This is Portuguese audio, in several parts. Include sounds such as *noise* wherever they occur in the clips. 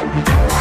Thank you.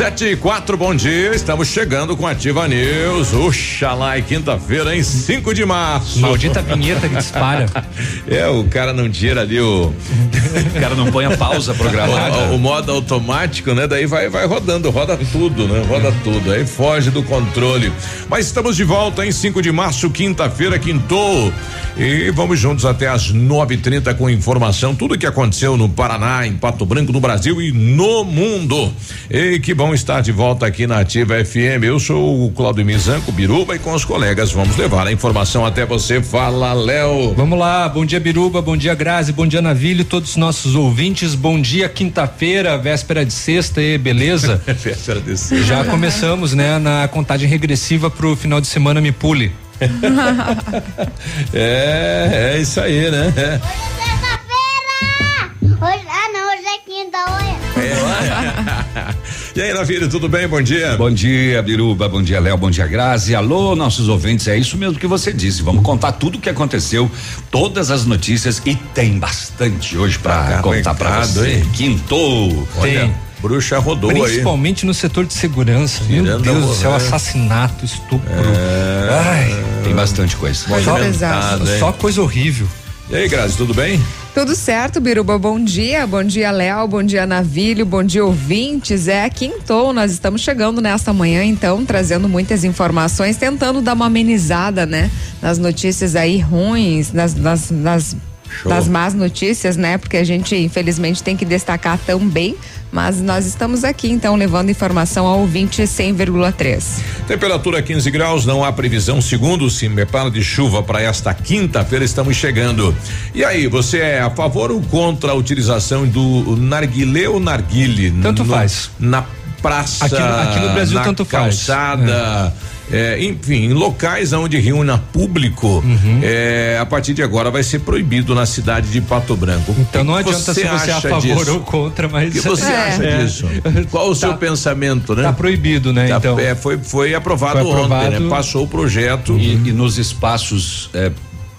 Sete e quatro, bom dia. Estamos chegando com Ativa News. Oxalá, é quinta-feira, em 5 de março. Maldita vinheta que dispara. *laughs* é, o cara não tira ali o. o cara não põe a pausa programada. O, o, o, modo automático, né? Daí vai, vai rodando, roda tudo, né? Roda tudo. Aí foge do controle. Mas estamos de volta em 5 de março, quinta-feira, quintou. E vamos juntos até às 9:30 com informação, tudo que aconteceu no Paraná, em Pato Branco, no Brasil e no mundo. E que bom estar de volta aqui na Ativa FM. Eu sou o Claudio Mizanco, Biruba, e com os colegas vamos levar a informação até você. Fala, Léo. Vamos lá, bom dia, Biruba, bom dia, Grazi, bom dia, Navilho, todos os nossos ouvintes. Bom dia, quinta-feira, véspera de sexta, e beleza? *laughs* véspera de sexta. Já começamos, né, na contagem regressiva pro final de semana Me Pule. *laughs* *laughs* é, é isso aí, né? É. Hoje é sexta-feira! Hoje, ah, não, hoje é quinta, hoje. É. *laughs* e aí, Navírio, tudo bem? Bom dia. Bom dia, Biruba, bom dia, Léo, bom dia, Grazi. Alô, nossos ouvintes, é isso mesmo que você disse. Vamos contar tudo o que aconteceu, todas as notícias e tem bastante hoje para tá contar para você. Hein? Quintou. Tem. Bruxa rodou Principalmente aí. no setor de segurança. Meu Deus do céu, assassinato, estupro. É, Ai, tem bastante coisa. Só, só coisa horrível. E aí, Grazi, tudo bem? Tudo certo, Biruba. Bom dia. Bom dia, Léo. Bom dia, Navilho. Bom dia, ouvintes. É quintou. Nós estamos chegando nesta manhã, então, trazendo muitas informações, tentando dar uma amenizada, né? Nas notícias aí ruins, nas, nas, nas das más notícias, né? Porque a gente, infelizmente, tem que destacar também mas nós estamos aqui então levando informação ao ouvinte 100,3. Temperatura 15 graus, não há previsão segundo o Cimbepar de chuva para esta quinta-feira, estamos chegando. E aí, você é a favor ou contra a utilização do narguilé ou narguile? Tanto no, faz. Na praça, aqui, aqui no Brasil tanto calçada, faz. É é, enfim, em locais onde reúna público, uhum. é, a partir de agora vai ser proibido na cidade de Pato Branco. Então não adianta se você é a favor disso? ou contra, mas. O que você *laughs* é. acha é. disso? Qual o tá, seu pensamento, né? Tá proibido, né? Tá, então. É, foi, foi aprovado, foi aprovado ontem, né? Passou o projeto. E, e nos espaços é,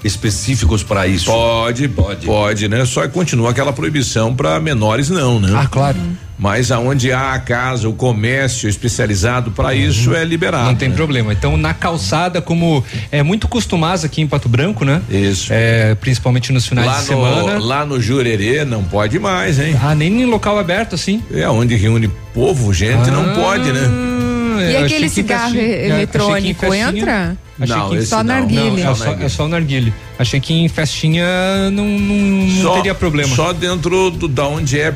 específicos para isso? Pode, pode. Pode, né? Só continua aquela proibição para menores não, né? Ah, claro. Uhum. Mas aonde há a casa, o comércio especializado para uhum. isso é liberado. Não tem né? problema. Então, na calçada, como é muito costumado aqui em Pato Branco, né? Isso. É, principalmente nos finais lá de semana. Lá no Jurerê não pode mais, hein? Ah, nem em local aberto assim. É, onde reúne povo, gente, ah, não pode, né? E aquele cigarro eletrônico entra? Achei não, que só narguile. Não, é, só, é só narguile. Achei que em festinha não, não, só, não teria problema. Só dentro do, da onde é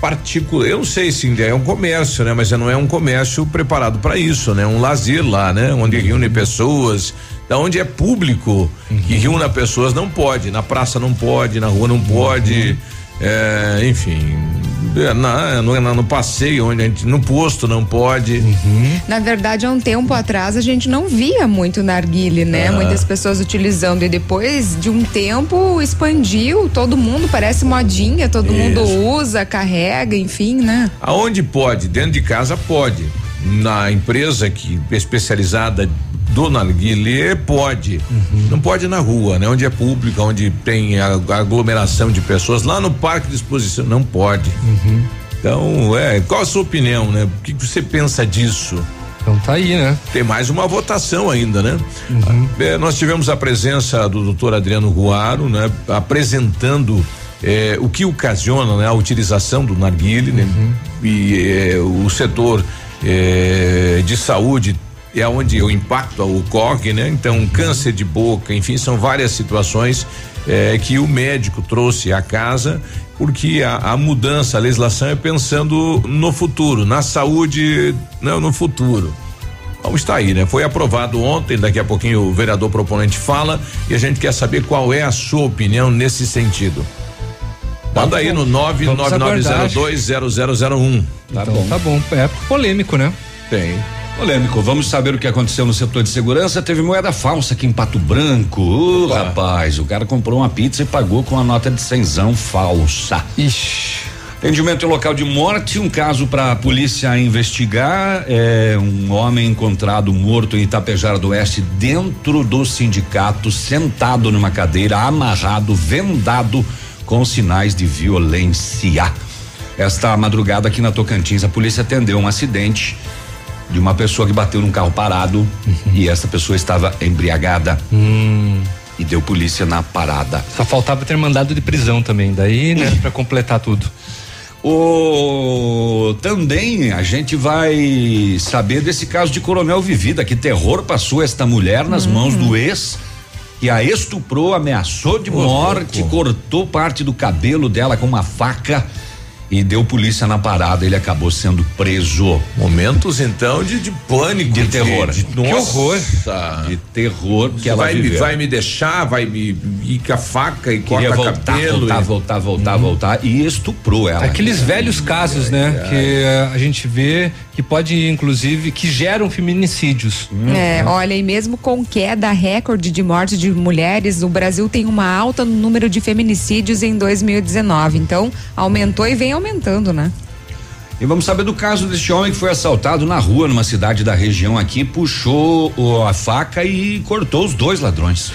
particular. Eu não sei se é um comércio, né? Mas não é um comércio preparado para isso, né? Um lazer lá, né? Onde reúne pessoas. Da onde é público uhum. que reúna pessoas não pode. Na praça não pode, na rua não pode. Uhum. É, enfim, na, no, no, passeio, onde a gente, no posto não pode. Uhum. Na verdade, há um tempo atrás a gente não via muito narguile, né? Ah. Muitas pessoas utilizando e depois de um tempo expandiu, todo mundo parece modinha, todo Isso. mundo usa, carrega, enfim, né? Aonde pode, dentro de casa pode. Na empresa que é especializada do narguilé pode. Uhum. Não pode na rua, né? Onde é pública, onde tem aglomeração de pessoas. Lá no parque de exposição não pode. Uhum. Então, é, qual a sua opinião, né? O que, você pensa disso? Então tá aí, né? Tem mais uma votação ainda, né? Uhum. É, nós tivemos a presença do doutor Adriano Ruaro, né? Apresentando é, o que ocasiona né, a utilização do narguile, né? Uhum. E é, o setor é, de saúde é onde o impacto ocorre, né? Então, câncer de boca, enfim, são várias situações eh, que o médico trouxe à casa, porque a, a, mudança, a legislação é pensando no futuro, na saúde, não no futuro. Vamos estar aí, né? Foi aprovado ontem, daqui a pouquinho o vereador proponente fala e a gente quer saber qual é a sua opinião nesse sentido. Manda aí no 999020001. Tá então, bom. Tá bom. É polêmico, né? Tem. Polêmico. Vamos saber o que aconteceu no setor de segurança. Teve moeda falsa aqui em Pato Branco. Uh, rapaz, o cara comprou uma pizza e pagou com uma nota de cenzão falsa. Ixi. Atendimento em local de morte, um caso para a polícia investigar. É um homem encontrado morto em Itapejara do Oeste, dentro do sindicato, sentado numa cadeira, amarrado, vendado, com sinais de violência. Esta madrugada aqui na Tocantins, a polícia atendeu um acidente de uma pessoa que bateu num carro parado uhum. e essa pessoa estava embriagada. Hum. E deu polícia na parada. Só faltava ter mandado de prisão também, daí, né, para completar tudo. O também a gente vai saber desse caso de Coronel Vivida, que terror passou esta mulher nas uhum. mãos do ex que a estuprou, ameaçou de morte, cortou parte do cabelo dela com uma faca e deu polícia na parada. Ele acabou sendo preso. Momentos então de, de pânico, de, de terror. De, de, que horror! De terror que ela vai, viveu. vai me deixar, vai me ir com a faca e Queria corta voltar, cabelo. Voltar, e... voltar, voltar, hum. voltar e estuprou ela. Aqueles velhos casos, né? Que a gente vê que pode, inclusive, que geram feminicídios. Hum. É, olha, e mesmo com queda recorde de morte de mulheres, o Brasil tem uma alta no número de feminicídios em 2019. Então, aumentou e vem aumentando, né? E vamos saber do caso deste homem que foi assaltado na rua, numa cidade da região aqui, puxou a faca e cortou os dois ladrões.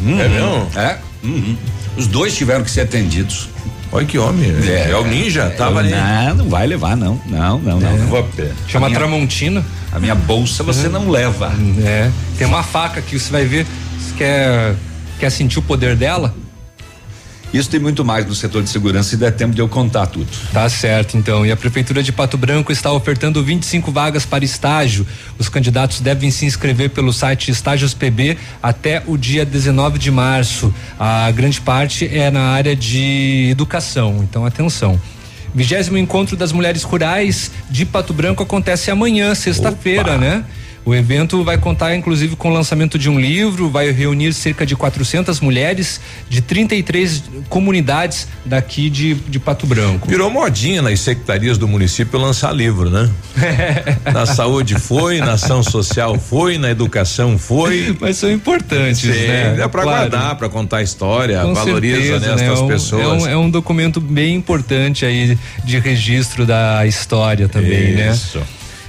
uhum. *laughs* É mesmo? É. Uhum. Os dois tiveram que ser atendidos. Olha que homem. É, é o ninja, tava ali. Não, não vai levar, não. Não, não, não. não. Vou Chama a minha, Tramontina. A minha bolsa você não leva. É. Tem uma faca que você vai ver. Você quer, quer sentir o poder dela? Isso tem muito mais no setor de segurança se der tempo de eu contar tudo. Tá certo, então. E a Prefeitura de Pato Branco está ofertando 25 vagas para estágio. Os candidatos devem se inscrever pelo site Estágios PB até o dia 19 de março. A grande parte é na área de educação, então atenção. Vigésimo encontro das mulheres rurais de Pato Branco acontece amanhã, sexta-feira, né? O evento vai contar, inclusive, com o lançamento de um livro, vai reunir cerca de 400 mulheres de 33 comunidades daqui de, de Pato Branco. Virou modinha nas secretarias do município lançar livro, né? *laughs* na saúde foi, na ação social foi, na educação foi. Mas são importantes, Sim, né? É para claro. guardar, para contar a história, com valoriza certeza, né, estas é um, pessoas. É um, é um, documento bem importante aí de registro da história também, né? Isso. né?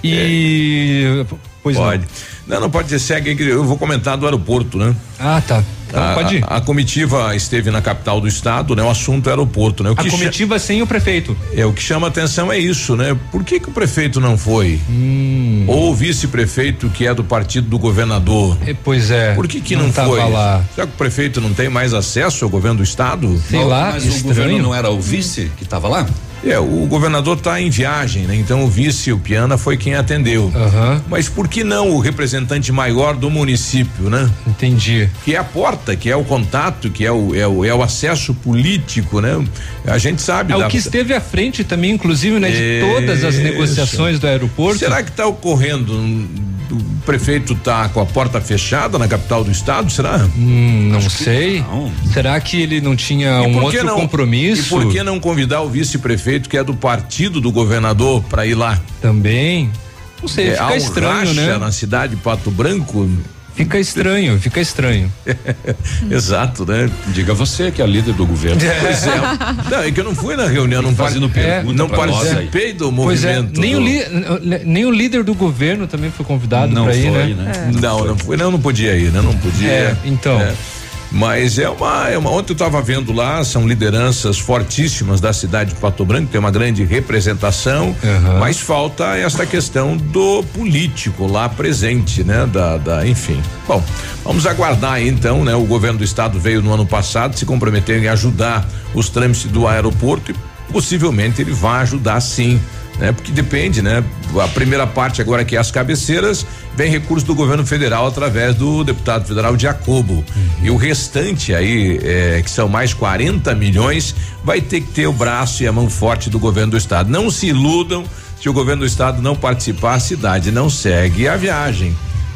E é. Pois pode. Não. não, não pode dizer segue. Eu vou comentar do aeroporto, né? Ah, tá. Então, a, pode ir. A, a, comitiva esteve na capital do estado, né? O assunto é aeroporto, né? O a comitiva sem o prefeito. É, o que chama atenção é isso, né? Por que que o prefeito não foi? Hum. Ou o vice-prefeito que é do partido do governador? É, pois é. Por que que não, não foi? Lá. Será que o prefeito não tem mais acesso ao governo do estado? Sei não, lá, mas estranho. o governo não era o vice que estava lá? É, o governador está em viagem, né? Então o vice, o Piana, foi quem atendeu. Uhum. Mas por que não o representante maior do município, né? Entendi. Que é a porta, que é o contato, que é o, é o, é o acesso político, né? A gente sabe. É da... o que esteve à frente também, inclusive, né? De todas as negociações do aeroporto. Será que está ocorrendo? O prefeito está com a porta fechada na capital do estado, será? Hum, não sei. Não. Será que ele não tinha um outro não, compromisso? E por que não convidar o vice-prefeito? Prefeito que é do partido do governador para ir lá. Também. Não sei, é, fica estranho, né? na cidade de Pato Branco. Fica estranho, fica estranho. *laughs* Exato, né? Diga você que é líder do governo. Pois é. Não, é que eu não fui na reunião, não fazendo pergunta, é, não participei do movimento. É, nem, do... O nem o líder do governo também foi convidado para ir, né? né? É. Não, não fui, não, não podia ir, né? Não podia. É, então. Mas é uma, é uma. Ontem eu estava vendo lá, são lideranças fortíssimas da cidade de Pato Branco, tem uma grande representação, uhum. mas falta esta questão do político lá presente, né? Da, da, enfim. Bom, vamos aguardar aí, então, né? O governo do estado veio no ano passado se comprometer em ajudar os trâmites do aeroporto e possivelmente ele vai ajudar sim né? Porque depende, né? A primeira parte agora que é as cabeceiras, vem recurso do governo federal através do deputado federal Jacobo. Uhum. E o restante aí, é, que são mais 40 milhões, vai ter que ter o braço e a mão forte do governo do estado. Não se iludam se o governo do estado não participar, a cidade não segue a viagem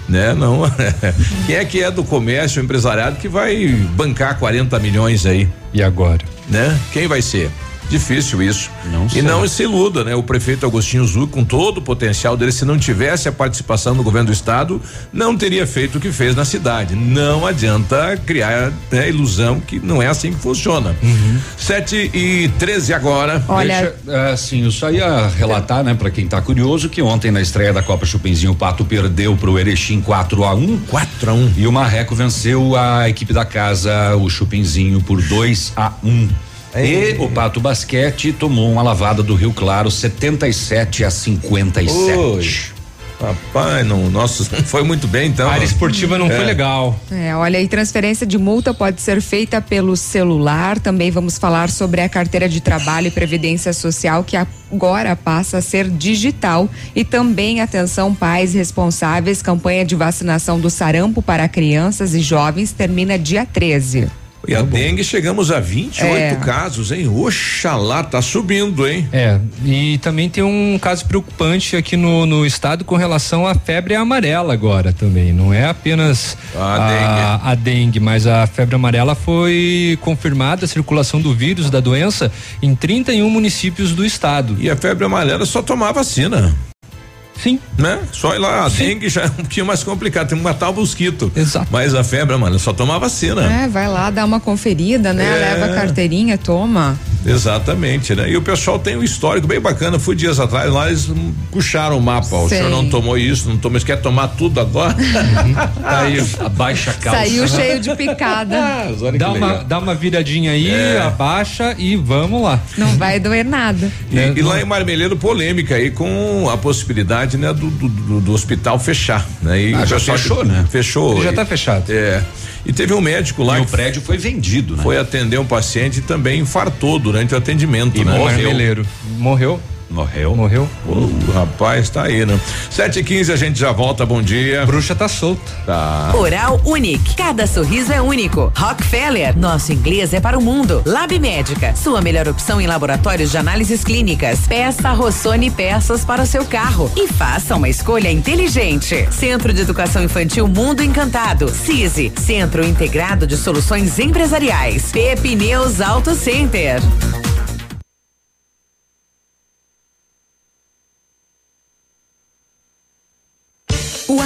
né? Não. *laughs* Quem é que é do comércio empresariado que vai bancar 40 milhões aí? E agora? Né? Quem vai ser? Difícil isso. Não. E não se iluda, né? O prefeito Agostinho Zu, com todo o potencial dele, se não tivesse a participação do governo do estado, não teria feito o que fez na cidade. Não adianta criar né, ilusão que não é assim que funciona. Uhum. Sete e treze agora. Olha, Deixa, assim, eu só ia relatar, né, para quem tá curioso, que ontem na estreia da Copa Chupinzinho, o Pato perdeu pro Erechim 4 a 1 4 a 1 E o Marreco venceu a equipe da casa, o Chupinzinho, por 2 a 1 um. E o Pato Basquete tomou uma lavada do Rio Claro 77 a 57. Oi. Papai, não, nossa, não *laughs* foi muito bem então. A área esportiva não é. foi legal. É, olha aí, transferência de multa pode ser feita pelo celular. Também vamos falar sobre a carteira de trabalho e previdência social que agora passa a ser digital. E também atenção pais responsáveis, campanha de vacinação do sarampo para crianças e jovens termina dia 13. E a tá dengue chegamos a 28 é. casos, hein? Oxalá, tá subindo, hein? É, e também tem um caso preocupante aqui no, no estado com relação à febre amarela agora também. Não é apenas a, a, dengue. a dengue, mas a febre amarela foi confirmada a circulação do vírus da doença em 31 municípios do estado. E a febre amarela só tomar vacina. Sim. Né? Só ir lá, a Sim. dengue já é um pouquinho mais complicado, tem que matar o mosquito. Exato. Mas a febre, mano, só toma vacina. É, vai lá, dá uma conferida, né? É. Leva a carteirinha, toma. Exatamente, né? E o pessoal tem um histórico bem bacana. Fui dias atrás lá, eles puxaram o mapa. Ó, o senhor não tomou isso, não tomou isso, quer tomar tudo agora? *laughs* tá aí, abaixa a calça. Saiu cheio de picada. *laughs* Ah, dá, uma, dá uma viradinha aí, é. abaixa e vamos lá. Não vai doer nada. E, é, e lá em Marmeleiro, polêmica aí com a possibilidade, né, do, do, do hospital fechar, né? E ah, já fechou, né? Fechou. Ele já tá fechado. É. E teve um médico lá. E o prédio foi vendido, né? Foi atender um paciente e também infartou durante o atendimento. E né? morreu. Morreu? Morreu? Morreu? O rapaz tá aí, né? Sete e quinze a gente já volta, bom dia. Bruxa tá solta. Tá. Oral Unique, cada sorriso é único. Rockefeller, nosso inglês é para o mundo. Lab Médica, sua melhor opção em laboratórios de análises clínicas. Peça Rossoni peças para o seu carro e faça uma escolha inteligente. Centro de Educação Infantil Mundo Encantado. CISI, Centro Integrado de Soluções Empresariais. Pepineus Auto Center.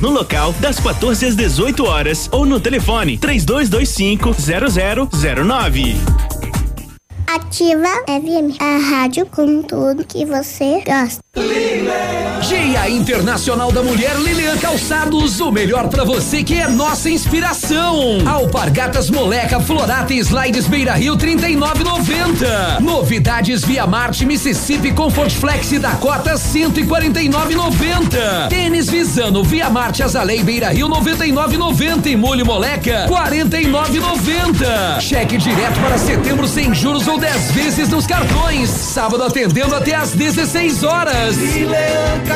no local das 14 às 18 horas ou no telefone 3225 0009. Ativa FM, a rádio com tudo que você gosta. Dia Internacional da Mulher Lilian Calçados, o melhor para você que é nossa inspiração. Alpargatas Moleca Florata e Slides Beira Rio 39,90. Novidades Via Marte Mississippi Comfort Flex e Dakota 149,90. Tênis Visano Via Marte Azalei Beira Rio 99,90 e Molho Moleca 49,90. Cheque direto para setembro sem juros ou 10 vezes nos cartões. Sábado atendendo até às 16 horas. Leão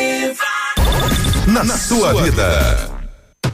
Na, na sua vida. vida.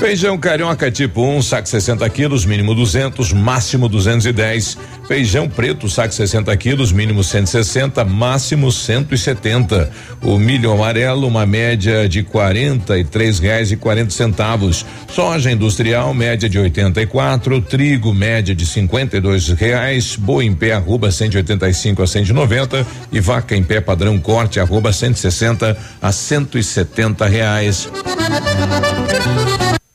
Feijão carioca tipo 1, um, saco 60 quilos, mínimo 200, máximo 210. Feijão preto, saco 60 quilos, mínimo 160, máximo 170. O milho amarelo, uma média de e três reais e quarenta centavos. Soja industrial, média de 84. Trigo, média de 52 reais. Boi em pé, arroba 185 a 190. E vaca em pé padrão corte, arroba 160 a 170 reais. Thank you.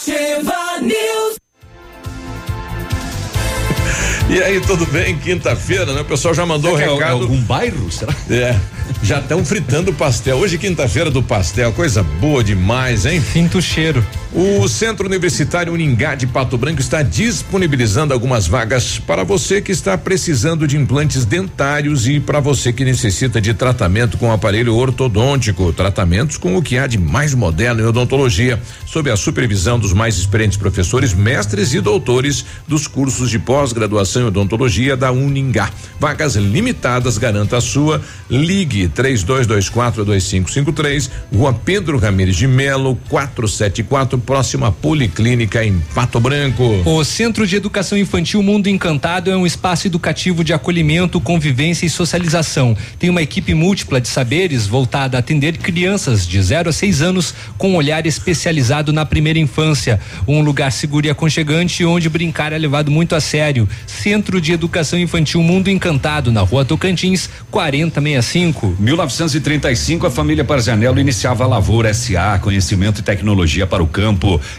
Ativa News. E aí, tudo bem? Quinta-feira, né? O pessoal já mandou o é recado. É algum bairro, será? *laughs* É. Já estão fritando pastel. Hoje, quinta-feira do pastel, coisa boa demais, hein? Finto cheiro. O Centro Universitário Uningá de Pato Branco está disponibilizando algumas vagas para você que está precisando de implantes dentários e para você que necessita de tratamento com aparelho ortodôntico. Tratamentos com o que há de mais moderno em odontologia, sob a supervisão dos mais experientes professores, mestres e doutores dos cursos de pós-graduação em odontologia da Uningá. Vagas limitadas, garanta a sua. Ligue 32242553, Rua Pedro Ramires de Melo, 474, próxima à Policlínica em Pato Branco. O Centro de Educação Infantil Mundo Encantado é um espaço educativo de acolhimento, convivência e socialização. Tem uma equipe múltipla de saberes voltada a atender crianças de 0 a 6 anos com um olhar especializado na primeira infância. Um lugar seguro e aconchegante onde brincar é levado muito a sério. Centro de Educação Infantil Mundo Encantado, na Rua Tocantins, 4065. 1935, a família Parzanello iniciava a Lavoura SA, conhecimento e tecnologia para o campo.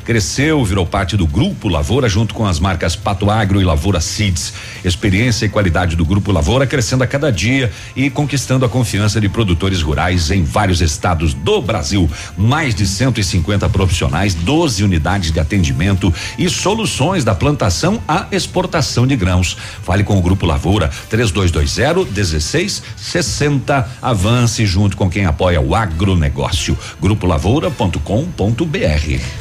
Cresceu, virou parte do Grupo Lavoura, junto com as marcas Pato Agro e Lavoura Seeds. Experiência e qualidade do Grupo Lavoura crescendo a cada dia e conquistando a confiança de produtores rurais em vários estados do Brasil. Mais de 150 profissionais, 12 unidades de atendimento e soluções da plantação à exportação de grãos. Fale com o Grupo Lavoura, 3220 1660 Avance junto com quem apoia o agronegócio. Grupolavoura.com.br.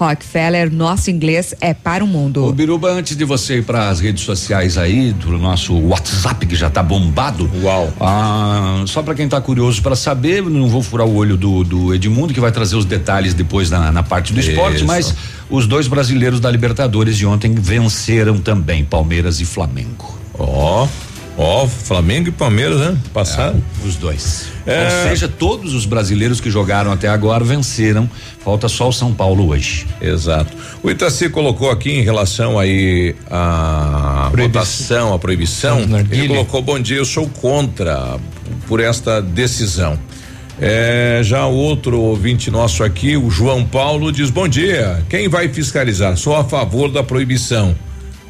Rockefeller, nosso inglês é para o mundo. Ô Biruba, antes de você ir para as redes sociais aí, do nosso WhatsApp que já tá bombado. Uau. Ah, só para quem tá curioso para saber, não vou furar o olho do, do Edmundo, que vai trazer os detalhes depois na, na parte do esporte, Isso. mas os dois brasileiros da Libertadores de ontem venceram também, Palmeiras e Flamengo. Ó. Oh. Ó, oh, Flamengo e Palmeiras, né? Passaram. É, os dois. É. Ou seja, todos os brasileiros que jogaram até agora venceram. Falta só o São Paulo hoje. Exato. O Itaci colocou aqui em relação aí a votação, a proibição. Ele colocou bom dia, eu sou contra por esta decisão. É, já outro ouvinte nosso aqui, o João Paulo, diz: Bom dia. Quem vai fiscalizar? Sou a favor da proibição.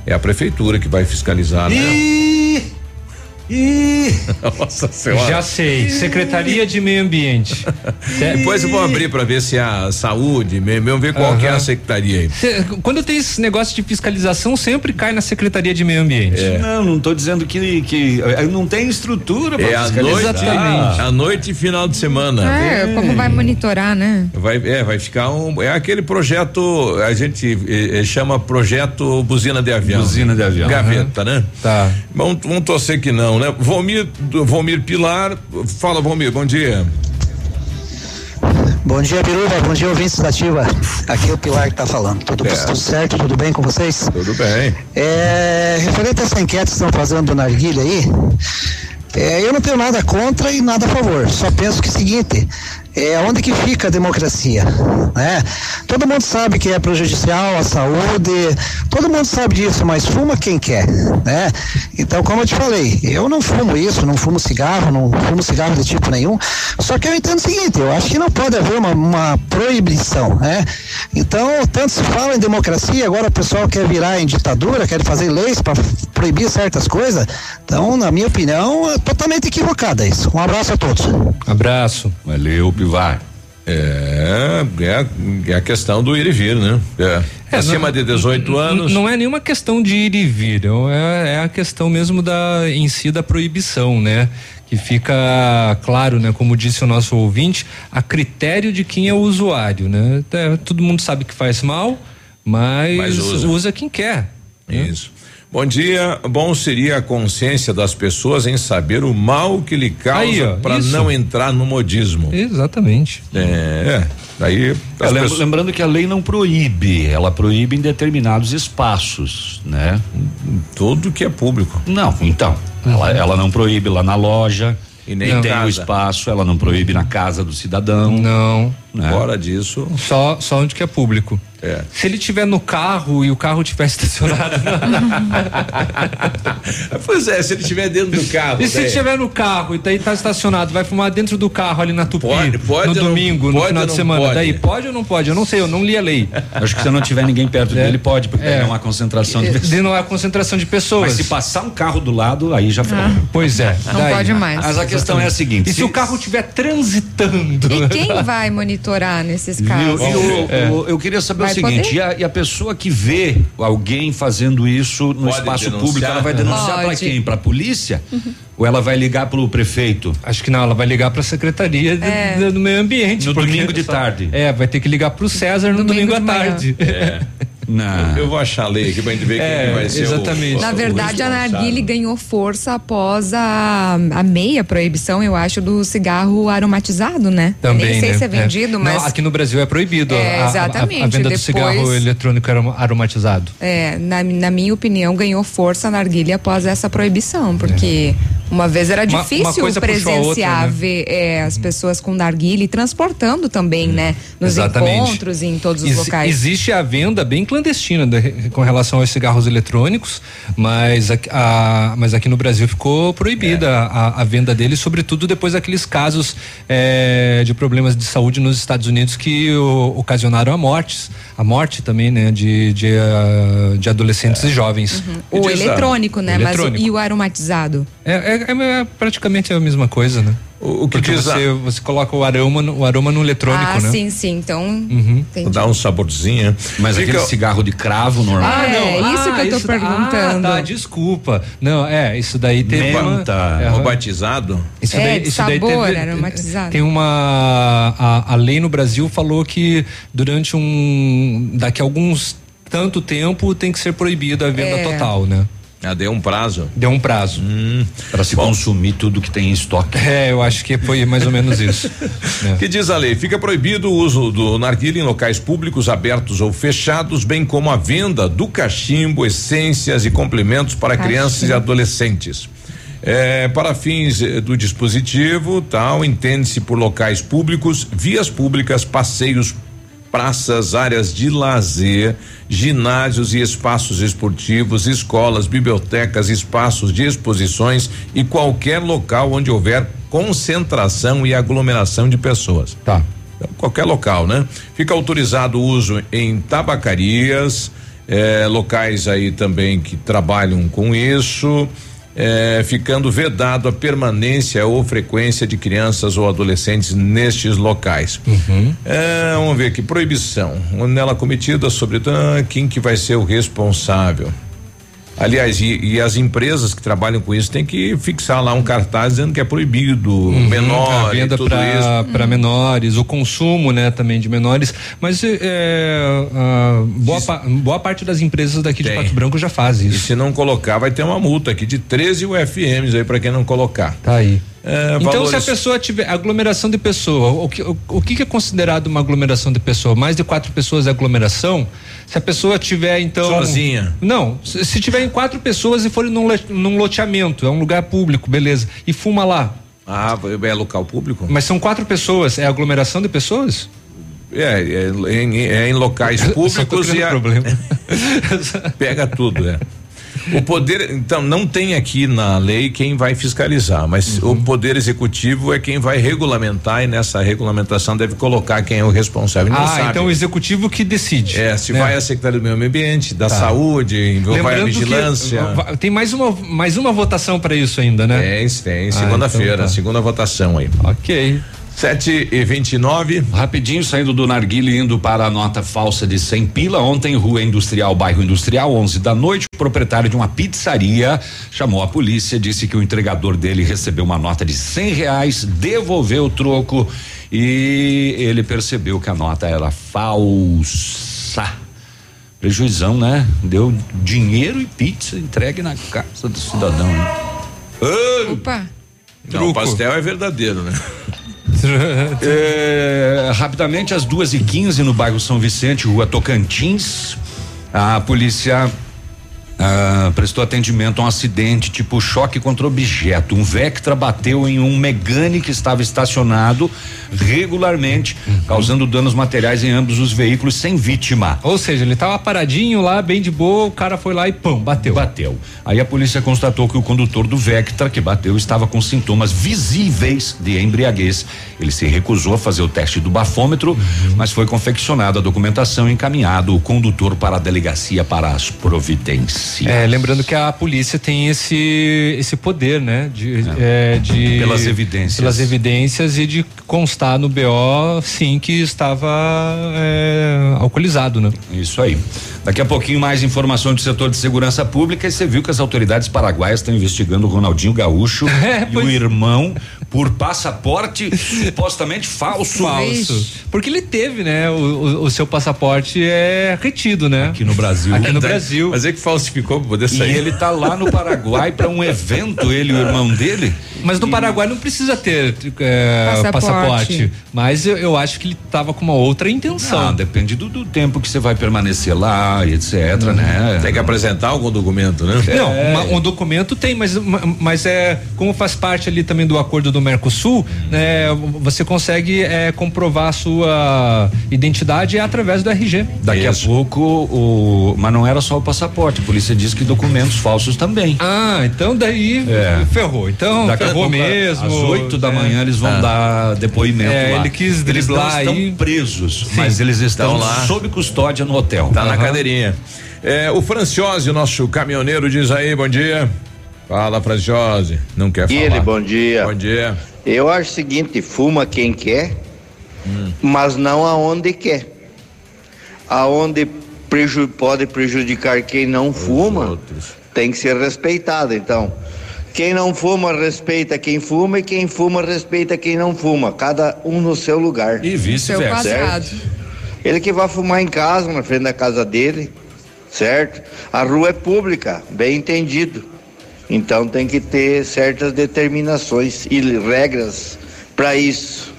É a prefeitura que vai fiscalizar, né? Ih! *laughs* Nossa senhora. Já sei. Secretaria de Meio Ambiente. *laughs* Depois eu vou abrir para ver se a saúde, vamos ver qual uhum. que é a secretaria aí. Quando tem esse negócio de fiscalização, sempre cai na Secretaria de Meio Ambiente. É. Não, não estou dizendo que, que eh, não tem estrutura para é fiscalizar. Exatamente. A noite e final de semana. É, é, como vai monitorar, né? Vai, é, vai ficar um, é aquele projeto, a gente eh, chama projeto buzina de avião. Buzina de avião. Gaveta, uhum. né? Tá. Vamos, vamos torcer que não, né? Pilar, fala Vomir, bom dia. Bom dia, Biruba. Bom dia, ouvintes da Ativa. Aqui é o Pilar que está falando. Tudo, é. tudo, certo? Tudo bem com vocês? Tudo bem. É, referente a essa enquete que estão fazendo do Narguilha aí, é, eu não tenho nada contra e nada a favor. Só penso que é o seguinte: é onde que fica a democracia, né? Todo mundo sabe que é prejudicial à saúde, todo mundo sabe disso, mas fuma quem quer, né? Então, como eu te falei, eu não fumo isso, não fumo cigarro, não fumo cigarro de tipo nenhum, só que eu entendo o seguinte, eu acho que não pode haver uma, uma proibição, né? Então, tanto se fala em democracia, agora o pessoal quer virar em ditadura, quer fazer leis para proibir certas coisas, então, na minha opinião, é totalmente equivocada isso. Um abraço a todos. Abraço. Valeu. Pivar. É, é, é, a questão do ir e vir, né? É. é Acima não, de 18 anos. Não é nenhuma questão de ir e vir, é, é a questão mesmo da em si da proibição, né? Que fica claro, né? Como disse o nosso ouvinte, a critério de quem é o usuário, né? É, todo mundo sabe que faz mal, mas, mas usa. usa. quem quer. Né? Isso. Bom dia. Bom seria a consciência das pessoas em saber o mal que lhe causa para não entrar no modismo. Exatamente. É. Daí. É, pessoas... Lembrando que a lei não proíbe, ela proíbe em determinados espaços, né? Tudo que é público. Não, então. Uhum. Ela, ela não proíbe lá na loja. E nem não, tem casa. o espaço, ela não proíbe na casa do cidadão. Não. Né? Fora disso. Só, só onde que é público. É. Se ele tiver no carro e o carro tiver *laughs* estacionado. *laughs* pois é, se ele estiver dentro do carro. E se ele estiver no carro e tá, tá estacionado, vai fumar dentro do carro ali na Tupi? Pode, pode. No domingo, no final de semana. Pode. Daí pode ou não pode? Eu não sei, eu não li a lei. Acho que se não tiver ninguém perto é. dele, pode, porque é. não há concentração de pessoas. Não há concentração de pessoas. Mas se passar um carro do lado, aí já foi. Ah. Pois é. Não daí. pode mais. Mas a questão Exatamente. é a seguinte: e se, se o carro estiver transitando? E quem vai monitorar nesses casos? Eu, eu, eu, eu queria saber vai o seguinte: e a, e a pessoa que vê alguém fazendo isso no Pode espaço denunciar. público, ela vai denunciar para quem? Para a polícia? Uhum. Ou ela vai ligar para o prefeito? Acho que não, ela vai ligar para a secretaria é. do, do meio ambiente. No domingo de tarde. É, vai ter que ligar para o César no domingo, domingo à tarde. É. *laughs* Não. Eu vou achar a lei aqui pra gente ver é, quem vai ser exatamente. O, Na verdade, a narguile ganhou força após a, a meia proibição, eu acho, do cigarro aromatizado, né? Também, Nem sei né? se é vendido, é. mas... Não, aqui no Brasil é proibido é, exatamente. A, a, a venda Depois, do cigarro eletrônico aromatizado. É, na, na minha opinião, ganhou força a narguile após essa proibição, porque... É. Uma vez era difícil uma, uma presenciar outra, né? ver é, as pessoas com narguile transportando também, hum, né? Nos exatamente. encontros e em todos os Ex locais. Existe a venda bem clandestina de, com relação aos cigarros eletrônicos, mas, a, a, mas aqui no Brasil ficou proibida é. a, a, venda deles, sobretudo depois daqueles casos é, de problemas de saúde nos Estados Unidos que o, ocasionaram a mortes, a morte também, né? De, de, uh, de adolescentes e jovens. Uhum. O eletrônico, né? Eletrônico. Mas o, e o aromatizado? é, é é, é, praticamente a mesma coisa, né? O, o que Porque você, você coloca o aroma, no, o aroma no eletrônico, ah, né? sim, sim. Então, uhum. dá um saborzinho. Mas Fica... aquele cigarro de cravo normal. Ah, não. É isso ah, que eu tô isso, perguntando. Ah, tá, desculpa. Não, é, isso daí teve Menta, uma, é, batizado. Isso é, daí, isso sabor, daí teve, aromatizado. Tem uma a, a lei no Brasil falou que durante um daqui a alguns tanto tempo tem que ser proibida a venda é. total, né? Ah, deu um prazo? Deu um prazo. Hum, para se Bom. consumir tudo que tem em estoque. É, eu acho que foi mais ou menos isso. *laughs* é. Que diz a lei? Fica proibido o uso do narguilha em locais públicos abertos ou fechados, bem como a venda do cachimbo, essências e complementos para cachimbo. crianças e adolescentes. É, para fins eh, do dispositivo, tal, entende-se por locais públicos, vias públicas, passeios, praças, áreas de lazer, ginásios e espaços esportivos, escolas, bibliotecas, espaços de exposições e qualquer local onde houver concentração e aglomeração de pessoas. Tá. Qualquer local, né? Fica autorizado o uso em tabacarias, eh, locais aí também que trabalham com isso eh, ficando vedado a permanência ou frequência de crianças ou adolescentes nestes locais. Uhum. Eh, vamos ver aqui, proibição. Nela cometida sobre ah, quem que vai ser o responsável. Aliás, e, e, as empresas que trabalham com isso têm que fixar lá um cartaz dizendo que é proibido uhum, menor, a venda para menores, o consumo, né, também de menores. Mas é, boa, pa, boa parte das empresas daqui Tem. de Pato Branco já faz isso. E se não colocar, vai ter uma multa aqui de 13 UFMs aí para quem não colocar. Tá aí. É, então, valores... se a pessoa tiver aglomeração de pessoa, o que, o, o que é considerado uma aglomeração de pessoa? Mais de quatro pessoas é aglomeração? Se a pessoa tiver, então. Sozinha? Não. Se, se tiver em quatro pessoas e for num, num loteamento, é um lugar público, beleza. E fuma lá. Ah, é local público? Mas são quatro pessoas, é aglomeração de pessoas? É, é, é, em, é em locais públicos e a, problema. *laughs* pega tudo, é. O poder, então, não tem aqui na lei quem vai fiscalizar, mas uhum. o poder executivo é quem vai regulamentar e nessa regulamentação deve colocar quem é o responsável. ah, sabe. então o executivo que decide. É, se né? vai a Secretaria do Meio Ambiente, da tá. Saúde, vai a vigilância. Que, tem mais uma, mais uma votação para isso ainda, né? Tem, tem, segunda-feira, ah, então tá. segunda votação aí. Ok. 7 e 29 Rapidinho, saindo do Narguile, indo para a nota falsa de 100 pila. Ontem, Rua Industrial, bairro Industrial, 11 da noite. O proprietário de uma pizzaria chamou a polícia, disse que o entregador dele recebeu uma nota de 100 reais, devolveu o troco e ele percebeu que a nota era falsa. Prejuizão, né? Deu dinheiro e pizza entregue na casa do cidadão. Né? Opa! Não, o pastel é verdadeiro, né? *laughs* é, rapidamente, às duas e quinze no bairro São Vicente, rua Tocantins, a polícia ah, prestou atendimento a um acidente tipo choque contra objeto. Um Vectra bateu em um Megane que estava estacionado regularmente, uhum. causando danos materiais em ambos os veículos sem vítima. Ou seja, ele estava paradinho lá, bem de boa, o cara foi lá e pão, bateu. Bateu. Aí a polícia constatou que o condutor do Vectra que bateu estava com sintomas visíveis de embriaguez. Ele se recusou a fazer o teste do bafômetro, uhum. mas foi confeccionada a documentação e encaminhado o condutor para a delegacia para as providências. É, lembrando que a polícia tem esse esse poder, né? De, é. É, de pelas evidências. Pelas evidências e de constar no BO, sim, que estava é, alcoolizado, né? Isso aí. Daqui a pouquinho mais informação do setor de segurança pública e você viu que as autoridades paraguaias estão investigando o Ronaldinho Gaúcho *laughs* é, e o irmão por passaporte *laughs* supostamente falso. Falso. Porque ele teve, né? O, o, o, seu passaporte é retido, né? Aqui no Brasil. Aqui no Brasil. Mas é que falsificou pra poder sair. E ele tá lá no Paraguai para um evento, ele e o *laughs* irmão dele. Mas no e... Paraguai não precisa ter é, passaporte. passaporte. Mas eu, eu, acho que ele tava com uma outra intenção. Ah, depende do, do tempo que você vai permanecer lá, etc, hum. né? Tem que apresentar algum documento, né? Não, é. uma, um documento tem, mas, mas é como faz parte ali também do acordo do do Mercosul, né, você consegue é, comprovar a sua identidade através do RG. Daqui Isso. a pouco, o, mas não era só o passaporte, a polícia diz que documentos falsos também. Ah, então daí é. ferrou. Então Daqui ferrou mesmo. Às 8 da é. manhã eles vão ah. dar depoimento é, lá. Ele quis driblar eles não estão presos, Sim. mas eles estão, estão lá sob custódia no hotel. Tá uhum. na cadeirinha. É, o Franciose, nosso caminhoneiro, diz aí, bom dia. Fala, Franciose. Não quer falar. Ele, bom dia. Bom dia. Eu acho o seguinte, fuma quem quer, hum. mas não aonde quer. Aonde preju pode prejudicar quem não Os fuma, outros. tem que ser respeitado. Então, quem não fuma respeita quem fuma e quem fuma respeita quem não fuma. Cada um no seu lugar. E vice-versa. Ele que vai fumar em casa, na frente da casa dele, certo? A rua é pública, bem entendido. Então tem que ter certas determinações e regras para isso.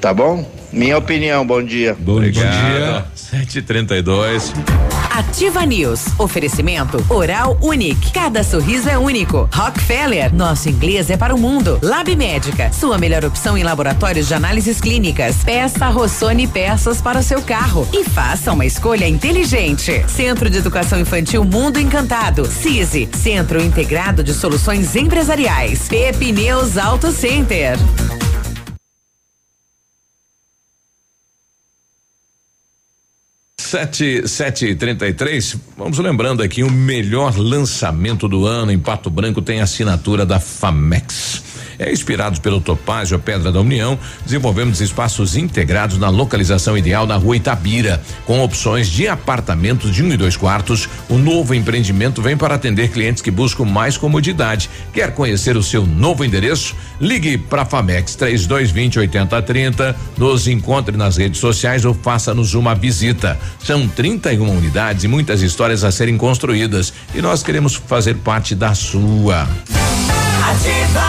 Tá bom? Minha opinião, bom dia. Bom, Obrigado. bom dia. 7h32. Ativa News. Oferecimento Oral Unique. Cada sorriso é único. Rockefeller. Nosso inglês é para o mundo. Lab Médica. Sua melhor opção em laboratórios de análises clínicas. Peça Rossoni peças para o seu carro e faça uma escolha inteligente. Centro de Educação Infantil Mundo Encantado. CISI. Centro Integrado de Soluções Empresariais. Pepineus Auto Center. Sete, sete e trinta e três, vamos lembrando aqui o melhor lançamento do ano em Pato Branco tem assinatura da Famex. É, inspirados pelo Topázio Pedra da União, desenvolvemos espaços integrados na localização ideal na rua Itabira, com opções de apartamentos de um e dois quartos. O novo empreendimento vem para atender clientes que buscam mais comodidade. Quer conhecer o seu novo endereço? Ligue para Famex 3220 8030, nos encontre nas redes sociais ou faça-nos uma visita. São 31 unidades e muitas histórias a serem construídas e nós queremos fazer parte da sua. Ativa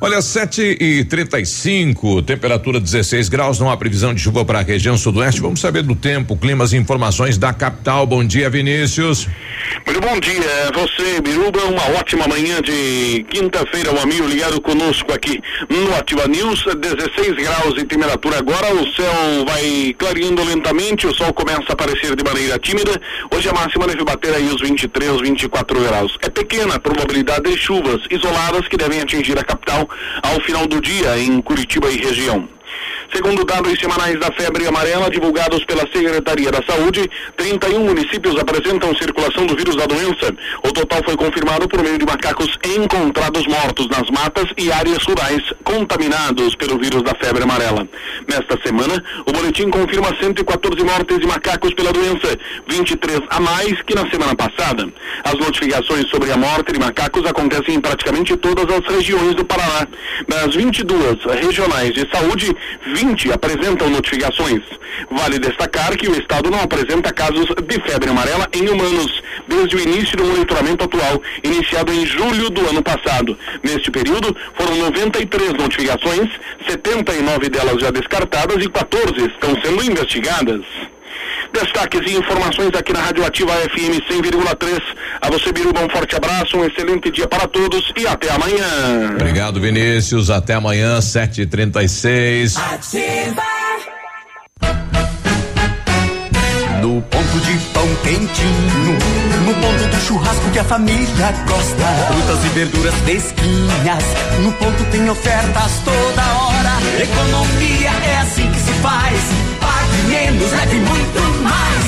Olha, 7 e 35 temperatura 16 graus, não há previsão de chuva para a região sudoeste. Vamos saber do tempo, climas e informações da capital. Bom dia, Vinícius. Muito bom dia, você, Biruba. Uma ótima manhã de quinta-feira, um amigo ligado conosco aqui no Ativa News. 16 graus de temperatura agora, o céu vai clareando lentamente, o sol começa a aparecer de maneira tímida. Hoje a máxima deve bater aí os 23, 24 graus. É pequena a probabilidade de chuvas isoladas que devem atingir a capital ao final do dia em Curitiba e região. Segundo dados semanais da febre amarela divulgados pela Secretaria da Saúde, 31 municípios apresentam circulação do vírus da doença. O total foi confirmado por meio de macacos encontrados mortos nas matas e áreas rurais contaminados pelo vírus da febre amarela. Nesta semana, o boletim confirma 114 mortes de macacos pela doença, 23 a mais que na semana passada. As notificações sobre a morte de macacos acontecem em praticamente todas as regiões do Paraná. Das 22 regionais de saúde, 20 apresentam notificações. Vale destacar que o estado não apresenta casos de febre amarela em humanos desde o início do monitoramento atual, iniciado em julho do ano passado. Neste período, foram 93 notificações, 79 delas já descartadas e 14 estão sendo investigadas. Destaques e informações aqui na Rádio Ativa FM 100,3. A você, Biruba, um forte abraço, um excelente dia para todos e até amanhã. Obrigado, Vinícius. Até amanhã, 7h36. Ativa. No ponto de pão quentinho, no ponto do churrasco que a família gosta. Frutas e verduras fresquinhas, no ponto tem ofertas toda hora. Economia é assim que se faz. Pague menos, leve muito mais.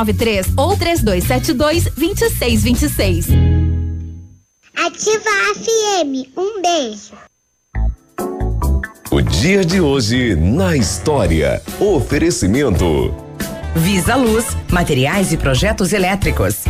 6993 ou 3272 2626. Ativa a FM. Um beijo. O dia de hoje na história. Oferecimento. Visa Luz, materiais e projetos elétricos.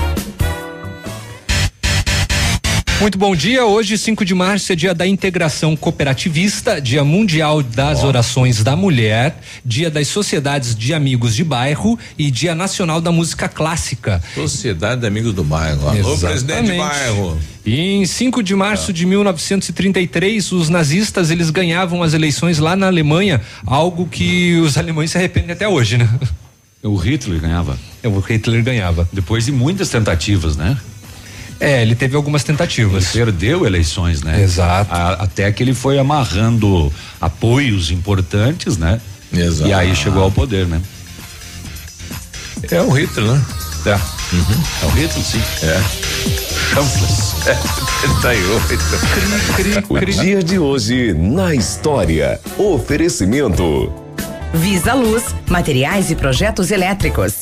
Muito bom dia. Hoje, 5 de março, é dia da integração cooperativista, dia mundial das oh. orações da mulher, dia das sociedades de amigos de bairro e dia nacional da música clássica. Sociedade de Amigos do Bairro. Alô, presidente bairro. E em 5 de março é. de 1933, os nazistas eles ganhavam as eleições lá na Alemanha, algo que os alemães se arrependem até hoje, né? O Hitler ganhava. É, o Hitler ganhava. Depois de muitas tentativas, né? É, ele teve algumas tentativas. Ele perdeu eleições, né? Exato. A, até que ele foi amarrando apoios importantes, né? Exato. E aí chegou ao poder, né? É o Hitler, né? É. Uhum. É o Hitler, sim. É. Chanfles. *laughs* É, 38. O dia de hoje na história. Oferecimento. Visa Luz, materiais e projetos elétricos.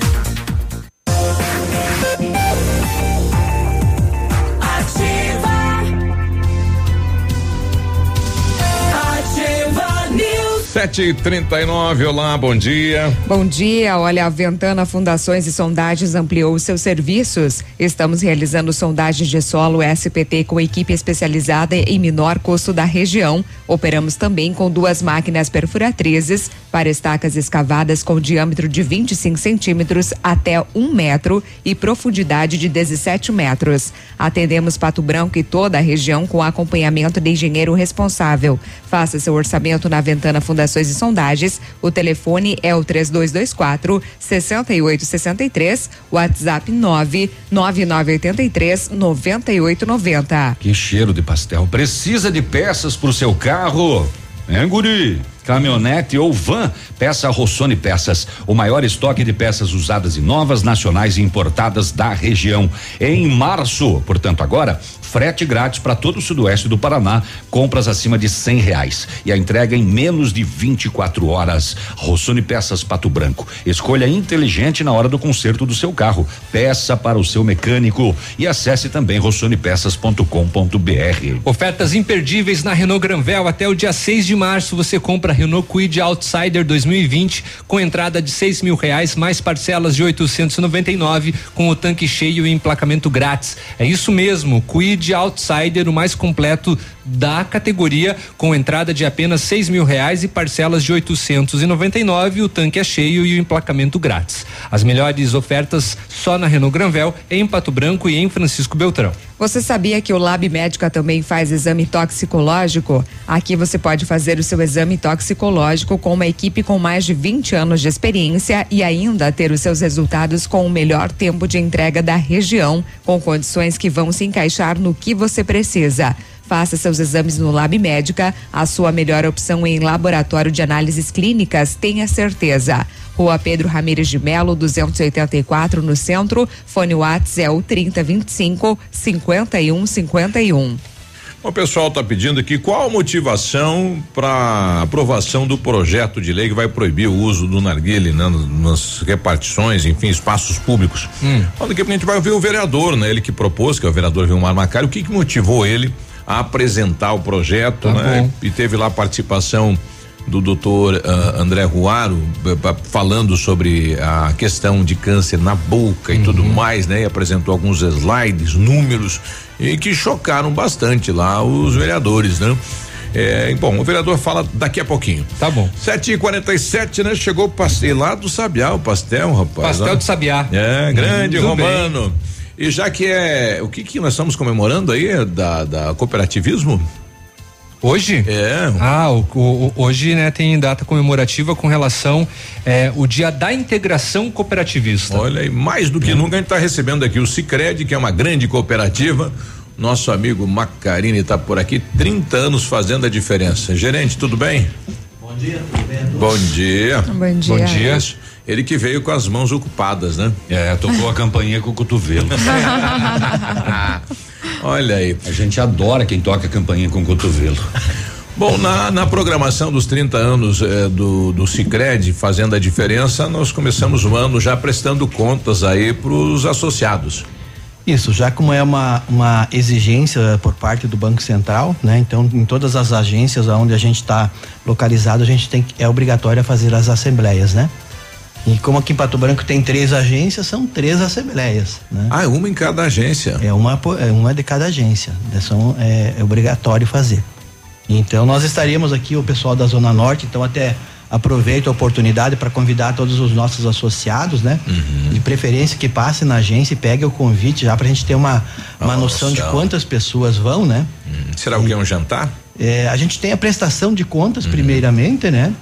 Sete e trinta e nove, olá, bom dia. Bom dia, olha, a Ventana Fundações e Sondagens ampliou seus serviços. Estamos realizando sondagens de solo SPT com equipe especializada em menor custo da região. Operamos também com duas máquinas perfuratrizes para estacas escavadas com diâmetro de 25 centímetros até um metro e profundidade de 17 metros. Atendemos Pato Branco e toda a região com acompanhamento de engenheiro responsável. Faça seu orçamento na Ventana Fundações Fundações e Sondagens. O telefone é o 3224 6863, WhatsApp 99983 9890. Que cheiro de pastel. Precisa de peças para o seu carro? Hein, guri? caminhonete ou van, peça Rossoni Peças, o maior estoque de peças usadas e novas, nacionais e importadas da região. Em março, portanto, agora, frete grátis para todo o sudoeste do Paraná, compras acima de cem reais e a entrega em menos de 24 horas. Rossoni Peças Pato Branco. Escolha inteligente na hora do conserto do seu carro. Peça para o seu mecânico e acesse também rossonepeças.com.br. Ofertas imperdíveis na Renault Granvel até o dia 6 de março. Você compra Renault Kwid Outsider 2020 com entrada de seis mil reais mais parcelas de 899 com o tanque cheio e emplacamento grátis. É isso mesmo, Kwid de Outsider, o mais completo da categoria, com entrada de apenas seis mil reais e parcelas de 899. O tanque é cheio e o emplacamento grátis. As melhores ofertas só na Renault Granvel, em Pato Branco e em Francisco Beltrão. Você sabia que o Lab Médica também faz exame toxicológico? Aqui você pode fazer o seu exame toxicológico com uma equipe com mais de 20 anos de experiência e ainda ter os seus resultados com o melhor tempo de entrega da região, com condições que vão se encaixar no que você precisa. Faça seus exames no Lab Médica, a sua melhor opção em laboratório de análises clínicas, tenha certeza. Rua Pedro Ramires de Melo, 284, no centro. Fone Whats é o 3025 5151. O pessoal está pedindo aqui qual a motivação para aprovação do projeto de lei que vai proibir o uso do narguile né, nas repartições, enfim, espaços públicos. Hum. Quando que a gente vai ver o vereador, né? Ele que propôs, que é o vereador Vilmar Macari, o que, que motivou ele a apresentar o projeto, tá né? E teve lá a participação do doutor uh, André Ruaro falando sobre a questão de câncer na boca uhum. e tudo mais, né? E apresentou alguns slides, números e que chocaram bastante lá os vereadores, né? É, bom, o vereador fala daqui a pouquinho. Tá bom. 7 e 47 né? Chegou o pastel lá do Sabiá, o pastel, rapaz. Pastel ó. do Sabiá. É, grande Romano. Bem. E já que é. O que que nós estamos comemorando aí da, da cooperativismo? Hoje? É. Ah, o, o, hoje, né, tem data comemorativa com relação é, o dia da integração cooperativista. Olha aí, mais do que é. nunca a gente está recebendo aqui o Cicred, que é uma grande cooperativa. Nosso amigo Macarini está por aqui, 30 anos fazendo a diferença. Gerente, tudo bem? Bom dia, tudo bem? Bom dia. Bom dia. Bom dia. Ele que veio com as mãos ocupadas, né? É, tocou a campainha com o cotovelo. *laughs* Olha aí. A gente adora quem toca a campainha com o cotovelo. Bom, na, na programação dos 30 anos eh, do, do Cicred, fazendo a diferença, nós começamos o ano já prestando contas aí para os associados. Isso, já como é uma, uma exigência por parte do Banco Central, né? Então, em todas as agências onde a gente está localizado, a gente tem é obrigatório fazer as assembleias, né? E como aqui em Pato Branco tem três agências, são três assembleias. Né? Ah, uma em cada agência? É uma, é uma de cada agência. Né? São, é, é obrigatório fazer. Então nós estaríamos aqui, o pessoal da Zona Norte, então até aproveito a oportunidade para convidar todos os nossos associados, né? Uhum. De preferência que passe na agência e pegue o convite já para a gente ter uma, uma noção de quantas pessoas vão, né? Uhum. Será o que é um jantar? É, a gente tem a prestação de contas uhum. primeiramente, né?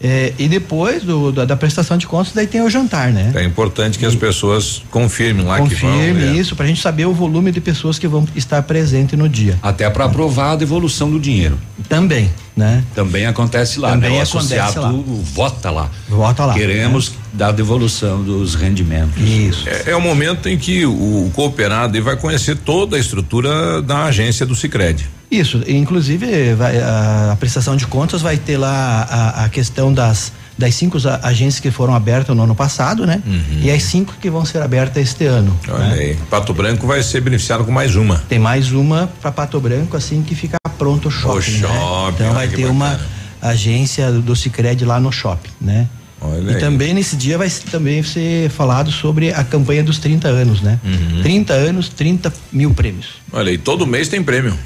É, e depois do, da, da, prestação de contas, daí tem o jantar, né? É importante que e, as pessoas confirmem lá confirme que vão. Confirme é. isso, para a gente saber o volume de pessoas que vão estar presente no dia. Até para aprovar a devolução do dinheiro. Também, né? Também acontece lá, Também né? O associado lá. vota lá. Vota lá. Queremos né? dar devolução dos rendimentos. Isso. É, é, o momento em que o, o cooperado vai conhecer toda a estrutura da agência do Sicredi. Isso, inclusive vai, a, a, prestação de contas vai ter lá a, a questão das das cinco agências que foram abertas no ano passado, né? Uhum. E as cinco que vão ser abertas este ano. Olha né? aí. Pato Branco vai ser beneficiado com mais uma. Tem mais uma para Pato Branco assim que ficar pronto o shopping. O shopping né? Então vai ter bacana. uma agência do Cicred lá no shopping, né? Olha e aí. também nesse dia vai também ser falado sobre a campanha dos 30 anos, né? Uhum. 30 anos, 30 mil prêmios. Olha, e todo mês tem prêmio.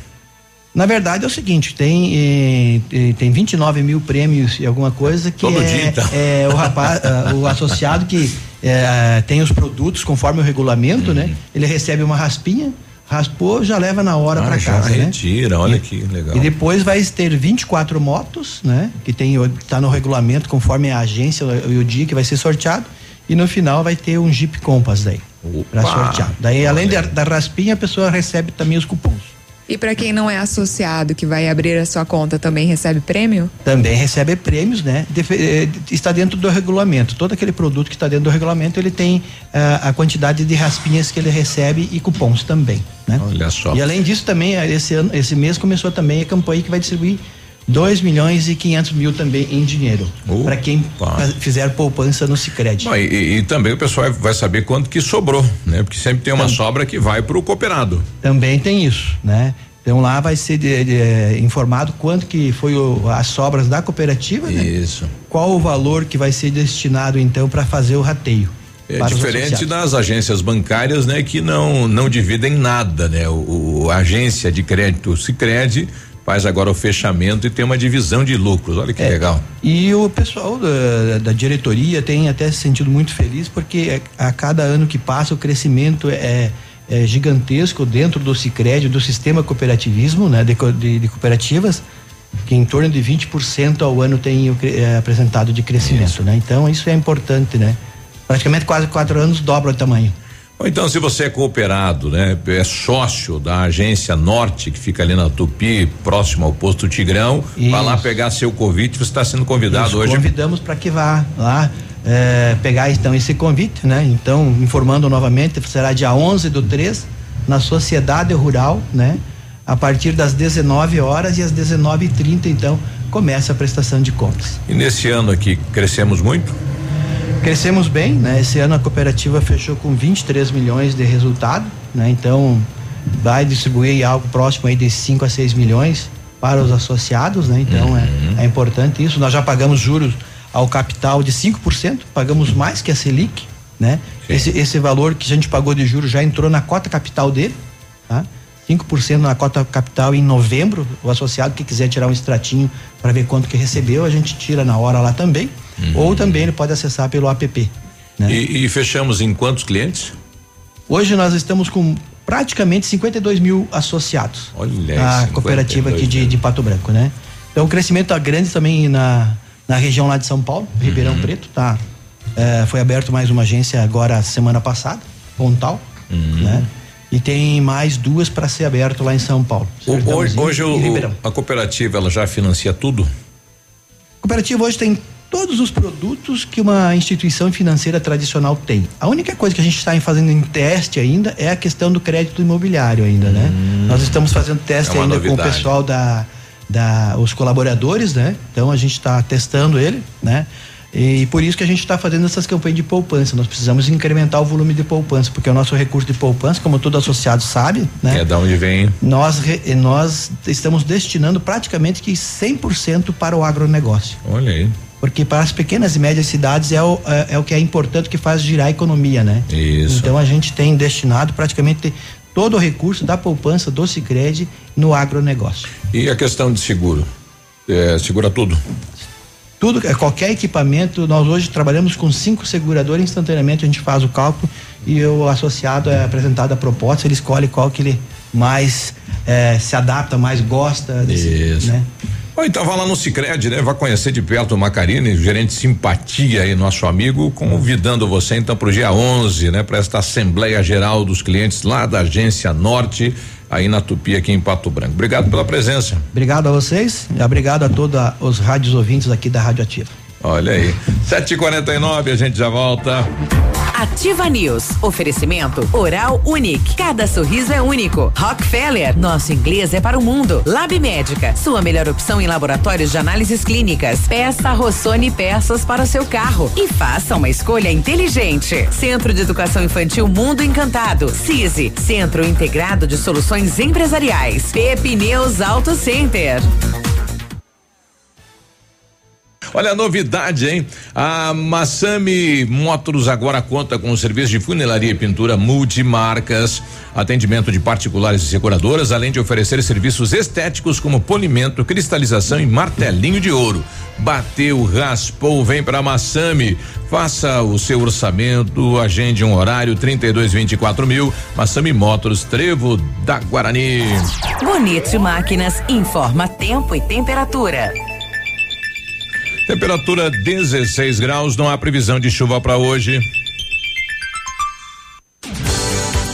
Na verdade é o seguinte, tem eh, tem 29 mil prêmios e alguma coisa que Todo é, dia, então. é o rapaz, uh, *laughs* o associado que tem os produtos conforme o regulamento, uhum. né? Ele recebe uma raspinha, raspou, já leva na hora ah, para casa, né? retira, olha e, que legal. E depois vai ter 24 motos, né? Que tem tá no regulamento conforme a agência e o dia que vai ser sorteado e no final vai ter um Jeep Compass daí para sortear. Daí além da, da raspinha a pessoa recebe também os cupons. E para quem não é associado, que vai abrir a sua conta, também recebe prêmio? Também recebe prêmios, né? Eh, está dentro do regulamento. Todo aquele produto que está dentro do regulamento, ele tem uh, a quantidade de raspinhas que ele recebe e cupons também, né? Olha só. E além disso, também, eh, esse ano, esse mês começou também a campanha que vai distribuir 2 milhões e 500 mil também em dinheiro para quem fizer poupança no Sicredi. E, e, e, também o pessoal vai saber quanto que sobrou, né? Porque sempre tem uma também. sobra que vai para o cooperado. Também tem isso, né? Então lá vai ser de, de, é, informado quanto que foi o, as sobras da cooperativa, né? Isso. Qual o valor que vai ser destinado então para fazer o rateio. É diferente das agências bancárias, né, que não não dividem nada, né? O, o a agência de crédito Sicredi faz agora o fechamento e tem uma divisão de lucros. Olha que é, legal. E o pessoal da, da, diretoria tem até se sentido muito feliz porque a cada ano que passa o crescimento é, é gigantesco dentro do Sicredi, do sistema cooperativismo, né, de, de, de cooperativas, que em torno de 20% ao ano tem é, apresentado de crescimento, isso. né? Então isso é importante, né? Praticamente quase quatro anos dobra o tamanho. Ou então, se você é cooperado, né? É sócio da agência Norte, que fica ali na Tupi, próximo ao posto Tigrão, Isso. vai lá pegar seu convite, você está sendo convidado Isso, hoje. Convidamos para que vá lá é, pegar então esse convite, né? Então, informando novamente, será dia 11 do 3, na Sociedade Rural, né? A partir das 19 horas e às 19h30, então, começa a prestação de contas. E nesse ano aqui, crescemos muito? Crescemos bem, né? Esse ano a cooperativa fechou com 23 milhões de resultado, né? Então vai distribuir algo próximo aí de 5 a 6 milhões para os associados, né? Então uhum. é, é importante isso. Nós já pagamos juros ao capital de 5%, pagamos mais que a Selic, né? Esse, esse valor que a gente pagou de juros já entrou na cota capital dele, tá? 5% na cota capital em novembro. O associado que quiser tirar um extratinho para ver quanto que recebeu, a gente tira na hora lá também. Uhum. Ou também ele pode acessar pelo app. Né? E, e, fechamos em quantos clientes? Hoje nós estamos com praticamente 52 mil associados. Olha A cooperativa aqui 52 de, de Pato Branco, né? Então o crescimento tá grande também na, na região lá de São Paulo, Ribeirão Preto, tá? É, foi aberto mais uma agência agora semana passada, Pontal, né? E tem mais duas para ser aberto lá em São Paulo. O- Hoje, hoje o- a cooperativa ela já financia tudo? A cooperativa hoje tem todos os produtos que uma instituição financeira tradicional tem. A única coisa que a gente está fazendo em teste ainda é a questão do crédito imobiliário ainda, né? Nós estamos fazendo teste é ainda com o novidade. pessoal da, da os colaboradores, né? Então a gente está testando ele, né? E por isso que a gente está fazendo essas campanhas de poupança. Nós precisamos incrementar o volume de poupança, porque o nosso recurso de poupança, como todo associado sabe, né? É da onde vem? Nós, nós estamos destinando praticamente que 100% para o agronegócio. Olha aí. Porque para as pequenas e médias cidades é o, é, é o que é importante que faz girar a economia, né? Isso. Então a gente tem destinado praticamente todo o recurso da poupança do Sicredi no agronegócio. E a questão de seguro? É, segura tudo? Tudo, é, qualquer equipamento, nós hoje trabalhamos com cinco seguradoras, instantaneamente a gente faz o cálculo e o associado é apresentado a proposta, ele escolhe qual que ele mais eh, se adapta, mais gosta. Desse, Isso. Né? Então vai lá no Cicred, né? Vai conhecer de perto o Macarini, gerente simpatia aí, nosso amigo, convidando você então para o dia 11, né? Para esta Assembleia Geral dos Clientes lá da Agência Norte, aí na Tupi, aqui em Pato Branco. Obrigado pela presença. Obrigado a vocês e obrigado a todos os rádios ouvintes aqui da Rádio Ativa. Olha aí. 7h49, a gente já volta. Ativa News. Oferecimento Oral Unique. Cada sorriso é único. Rockefeller. Nosso inglês é para o mundo. Lab Médica. Sua melhor opção em laboratórios de análises clínicas. Peça Rossoni peças para o seu carro. E faça uma escolha inteligente. Centro de Educação Infantil Mundo Encantado. CISI. Centro Integrado de Soluções Empresariais. Pepineus Auto Center. Olha a novidade, hein? A Massami Motors agora conta com o serviço de funilaria e pintura multimarcas, atendimento de particulares e seguradoras, além de oferecer serviços estéticos como polimento, cristalização e martelinho de ouro. Bateu, raspou, vem para Massami. Faça o seu orçamento, agende um horário 3224 mil. Massami Motors, Trevo da Guarani. Bonito Máquinas informa tempo e temperatura. Temperatura 16 graus, não há previsão de chuva para hoje.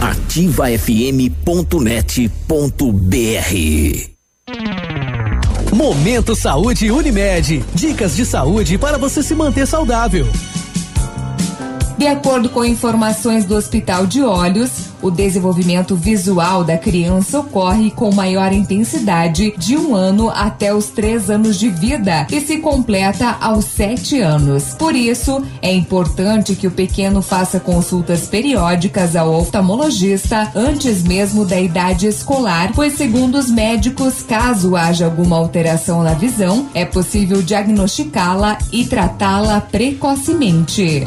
ativafm.net.br Momento Saúde Unimed. Dicas de saúde para você se manter saudável. De acordo com informações do Hospital de Olhos, o desenvolvimento visual da criança ocorre com maior intensidade de um ano até os três anos de vida e se completa aos sete anos. Por isso, é importante que o pequeno faça consultas periódicas ao oftalmologista antes mesmo da idade escolar, pois, segundo os médicos, caso haja alguma alteração na visão, é possível diagnosticá-la e tratá-la precocemente.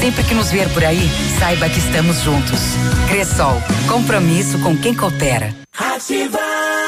Sempre que nos ver por aí, saiba que estamos juntos. Cressol, compromisso com quem coopera. Ativa!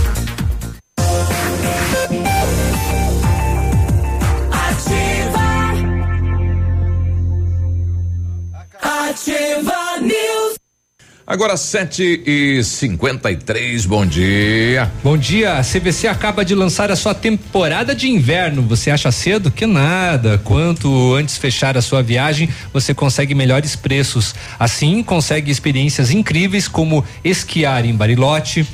Ativa News. Agora 7 e 53 bom dia. Bom dia, a CVC acaba de lançar a sua temporada de inverno. Você acha cedo? Que nada. Quanto antes fechar a sua viagem, você consegue melhores preços. Assim, consegue experiências incríveis como esquiar em Barilote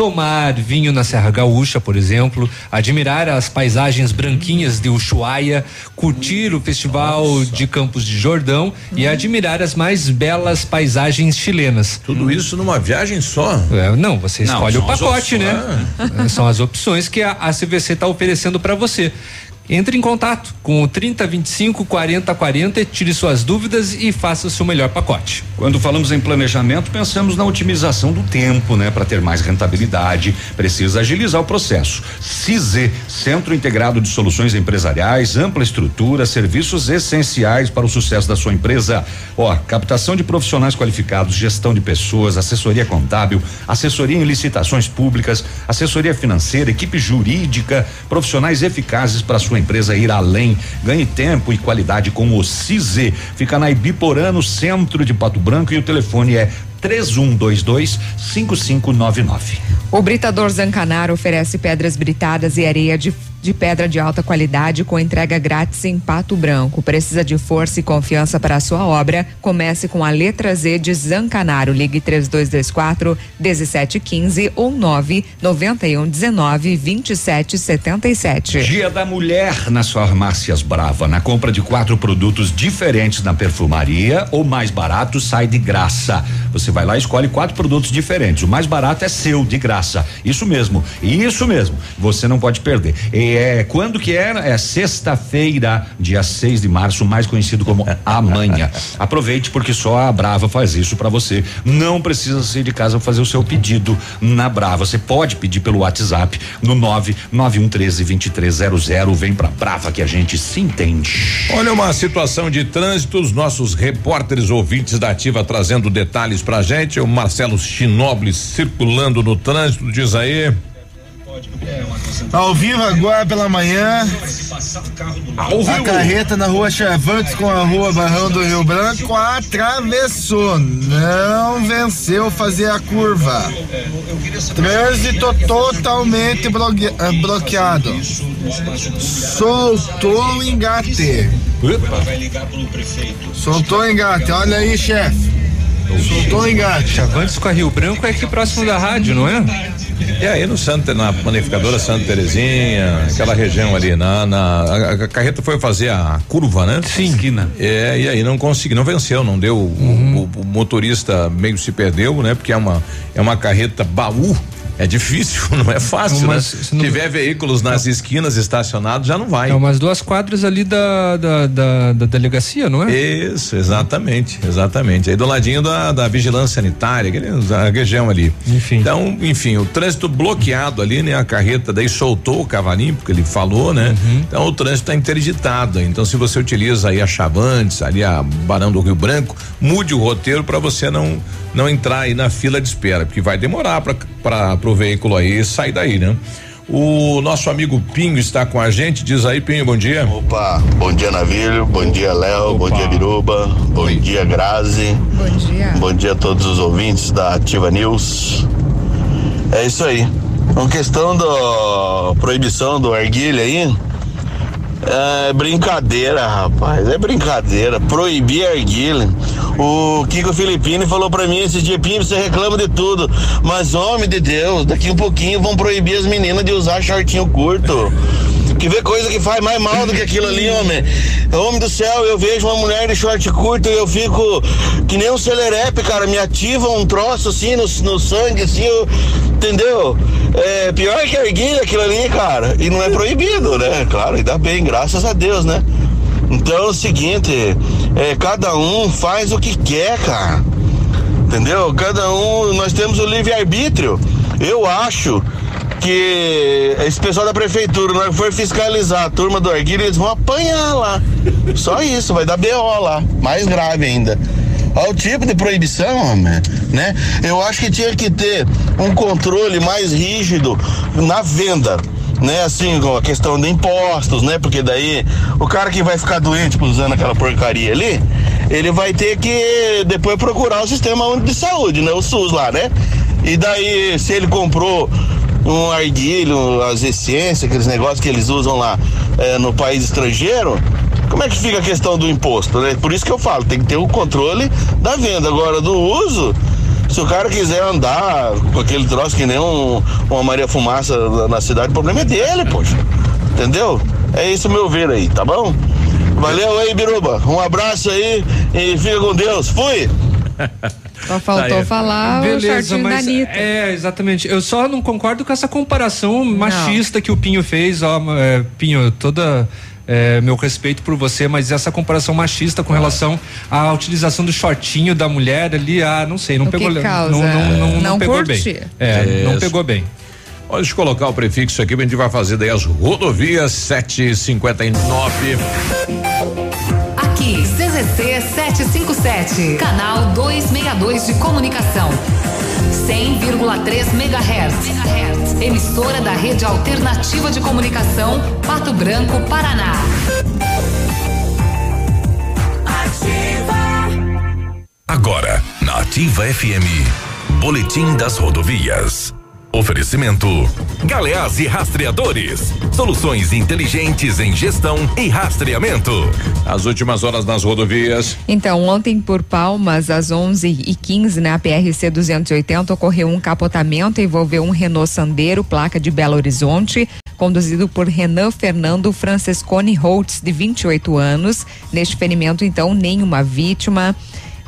tomar vinho na Serra Gaúcha, por exemplo, admirar as paisagens branquinhas de Ushuaia, curtir o Festival Nossa. de Campos de Jordão e uhum. admirar as mais belas paisagens chilenas. Tudo isso numa viagem só? É, não, você escolhe não, o pacote, né? *laughs* São as opções que a, a CVC está oferecendo para você. Entre em contato com o 3025 4040 tire suas dúvidas e faça o seu melhor pacote. Quando falamos em planejamento, pensamos na otimização do tempo, né? Para ter mais rentabilidade, precisa agilizar o processo. CISE, Centro Integrado de Soluções Empresariais, ampla estrutura, serviços essenciais para o sucesso da sua empresa. Ó, captação de profissionais qualificados, gestão de pessoas, assessoria contábil, assessoria em licitações públicas, assessoria financeira, equipe jurídica, profissionais eficazes para sua empresa ir além. Ganhe tempo e qualidade com o CISE. Fica na Ibiporã, no centro de Pato Branco e o telefone é 3122 5599. O Britador Zancanaro oferece pedras britadas e areia de de pedra de alta qualidade com entrega grátis em Pato Branco. Precisa de força e confiança para a sua obra? Comece com a letra Z de Zancanaro. Ligue 3224 1715 ou 99119 2777. Dia da Mulher nas farmácias Brava. Na compra de quatro produtos diferentes na perfumaria, o mais barato sai de graça. Você vai lá e escolhe quatro produtos diferentes. O mais barato é seu, de graça. Isso mesmo, isso mesmo. Você não pode perder. E é quando que é? É sexta-feira, dia 6 de março, mais conhecido como amanhã. *laughs* Aproveite porque só a Brava faz isso para você. Não precisa sair de casa fazer o seu pedido na Brava. Você pode pedir pelo WhatsApp no 99113 2300. Vem pra Brava que a gente se entende. Olha uma situação de trânsito, os nossos repórteres ouvintes da Ativa trazendo detalhes pra gente. O Marcelo Chinoble circulando no trânsito, diz aí. Ao vivo agora pela manhã. A carreta na rua Chavantes com a rua Barrão do Rio Branco atravessou. Não venceu fazer a curva. Trânsito totalmente eh, bloqueado. Soltou o engate. Soltou o engate. Olha aí, chefe. Soltou o engate. Chavantes com a Rio Branco é aqui próximo da rádio, não é? É aí no Santa, na panificadora Santa Terezinha, aquela região ali, na, na a, a, carreta foi fazer a curva, né? Sim. Esquina. É, e aí não conseguiu, não venceu, não deu, uhum. o, o, o, motorista meio se perdeu, né? Porque é uma, é uma carreta baú, é difícil, *laughs* não é fácil, né? Se tiver veículos nas não. esquinas estacionados, já não vai. É umas duas quadras ali da, da, da, da, delegacia, não é? Isso, exatamente, exatamente. Aí do ladinho da, da vigilância sanitária, a região ali. Enfim. Então, enfim, o trânsito bloqueado ali, né? A carreta daí soltou o cavalinho, porque ele falou, né? Uhum. Então o trânsito está interditado. Então, se você utiliza aí a Chavantes, ali a Barão do Rio Branco, mude o roteiro para você não não entrar aí na fila de espera, porque vai demorar para o veículo aí sair daí, né? O nosso amigo Pinho está com a gente. Diz aí, Pinho, bom dia. Opa, bom dia, Navilho. Bom dia, Léo. Bom dia, Biruba. Bom Oi. dia, Grazi. Bom dia. Bom dia a todos os ouvintes da Ativa News. É isso aí. Com questão da proibição do arguilha aí, é brincadeira, rapaz. É brincadeira. Proibir arguilha. O Kiko Filipini falou para mim esse dia, Pim, você reclama de tudo. Mas, homem de Deus, daqui um pouquinho vão proibir as meninas de usar shortinho curto. Que vê coisa que faz mais mal do que aquilo ali, homem. Homem do céu, eu vejo uma mulher de short curto e eu fico que nem um celerepe, cara. Me ativa um troço assim no, no sangue, assim, eu, entendeu? É pior que a erguilha aquilo ali, cara. E não é proibido, né? Claro, ainda bem, graças a Deus, né? Então é o seguinte, é, cada um faz o que quer, cara. Entendeu? Cada um, nós temos o livre-arbítrio. Eu acho que esse pessoal da prefeitura, na hora que for fiscalizar a turma do Arguilha, eles vão apanhar lá. Só isso, vai dar BO lá. Mais grave ainda. Olha o tipo de proibição, né? Eu acho que tinha que ter um controle mais rígido na venda né, assim, com a questão de impostos, né? Porque daí o cara que vai ficar doente usando aquela porcaria ali, ele vai ter que depois procurar o sistema único de saúde, né? O SUS lá, né? E daí, se ele comprou um arguilho, as essências, aqueles negócios que eles usam lá é, no país estrangeiro, como é que fica a questão do imposto, né? Por isso que eu falo, tem que ter o controle da venda. Agora, do uso, se o cara quiser andar com aquele troço que nem um, uma Maria Fumaça na cidade, o problema é dele, poxa. Entendeu? É isso meu ver aí, tá bom? Valeu aí, Biruba. Um abraço aí e fica com Deus. Fui! *laughs* Só faltou Tá, é. falar o shortinho da mas Anitta. É, exatamente. Eu só não concordo com essa comparação machista que o Pinho fez. Ó, é, Pinho, toda. é, meu respeito por você, mas essa comparação machista com relação à utilização do shortinho da mulher ali, ah, não sei, não O que pegou causa? não, não, não, não Não pegou curte? bem. É, não pegou bem. Eu colocar o prefixo aqui, a gente vai fazer daí as rodovias 759. CZC 757, canal 262 de comunicação. 100,3 MHz. Emissora da Rede Alternativa de Comunicação, Pato Branco, Paraná. Agora, na Ativa FM, Boletim das Rodovias. Oferecimento: Galeás e Rastreadores. Soluções inteligentes em gestão e rastreamento. As últimas horas nas rodovias. Então, ontem por Palmas, às 11h15, na PRC 280, ocorreu um capotamento, envolveu um Renault Sandero, placa de Belo Horizonte, conduzido por Renan Fernando Francescone Holtz, de 28 anos. Neste ferimento, então, nenhuma vítima.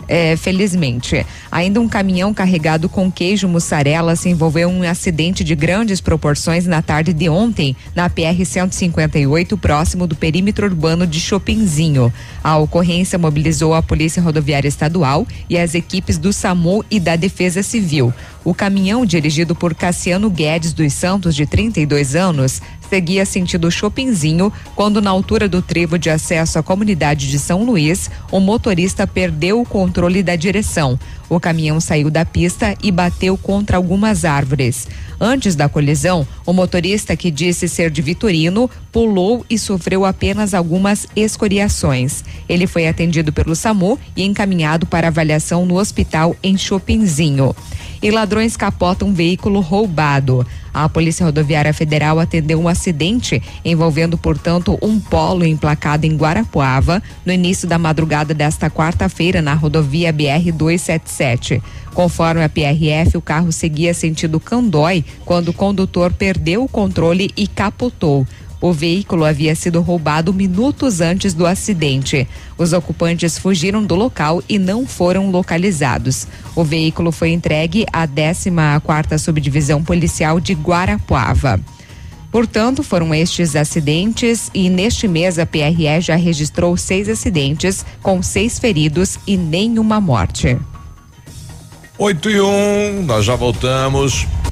É, felizmente. Ainda um caminhão carregado com queijo mussarela se envolveu em um acidente de grandes proporções na tarde de ontem, na PR 158, próximo do perímetro urbano de Chopinzinho. A ocorrência mobilizou a Polícia Rodoviária Estadual e as equipes do SAMU e da Defesa Civil. O caminhão, dirigido por Cassiano Guedes dos Santos, de 32 anos, seguia sentido Chopinzinho quando, na altura do trevo de acesso à comunidade de São Luís, o motorista perdeu o controle da direção. O caminhão saiu da pista e bateu contra algumas árvores. Antes da colisão, o motorista, que disse ser de Vitorino, pulou e sofreu apenas algumas escoriações. Ele foi atendido pelo SAMU e encaminhado para avaliação no hospital em Chopinzinho e ladrões capotam um veículo roubado. A Polícia Rodoviária Federal atendeu um acidente envolvendo, portanto, um polo emplacado em Guarapuava no início da madrugada desta quarta-feira na rodovia BR 277. Conforme a PRF, o carro seguia sentido Candói quando o condutor perdeu o controle e capotou. O veículo havia sido roubado minutos antes do acidente. Os ocupantes fugiram do local e não foram localizados. O veículo foi entregue à 14ª Subdivisão Policial de Guarapuava. Portanto, foram estes acidentes e neste mês a PRE já registrou seis acidentes, com seis feridos e nenhuma morte. 8 e 1, um, nós já voltamos.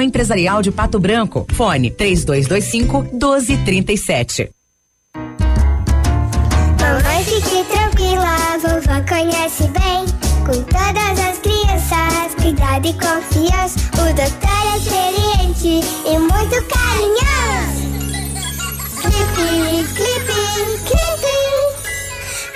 Empresarial de Pato Branco. Fone 3225 1237. Mamãe, fique tranquila, vovó conhece bem. Com todas as crianças, cuidado e confiança. O doutor é experiente e muito carinhoso.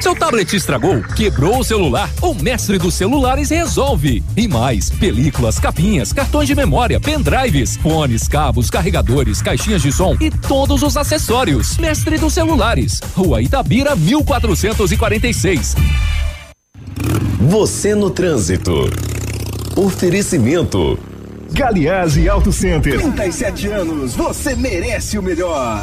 Seu tablet estragou, quebrou o celular? O mestre dos celulares resolve. E mais, películas, capinhas, cartões de memória, pendrives, fones, cabos, carregadores, caixinhas de som e todos os acessórios. Mestre dos celulares, Rua Itabira, 1446. Você no trânsito. Oferecimento. Galiase Auto Center. 37 anos, você merece o melhor.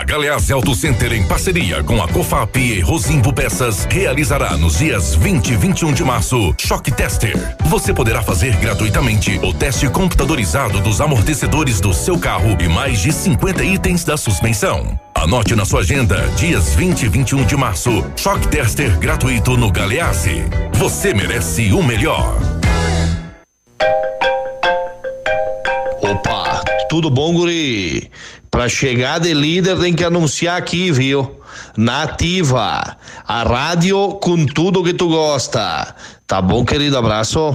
A Galeazzi Auto Center, em parceria com a Cofap e Rosimbo Peças, realizará nos dias 20 e 21 de março Choque Tester. Você poderá fazer gratuitamente o teste computadorizado dos amortecedores do seu carro e mais de 50 itens da suspensão. Anote na sua agenda, dias 20 e 21 de março, Choque Tester gratuito no Galeazzi. Você merece o melhor. Opa, tudo bom, guri? Pra chegar de líder tem que anunciar aqui, viu? Nativa, a rádio com tudo que tu gosta. Tá bom, querido? Abraço.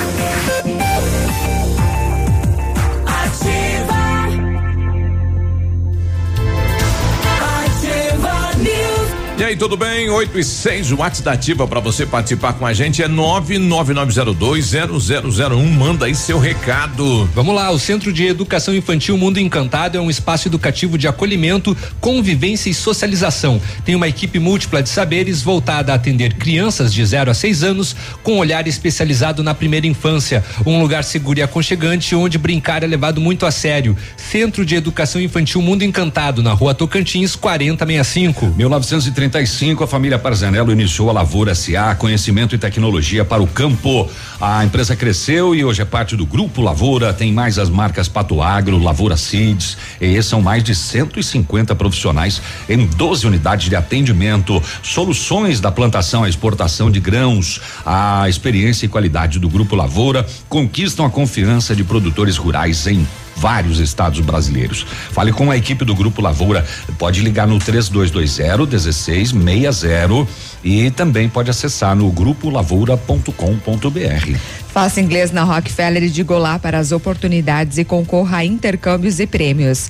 E aí, tudo bem? 8 e 6, o WhatsApp da Ativa para você participar com a gente é 999020001. Manda aí seu recado. Vamos lá, o Centro de Educação Infantil Mundo Encantado é um espaço educativo de acolhimento, convivência e socialização. Tem uma equipe múltipla de saberes voltada a atender crianças de 0 a 6 anos com olhar especializado na primeira infância. Um lugar seguro e aconchegante onde brincar é levado muito a sério. Centro de Educação Infantil Mundo Encantado, na rua Tocantins, 4065. 1935, a família Parzanello iniciou a Lavoura SA, conhecimento e tecnologia para o campo. A empresa cresceu e hoje é parte do Grupo Lavoura, tem mais as marcas Pato Agro, Lavoura Seeds, e são mais de 150 profissionais em 12 unidades de atendimento, soluções da plantação à exportação de grãos. A experiência e qualidade do Grupo Lavoura conquistam a confiança de produtores rurais em vários estados brasileiros. Fale com a equipe do Grupo Lavoura. Pode ligar no 3220 1660 e também pode acessar no grupolavoura.com.br. Faça inglês na Rockefeller e de Golar para as oportunidades e concorra a intercâmbios e prêmios.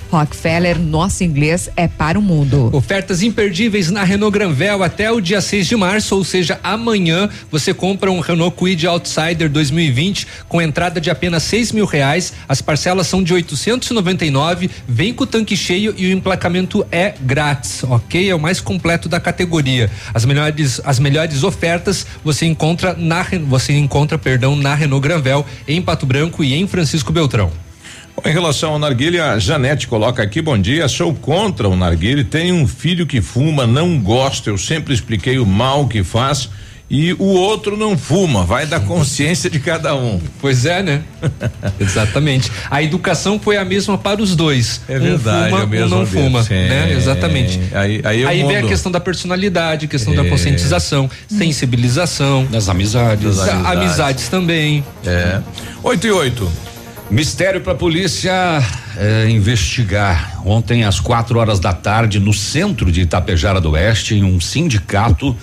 Rockefeller, nosso inglês é para o mundo. Ofertas imperdíveis na Renault Granvel até o dia 6 de março, ou seja, amanhã você compra um Renault Kwid Outsider 2020 com entrada de apenas seis mil reais. As parcelas são de 899, vem com o tanque cheio e o emplacamento é grátis, ok? É o mais completo da categoria. As melhores, as melhores ofertas você encontra na você encontra, perdão, na Renault Granvel em Pato Branco e em Francisco Beltrão. Em relação ao narguilha, a Janete coloca aqui, bom dia, sou contra o narguilha, tenho um filho que fuma, não gosto, eu sempre expliquei o mal que faz e o outro não fuma, vai da consciência de cada um. Pois é, né? *laughs* Exatamente. A educação foi a mesma para os dois. É verdade, um fuma, um não fuma, Sim. né? Exatamente. Aí, aí, Aí vem a questão da personalidade, questão É. da conscientização, sensibilização, das amizades, da- amizades também. É. 8 e 8. Mistério para a polícia é, investigar. Ontem, às quatro horas da tarde, no centro de Itapejara do Oeste, em um sindicato,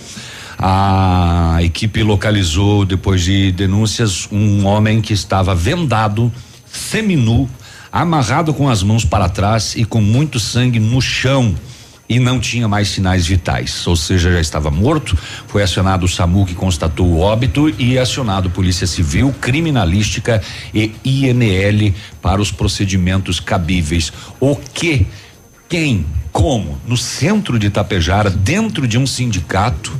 a equipe localizou, depois de denúncias, um homem que estava vendado, seminu, amarrado com as mãos para trás e com muito sangue no chão e não tinha mais sinais vitais, ou seja, já estava morto. Foi acionado o SAMU que constatou o óbito e acionado Polícia Civil, Criminalística e INL para os procedimentos cabíveis. O que, quem, como, no centro de Itapejara, dentro de um sindicato,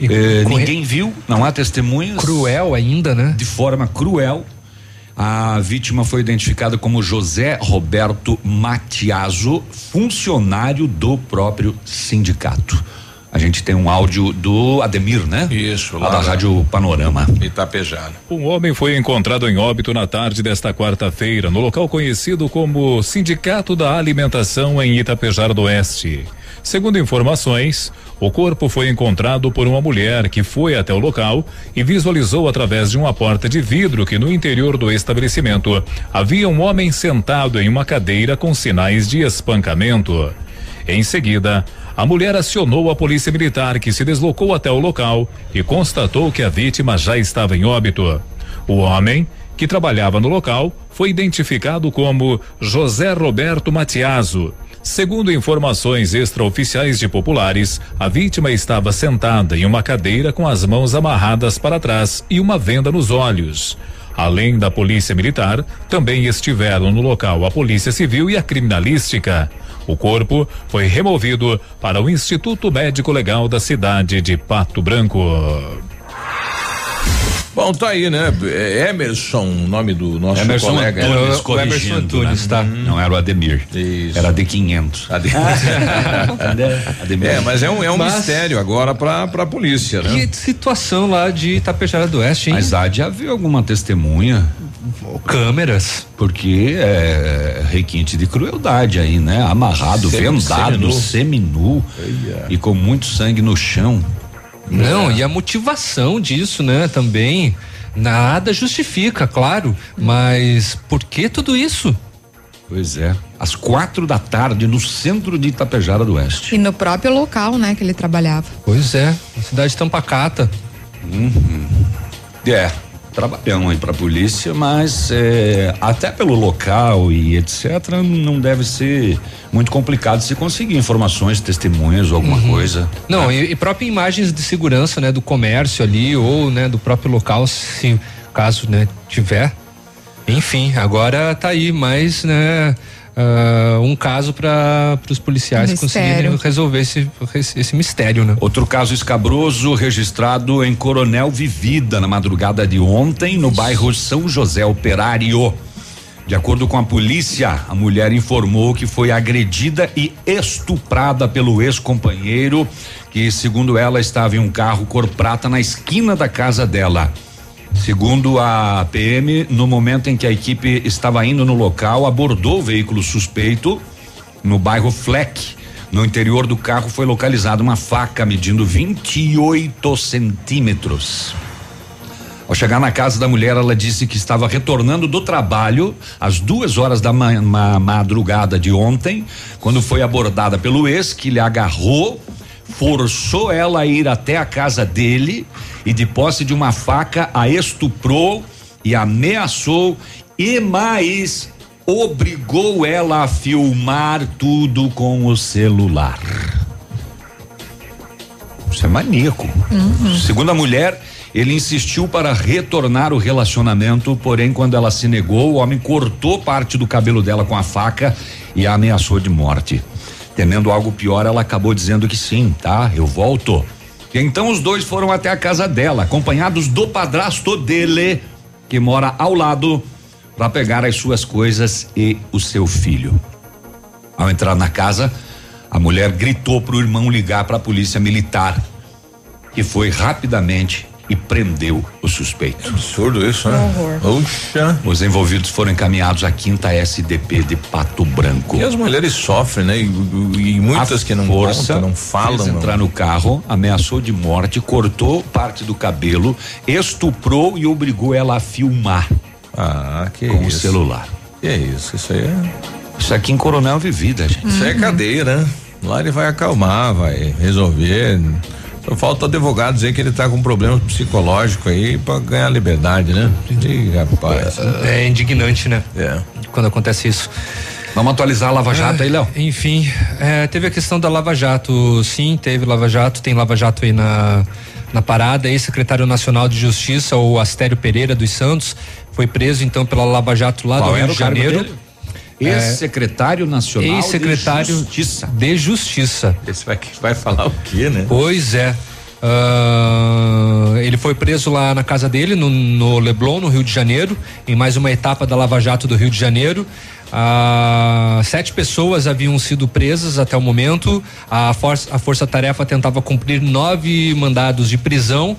eh, ninguém viu, não há testemunhas. Cruel ainda, né? De forma cruel. A vítima foi identificada como José Roberto Matiaso, funcionário do próprio sindicato. A gente tem um áudio do Ademir, né? Isso, lá da Rádio Panorama. Itapejara. Um homem foi encontrado em óbito na tarde desta quarta-feira, no local conhecido como Sindicato da Alimentação em Itapejara do Oeste. Segundo informações, o corpo foi encontrado por uma mulher que foi até o local e visualizou através de uma porta de vidro que no interior do estabelecimento havia um homem sentado em uma cadeira com sinais de espancamento. Em seguida, a mulher acionou a polícia militar que se deslocou até o local e constatou que a vítima já estava em óbito. O homem, que trabalhava no local, foi identificado como José Roberto Matiaso. Segundo informações extraoficiais de populares, a vítima estava sentada em uma cadeira com as mãos amarradas para trás e uma venda nos olhos. Além da polícia militar, também estiveram no local a polícia civil e a criminalística. O corpo foi removido para o Instituto Médico Legal da cidade de Pato Branco. Bom, tá aí, né? É Emerson, o nome do nosso Emerson colega. Antunes O- o Emerson Antunes, né? tá? Não era o Ademir. Era de 500. *laughs* Ademir. É, mas é um, é um Mas- mistério agora pra, pra polícia, né? Que situação lá de Itapejara do Oeste, hein? Mas há de haver alguma testemunha. Câmeras. Porque é requinte de crueldade aí, né? Amarrado, vendado, seminu e com muito sangue no chão. Não, e a motivação disso, né, também. Nada justifica, claro, mas por que tudo isso? Pois é. Às quatro da tarde, no centro de Itapejara do Oeste. E no próprio local, né, que ele trabalhava. Pois é, a cidade de Tampacata. É, trabalhão aí pra polícia, mas é, até pelo local e etc, não deve ser muito complicado se conseguir informações, testemunhas ou alguma Uhum. coisa. Não, e, e próprias imagens de segurança, né, do comércio ali ou, né, do próprio local, se caso, né, tiver. Enfim, agora tá aí mais, né, ah, um caso para os policiais Mistério. conseguirem resolver esse, esse, esse mistério, né? Outro caso escabroso registrado em Coronel Vivida na madrugada de ontem, no bairro São José Operário. De acordo com a polícia, a mulher informou que foi agredida e estuprada pelo ex-companheiro, que, segundo ela, estava em um carro cor prata na esquina da casa dela. Segundo a PM, no momento em que a equipe estava indo no local, abordou o veículo suspeito no bairro Fleck. No interior do carro foi localizada uma faca medindo 28 centímetros. Ao chegar na casa da mulher, ela disse que estava retornando do trabalho às duas horas da ma ma madrugada de ontem, quando foi abordada pelo ex, que lhe agarrou, forçou ela a ir até a casa dele e, de posse de uma faca, a estuprou e ameaçou e mais obrigou ela a filmar tudo com o celular. Isso é maníaco. Uhum. Segundo a mulher, ele insistiu para retornar o relacionamento, porém, quando ela se negou, o homem cortou parte do cabelo dela com a faca e a ameaçou de morte. Temendo algo pior, ela acabou dizendo que sim, tá? Eu volto. Então os dois foram até a casa dela, acompanhados do padrasto dele, que mora ao lado, para pegar as suas coisas e o seu filho. Ao entrar na casa, a mulher gritou para o irmão ligar para a polícia militar, que foi rapidamente e prendeu o suspeito. Absurdo isso, né? Puxa. Os envolvidos foram encaminhados à quinta SDP de Pato Branco. E as mulheres sofrem, né? E, e muitas A que não força contam, não falam. fez não. entrar no carro, ameaçou de morte, cortou parte do cabelo, estuprou e obrigou ela a filmar. Ah, que com isso. o celular. Que isso, isso aí é. Isso aqui em Coronel Vivida, gente. Isso aí é cadeia, né? Lá ele vai acalmar, vai resolver. Só falta advogados aí que ele tá com problemas psicológicos aí pra ganhar liberdade, né? Ih, rapaz. É indignante, né? É. Quando acontece isso. Vamos atualizar a Lava Jato aí, Léo? Enfim, é, teve a questão da Lava Jato, sim, teve Lava Jato, tem Lava Jato aí na, na parada, ex-secretário nacional de Justiça, o Astério Pereira dos Santos, foi preso então pela Lava Jato lá Qual do Rio de o Janeiro. Dele? Ex-secretário nacional Ex-secretário de Justiça. de Justiça. Esse vai, vai falar o quê, né? Pois é. Ah, ele foi preso lá na casa dele, no, no Leblon, no Rio de Janeiro, em mais uma etapa da Lava Jato do Rio de Janeiro. Ah, sete pessoas haviam sido presas até o momento. A força, a força tarefa tentava cumprir nove mandados de prisão.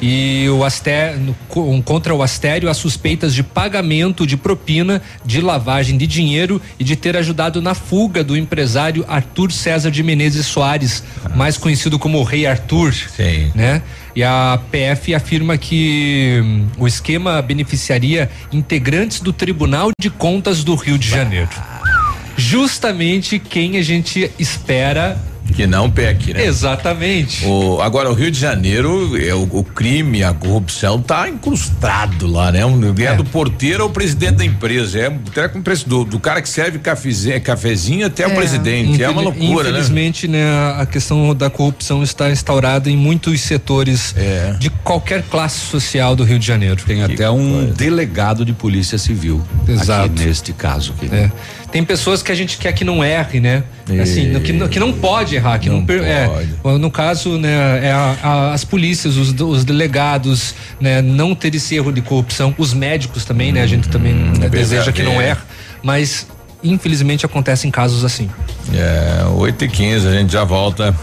E o Astério, contra o Astério, há suspeitas de pagamento de propina, de lavagem de dinheiro e de ter ajudado na fuga do empresário Arthur César de Menezes Soares, mais conhecido como Rei Arthur. Sim. Né? E a PF afirma que hum, o esquema beneficiaria integrantes do Tribunal de Contas do Rio de Janeiro. Justamente quem a gente espera Que não peque, né? Exatamente. O, agora, o Rio de Janeiro, é, o, o crime, a corrupção tá incrustado lá, né? Um, é. do porteiro ao presidente da empresa. É até com preço do, do cara que serve cafezinho, cafezinho até o presidente. é uma loucura, né? Infelizmente, né? a questão da corrupção está instaurada em muitos setores É. de qualquer classe social do Rio de Janeiro. Tem até um delegado de polícia civil Exato. aqui neste caso aqui. É. Tem pessoas que a gente quer que não erre, né? Assim, no- que, não- que não pode errar, que não, per- é, no caso, né, é a- a- as polícias, os, os delegados, né, não ter esse erro de corrupção, os médicos também, né, a gente também né, deseja que não é. erre, mas infelizmente acontecem casos assim. É, 8 e 15 a gente já volta.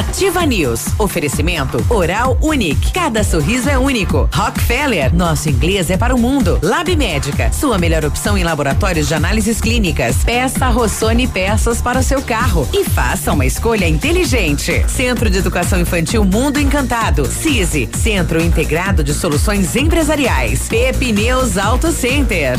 Ativa News. Oferecimento Oral Unique. Cada sorriso é único. Rockefeller. Nosso inglês é para o mundo. Lab Médica. Sua melhor opção em laboratórios de análises clínicas. Peça Rossoni peças para o seu carro. E faça uma escolha inteligente. Centro de Educação Infantil Mundo Encantado. CISI. Centro Integrado de Soluções Empresariais. Pepineus Auto Center.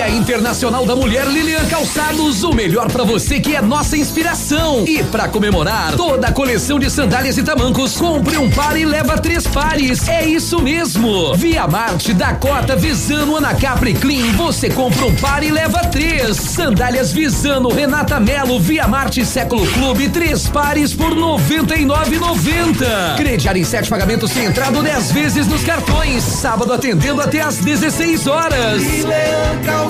Dia Internacional da Mulher Lilian Calçados, o melhor para você que é nossa inspiração. E para comemorar toda a coleção de sandálias e tamancos, compre um par e leva três pares. É isso mesmo. Via Marte, Dakota, Visano, Anacapri Clean, você compra um par e leva três. Sandálias Visano, Renata Melo, Via Marte Século Clube, três pares por noventa e nove noventa. Crediar em sete pagamentos sem entrada dez vezes nos cartões. Sábado atendendo até às 16 horas. Leão Calçados.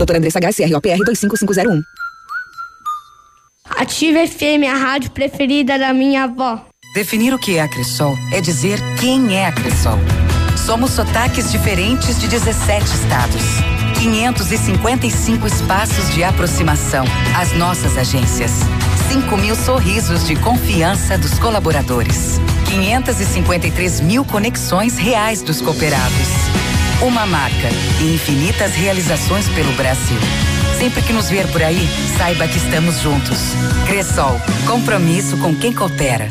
Doutora Andressa HCROPR 25501. Ativa FM, a rádio preferida da minha avó. Definir o que é a Cressol é dizer quem é a Cressol. Somos sotaques diferentes de 17 estados. 555 espaços de aproximação. As nossas agências. 5 mil sorrisos de confiança dos colaboradores. 553 mil conexões reais dos cooperados. Uma marca e infinitas realizações pelo Brasil. Sempre que nos ver por aí, saiba que estamos juntos. Cressol, compromisso com quem coopera.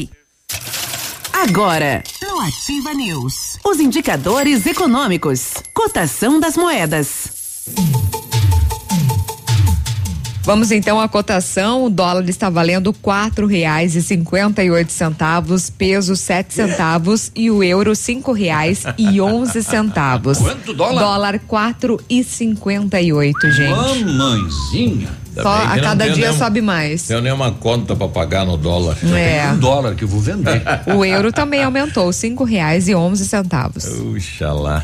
Agora, no Ativa News, os indicadores econômicos, cotação das moedas. Vamos então à cotação. O dólar está valendo quatro reais e cinquenta e oito centavos, peso sete centavos e o euro cinco reais e onze centavos. Quanto dólar? Dólar quatro e cinquenta e oito, gente. Mamãezinha. Só a cada dia sobe mais. Tenho nenhuma conta para pagar no dólar. É. Um dólar que eu vou vender. *laughs* O euro também aumentou, cinco reais e onze centavos. Puxa lá.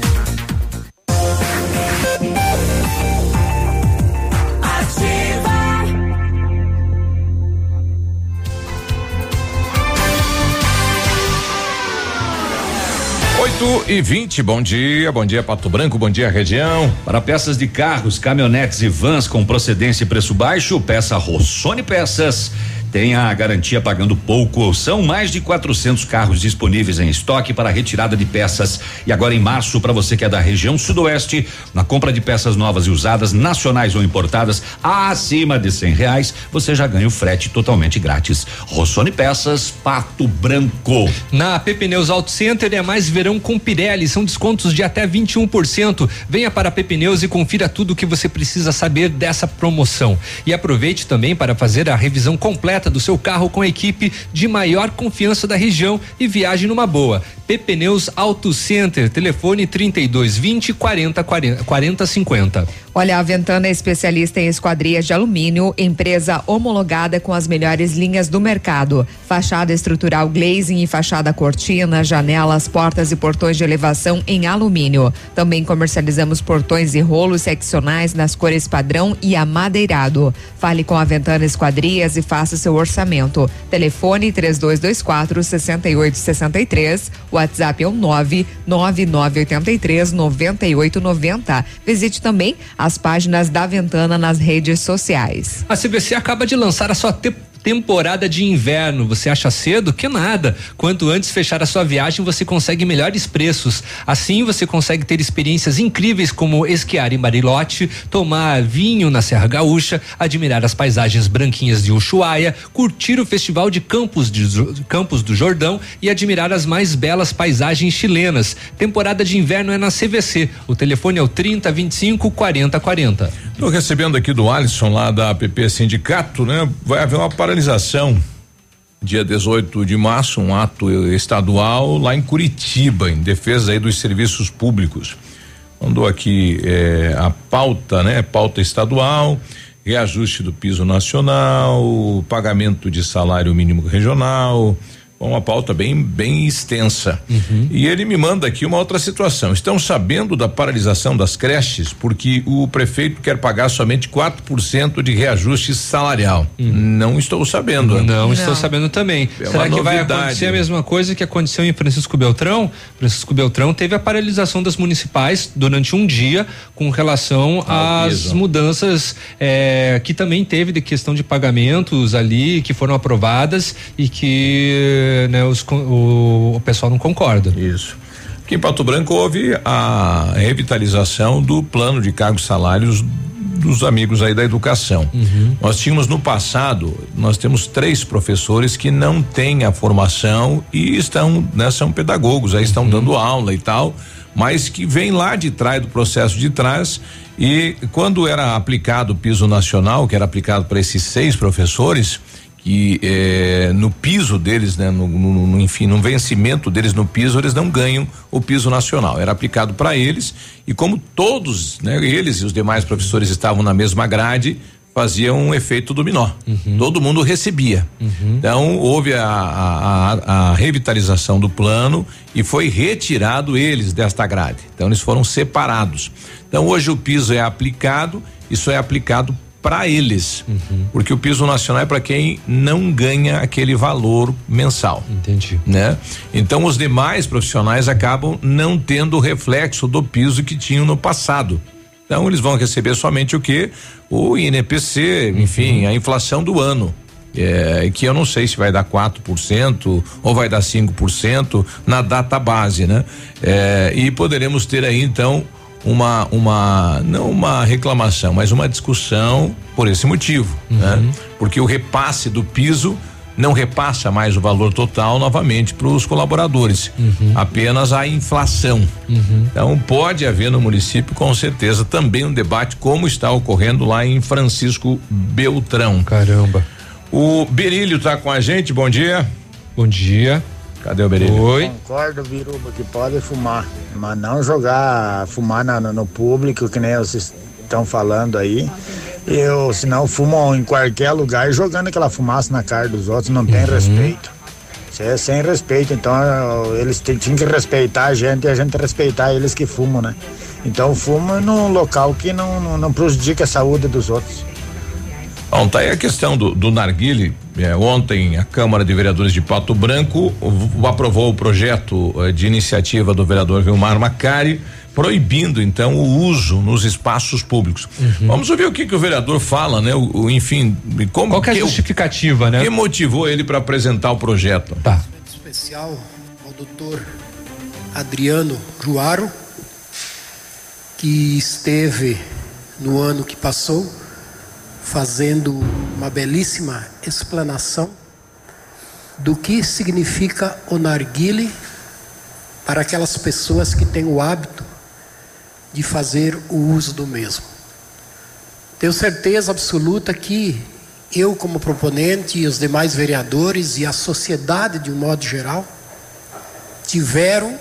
8 e 20, bom dia, bom dia Pato Branco, bom dia região. Para peças de carros, caminhonetes e vans com procedência e preço baixo, peça Rossoni Peças. Tenha a garantia pagando pouco. São mais de 400 carros disponíveis em estoque para retirada de peças. E agora em março, para você que é da região sudoeste, na compra de peças novas e usadas, nacionais ou importadas, acima de cem reais, você já ganha o frete totalmente grátis. Rossoni Peças, Pato Branco. Na PP Neus Auto Center é mais verão com Pirelli, são descontos de até 21%. Venha para a PP Neus e confira tudo o que você precisa saber dessa promoção. E aproveite também para fazer a revisão completa do seu carro com a equipe de maior confiança da região e viaje numa boa. PP Neus Auto Center, telefone 3220 40 40 40 50. Olha, a Ventana é especialista em esquadrias de alumínio, empresa homologada com as melhores linhas do mercado. Fachada estrutural glazing e fachada cortina, janelas, portas e portões de elevação em alumínio. Também comercializamos portões e rolos seccionais nas cores padrão e amadeirado. Fale com a Ventana Esquadrias e faça seu orçamento. Telefone 3224 6863. WhatsApp é o 99983 9890. Visite também as páginas da Ventana nas redes sociais. A CVC acaba de lançar a sua te temporada de inverno. Você acha cedo? Que nada. Quanto antes fechar a sua viagem, você consegue melhores preços. Assim, você consegue ter experiências incríveis como esquiar em Barilote, tomar vinho na Serra Gaúcha, admirar as paisagens branquinhas de Ushuaia, curtir o Festival de Campos, de, Campos do Jordão e admirar as mais belas paisagens chilenas. Temporada de inverno é na CVC. O telefone é o 30 25 40 40. Estou recebendo aqui do Alisson lá da APP Sindicato, né? Vai haver uma paralisação dia 18 de março, um ato estadual lá em Curitiba, em defesa aí dos serviços públicos. Mandou aqui eh, a pauta, né? Pauta estadual, reajuste do piso nacional, pagamento de salário mínimo regional, uma pauta bem bem extensa. Uhum. E ele me manda aqui uma outra situação. Estão sabendo da paralisação das creches porque o prefeito quer pagar somente 4% de reajuste salarial. Uhum. Não estou sabendo. Não, Não, estou sabendo também. É Será que vai acontecer a mesma coisa que aconteceu em Francisco Beltrão? Francisco Beltrão teve a paralisação das municipais durante um dia com relação ah, às mudanças é, que também teve de questão de pagamentos ali que foram aprovadas e que né, os, o, o pessoal não concorda. Isso. Aqui em Pato Branco houve a revitalização do plano de cargos salários dos amigos aí da educação. Uhum. Nós tínhamos no passado, nós temos três professores que não têm a formação e estão, né, são pedagogos, aí estão uhum. dando aula e tal, mas que vem lá de trás do processo de trás e quando era aplicado o piso nacional, que era aplicado para esses seis professores, que eh, no piso deles, né, no, no, no, enfim, no vencimento deles no piso, eles não ganham o piso nacional. Era aplicado para eles e como todos, né, eles e os demais professores estavam na mesma grade, fazia um efeito dominó. Uhum. Todo mundo recebia. Uhum. Então houve a, a, a, revitalização do plano e foi retirado eles desta grade. Então eles foram separados. Então hoje o piso é aplicado, isso é aplicado para eles, uhum. porque o piso nacional é para quem não ganha aquele valor mensal. Entendi. Né? Então os demais profissionais acabam não tendo o reflexo do piso que tinham no passado. Então eles vão receber somente o que? O INPC, enfim, uhum. a inflação do ano. É, que eu não sei se vai dar 4% ou vai dar 5% na data base, né? É, e poderemos ter aí então uma uma não uma reclamação, mas uma discussão por esse motivo, uhum. né? Porque o repasse do piso não repassa mais o valor total novamente para os colaboradores, uhum. apenas a inflação. Uhum. Então pode haver no município com certeza também um debate como está ocorrendo lá em Francisco Beltrão. Caramba. O Berílio está com a gente. Bom dia. Bom dia. Cadê o Berílio? Oi. Concordo, Biruba, que pode fumar, mas não jogar, fumar na, no público, que nem vocês estão falando aí. Eu, senão fumam em qualquer lugar jogando aquela fumaça na cara dos outros, não tem uhum. respeito. Isso é sem respeito, então eles tinham que respeitar a gente e a gente respeitar eles que fumam, né? Então fuma num local que não, não, não prejudica a saúde dos outros. Bom, tá aí a questão do, do narguile. É, ontem a Câmara de Vereadores de Pato Branco aprovou o projeto eh, de iniciativa do vereador Vilmar Macari, proibindo então o uso nos espaços públicos. Uhum. Vamos ouvir o que, que o vereador fala, né? O, o enfim, como Qual que é a justificativa, né? Que motivou ele para apresentar o projeto? Tá. Especial ao doutor Adriano Juaro, que esteve no ano que passou fazendo uma belíssima explanação do que significa o narguile para aquelas pessoas que têm o hábito de fazer o uso do mesmo. Tenho certeza absoluta que eu, como proponente, e os demais vereadores e a sociedade de um modo geral, tiveram,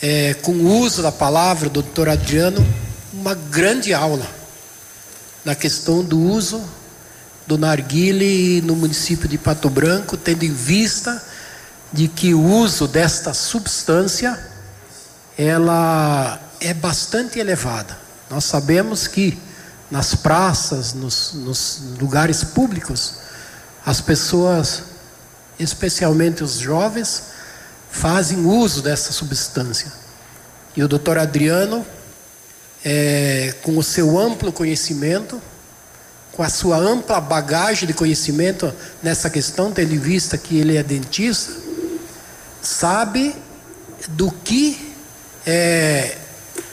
é, com o uso da palavra do doutor Adriano, uma grande aula na questão do uso do narguile no município de Pato Branco, tendo em vista de que o uso desta substância ela é bastante elevada. Nós sabemos que nas praças, nos, nos lugares públicos, as pessoas, especialmente os jovens, fazem uso dessa substância. E o doutor Adriano é, com o seu amplo conhecimento, com a sua ampla bagagem de conhecimento nessa questão, tendo em vista que ele é dentista, sabe do que é,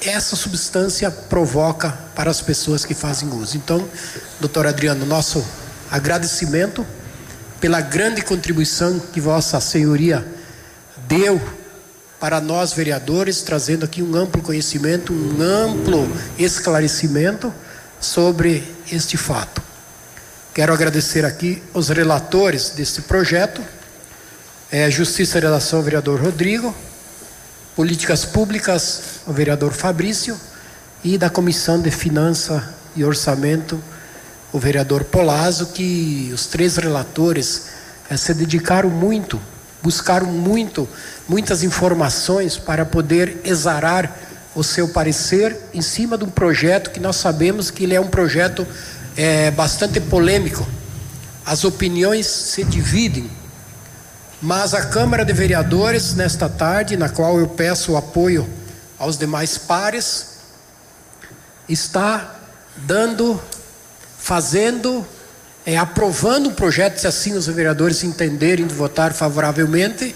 essa substância provoca para as pessoas que fazem uso. Então, doutor Adriano, nosso agradecimento pela grande contribuição que Vossa Senhoria deu para nós vereadores, trazendo aqui um amplo conhecimento, um amplo esclarecimento sobre este fato. Quero agradecer aqui os relatores deste projeto, é, Justiça e Relação, vereador Rodrigo, Políticas Públicas, o vereador Fabrício, e da Comissão de Finança e Orçamento, o vereador Polazzo, que os três relatores é, se dedicaram muito, buscaram muito, muitas informações para poder exarar o seu parecer em cima de um projeto que nós sabemos que ele é um projeto é, bastante polêmico. As opiniões se dividem, mas a Câmara de Vereadores, nesta tarde, na qual eu peço o apoio aos demais pares, está dando, fazendo, é, aprovando um projeto, se assim os vereadores entenderem de votar favoravelmente,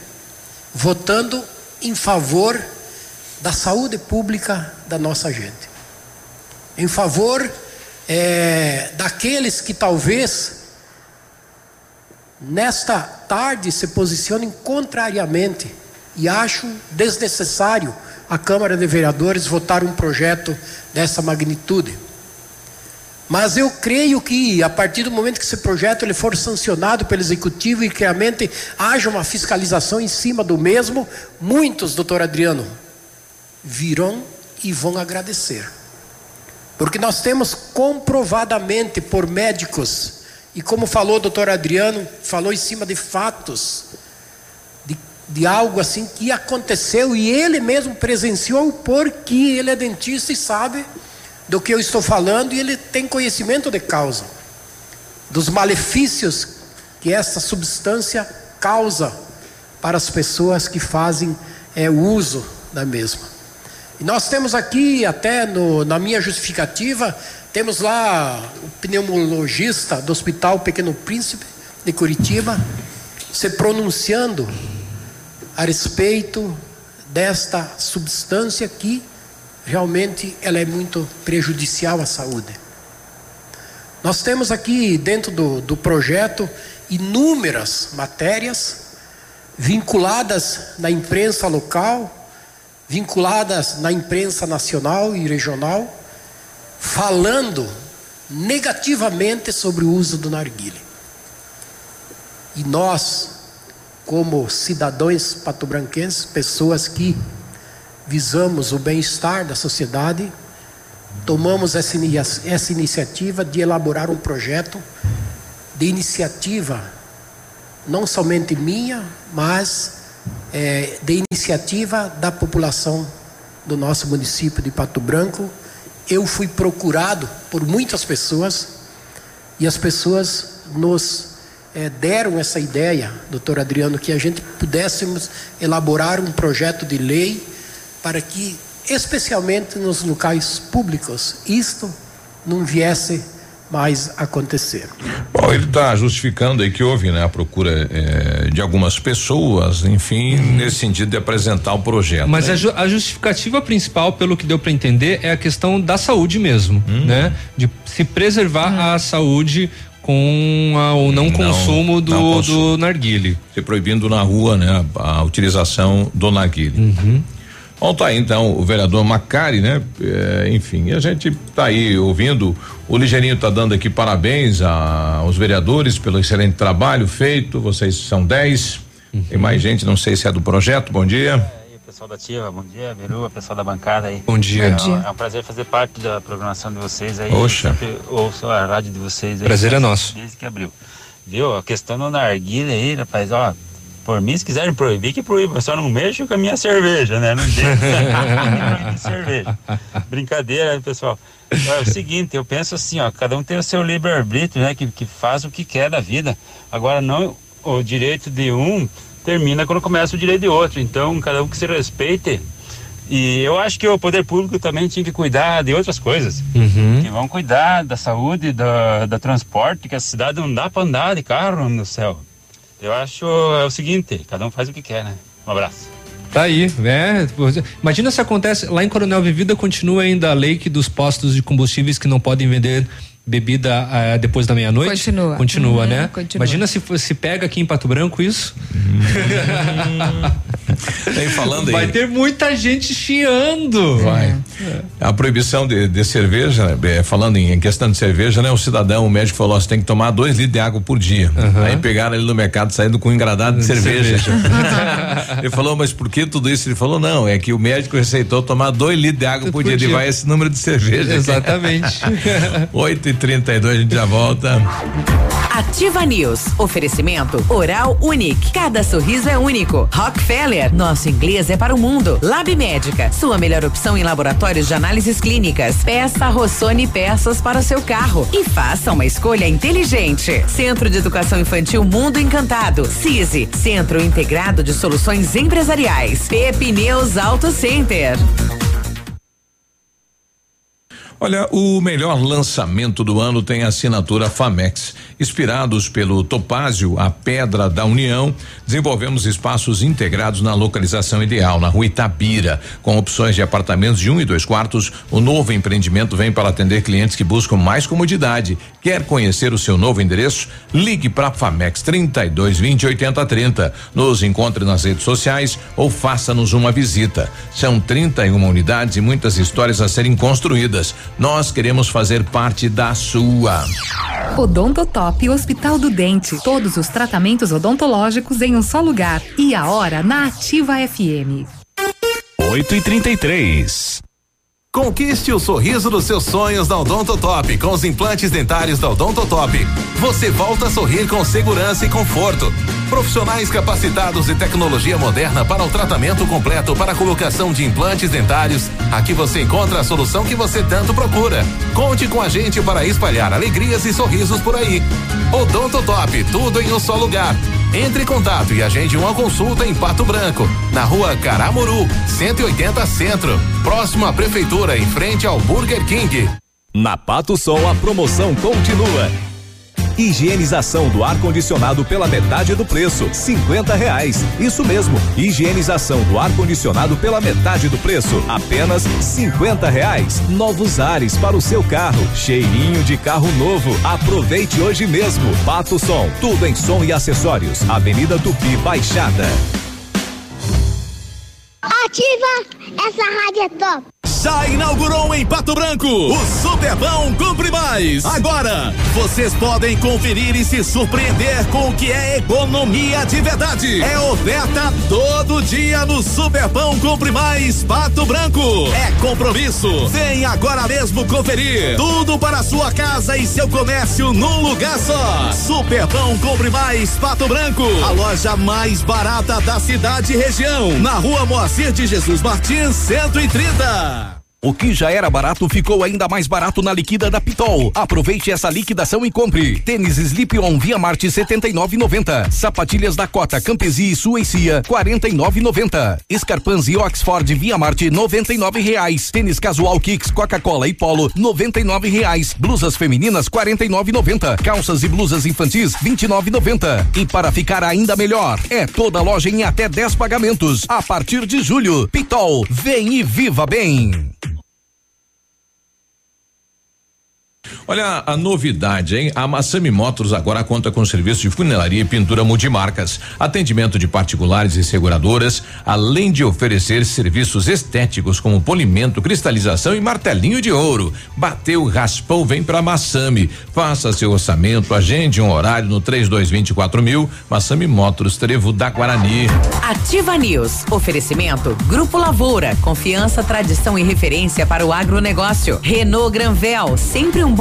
votando em favor da saúde pública da nossa gente, em favor é, daqueles que talvez nesta tarde se posicionem contrariamente e acham desnecessário a Câmara de Vereadores votar um projeto dessa magnitude. Mas eu creio que a partir do momento que esse projeto ele for sancionado pelo executivo e que realmente haja uma fiscalização em cima do mesmo, muitos, doutor Adriano, virão e vão agradecer. Porque nós temos comprovadamente por médicos, e como falou o doutor Adriano, falou em cima de fatos, de, de algo assim que aconteceu e ele mesmo presenciou, porque ele é dentista e sabe do que eu estou falando e ele tem conhecimento de causa, dos malefícios que essa substância causa para as pessoas que fazem é, uso da mesma. E nós temos aqui, até no, na minha justificativa, temos lá o pneumologista do Hospital Pequeno Príncipe de Curitiba se pronunciando a respeito desta substância que realmente ela é muito prejudicial à saúde. Nós temos aqui dentro do, do projeto inúmeras matérias vinculadas na imprensa local, vinculadas na imprensa nacional e regional, falando negativamente sobre o uso do narguile. E nós, como cidadãos patobranquenses, pessoas que visamos o bem-estar da sociedade, tomamos essa, essa iniciativa de elaborar um projeto de iniciativa, não somente minha, mas é, de iniciativa da população do nosso município de Pato Branco. Eu fui procurado por muitas pessoas e as pessoas nos é, deram essa ideia, doutor Adriano, que a gente pudéssemos elaborar um projeto de lei para que, especialmente nos locais públicos, isto não viesse mais acontecer. Bom, ele está justificando aí que houve né, a procura eh, de algumas pessoas, enfim, hum. nesse sentido de apresentar o projeto. Mas né? a, ju, a, justificativa principal, pelo que deu para entender, é a questão da saúde mesmo, hum. né? De se preservar hum. a saúde com a, o não, não consumo do, não consumo. do narguile. Se proibindo na rua, né, a, a utilização do narguile. Uhum. Bom, tá aí então o vereador Macari, né? É, enfim, a gente tá aí ouvindo. O Ligeirinho tá dando aqui parabéns a, aos vereadores pelo excelente trabalho feito. Vocês são 10. Uhum. Tem mais gente, não sei se é do projeto. Bom dia. É, pessoal da Ativa, bom dia, Veru, pessoal da bancada aí. Bom dia. É, bom dia. é um prazer fazer parte da programação de vocês aí. Poxa. Ouço a rádio de vocês aí. Prazer é nosso. Desde que abriu. Viu? A questão do narguilha aí, rapaz, ó, por mim, se quiserem proibir, que proíba. Só não mexo com a minha cerveja, né? Não deixa cerveja. Brincadeira, pessoal. É o seguinte, eu penso assim, ó, cada um tem o seu livre-arbítrio, né? Que, que faz o que quer da vida. Agora, não o direito de um termina quando começa o direito de outro. Então, cada um que se respeite E eu acho que o poder público também tinha que cuidar de outras coisas. Uhum. Que vão cuidar da saúde, da, da transporte, que a cidade não dá para andar de carro no céu. Eu acho é o seguinte, cada um faz o que quer, né? Um abraço. Tá aí, né? Imagina se acontece, lá em Coronel Vivida continua ainda a lei que dos postos de combustíveis que não podem vender bebida uh, depois da meia-noite? Continua. Continua, uhum, né? Continua. Imagina se se pega aqui em Pato Branco isso. *laughs* Aí falando Vai aí. ter muita gente chiando. Vai. A proibição de, de cerveja, é, falando em questão de cerveja, né? O cidadão, o médico falou: você tem que tomar dois litros de água por dia. Aí pegaram ele no mercado saindo com um engradado de cerveja. *laughs* ele falou, mas por que tudo isso? Ele falou, não, é que o médico receitou tomar dois litros de água por, dia. Ele vai esse número de cerveja. Exatamente. *laughs* 8 e 32 a gente já volta. Ativa News. Oferecimento Oral Unique. Cada sorriso é único. Rockefeller. Nosso inglês é para o mundo. Lab Médica. Sua melhor opção em laboratórios de análises clínicas. Peça Rossoni peças para o seu carro. E faça uma escolha inteligente. Centro de Educação Infantil Mundo Encantado. CISI. Centro Integrado de Soluções Empresariais. Pepineus Auto Center. Olha, o melhor lançamento do ano tem a assinatura Famex. Inspirados pelo Topázio, a Pedra da União, desenvolvemos espaços integrados na localização ideal, na rua Itabira, com opções de apartamentos de um e dois quartos. O novo empreendimento vem para atender clientes que buscam mais comodidade. Quer conhecer o seu novo endereço? Ligue para Famex 32 20 80 30. Nos encontre nas redes sociais ou faça-nos uma visita. São 31 unidades e muitas histórias a serem construídas. Nós queremos fazer parte da sua. Odontotop Hospital do Dente. Todos os tratamentos odontológicos em um só lugar. E a hora na Ativa FM. 8 e 33 Conquiste o sorriso dos seus sonhos da Odontotop com os implantes dentários da Odontotop. Você volta a sorrir com segurança e conforto. Profissionais capacitados e tecnologia moderna para o tratamento completo para a colocação de implantes dentários. Aqui você encontra a solução que você tanto procura. Conte com a gente para espalhar alegrias e sorrisos por aí. Odontotop, tudo em um só lugar. Entre em contato e agende uma consulta em Pato Branco, na rua Caramuru, 180 Centro, próximo à Prefeitura, em frente ao Burger King. Na Pato Sol a promoção continua. Higienização do ar-condicionado pela metade do preço, cinquenta reais. Isso mesmo, higienização do ar-condicionado pela metade do preço, apenas cinquenta reais. Novos ares para o seu carro, cheirinho de carro novo. Aproveite hoje mesmo. Pato Som, tudo em som e acessórios. Avenida Tupi Baixada. Ativa essa rádio é top. Já inaugurou em Pato Branco o Superbão Compre Mais. Agora vocês podem conferir e se surpreender com o que é economia de verdade. É oferta todo dia no Superbão Compre Mais Pato Branco. É compromisso. Vem agora mesmo conferir. Tudo para sua casa e seu comércio num lugar só. Superbão Compre Mais Pato Branco. A loja mais barata da cidade e região. Na rua Moacir de Jesus Martins, 130. O que já era barato ficou ainda mais barato na liquida da Pitol. Aproveite essa liquidação e compre. Tênis Slip-On Via Marte 79,90. Sapatilhas Dakota Campesi e Suecia 49,90. Escarpans e Oxford Via Marte 99 reais. Tênis Casual Kicks Coca-Cola e Polo 99 reais. Blusas femininas 49,90. Calças e blusas infantis 29,90. E para ficar ainda melhor, é toda loja em até 10 pagamentos. A partir de julho, Pitol, vem e viva bem. Olha a novidade, hein? A Massami Motors agora conta com serviço de funilaria e pintura multimarcas, atendimento de particulares e seguradoras, além de oferecer serviços estéticos como polimento, cristalização e martelinho de ouro. Bateu, raspou, vem pra Massami. Faça seu orçamento, agende um horário no 3224 mil. Massami Motors, Trevo da Guarani. Ativa News. Oferecimento Grupo Lavoura. Confiança, tradição e referência para o agronegócio. Renault Granvel. Sempre um bom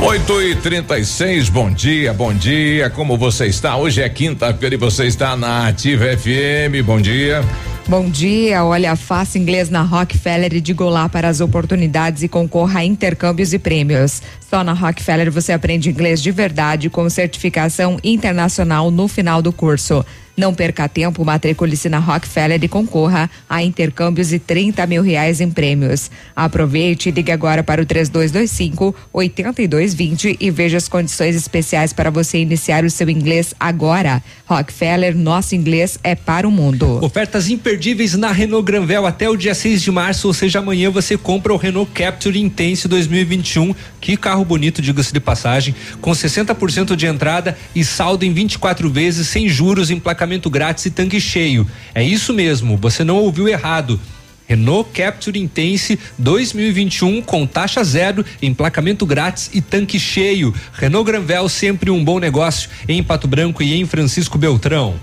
8 e 36 bom dia, bom dia. Como você está? Hoje é quinta-feira e você está na Ativa FM. Bom dia. Bom dia, olha, faça inglês na Rockefeller e diga olá para as oportunidades e concorra a intercâmbios e prêmios. Só na Rockefeller você aprende inglês de verdade com certificação internacional no final do curso. Não perca tempo, matricule-se na Rockefeller e concorra a intercâmbios e 30 mil reais em prêmios. Aproveite e ligue agora para o 3225 8220 e veja as condições especiais para você iniciar o seu inglês agora. Rockefeller, nosso inglês é para o mundo. Ofertas imperdíveis na Renault Granvel até o dia 6 de março, ou seja, amanhã você compra o Renault Capture Intense 2021. Que carro bonito, diga-se de passagem, com 60% de entrada e saldo em 24 vezes sem juros, emplacamento grátis e tanque cheio. É isso mesmo, você não ouviu errado. Renault Capture Intense 2021 com taxa zero, emplacamento grátis e tanque cheio. Renault Granvel sempre um bom negócio em Pato Branco e em Francisco Beltrão.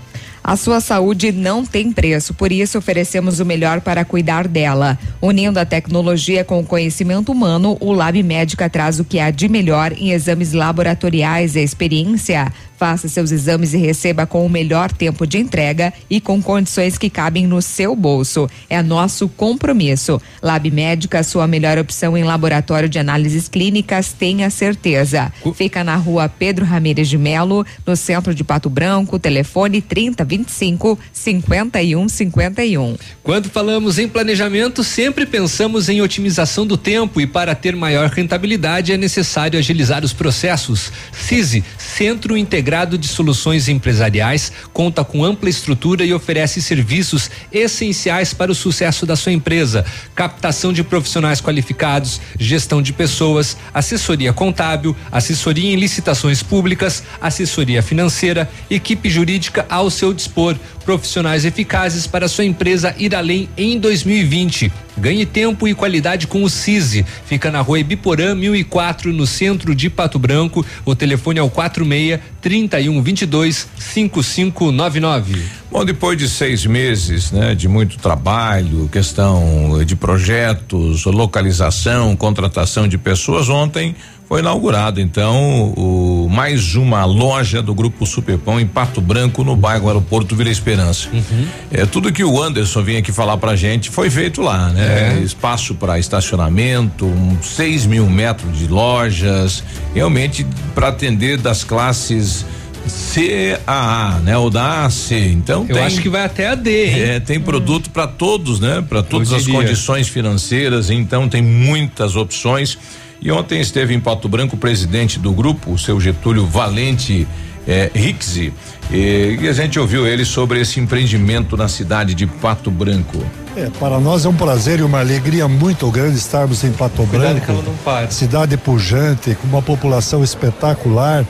A sua saúde não tem preço, por isso oferecemos o melhor para cuidar dela. Unindo a tecnologia com o conhecimento humano, o Lab Médica traz o que há de melhor em exames laboratoriais e experiência. Faça seus exames e receba com o melhor tempo de entrega e com condições que cabem no seu bolso. É nosso compromisso. Lab Médica, sua melhor opção em laboratório de análises clínicas, tenha certeza. Fica na rua Pedro Ramires de Melo, no centro de Pato Branco, telefone 3025 5151. Quando falamos em planejamento, sempre pensamos em otimização do tempo e para ter maior rentabilidade é necessário agilizar os processos. CISI, Centro Integrado de Soluções Empresariais, conta com ampla estrutura e oferece serviços essenciais para o sucesso da sua empresa: captação de profissionais qualificados, gestão de pessoas, assessoria contábil, assessoria em licitações públicas, assessoria financeira, equipe jurídica ao seu dispor, profissionais eficazes para sua empresa ir além em 2020. Ganhe tempo e qualidade com o CISI. Fica na rua Ibiporã 1004, no centro de Pato Branco. O telefone é o 46 3122 5599. Bom, depois de seis meses, né, de muito trabalho, questão de projetos, localização, contratação de pessoas, ontem foi inaugurado então o mais uma loja do grupo Superpão em Pato Branco no bairro Aeroporto Vila Esperança. Uhum. É tudo que o Anderson vinha aqui falar pra gente foi feito lá, né? É. Espaço para estacionamento, um, 6 mil metros de lojas, realmente para atender das classes C a A, né? Ou da C. Então Eu tem, acho que vai até a D, hein? É, tem produto para todos, né? Para todas as condições financeiras, então tem muitas opções. E ontem esteve em Pato Branco o presidente do grupo, o seu Getúlio Valente eh, Rixi, e, e a gente ouviu ele sobre esse empreendimento na cidade de Pato Branco. É, para nós é um prazer e uma alegria muito grande estarmos em Pato Cuidado que Branco, ela não pare. cidade pujante, com uma população espetacular.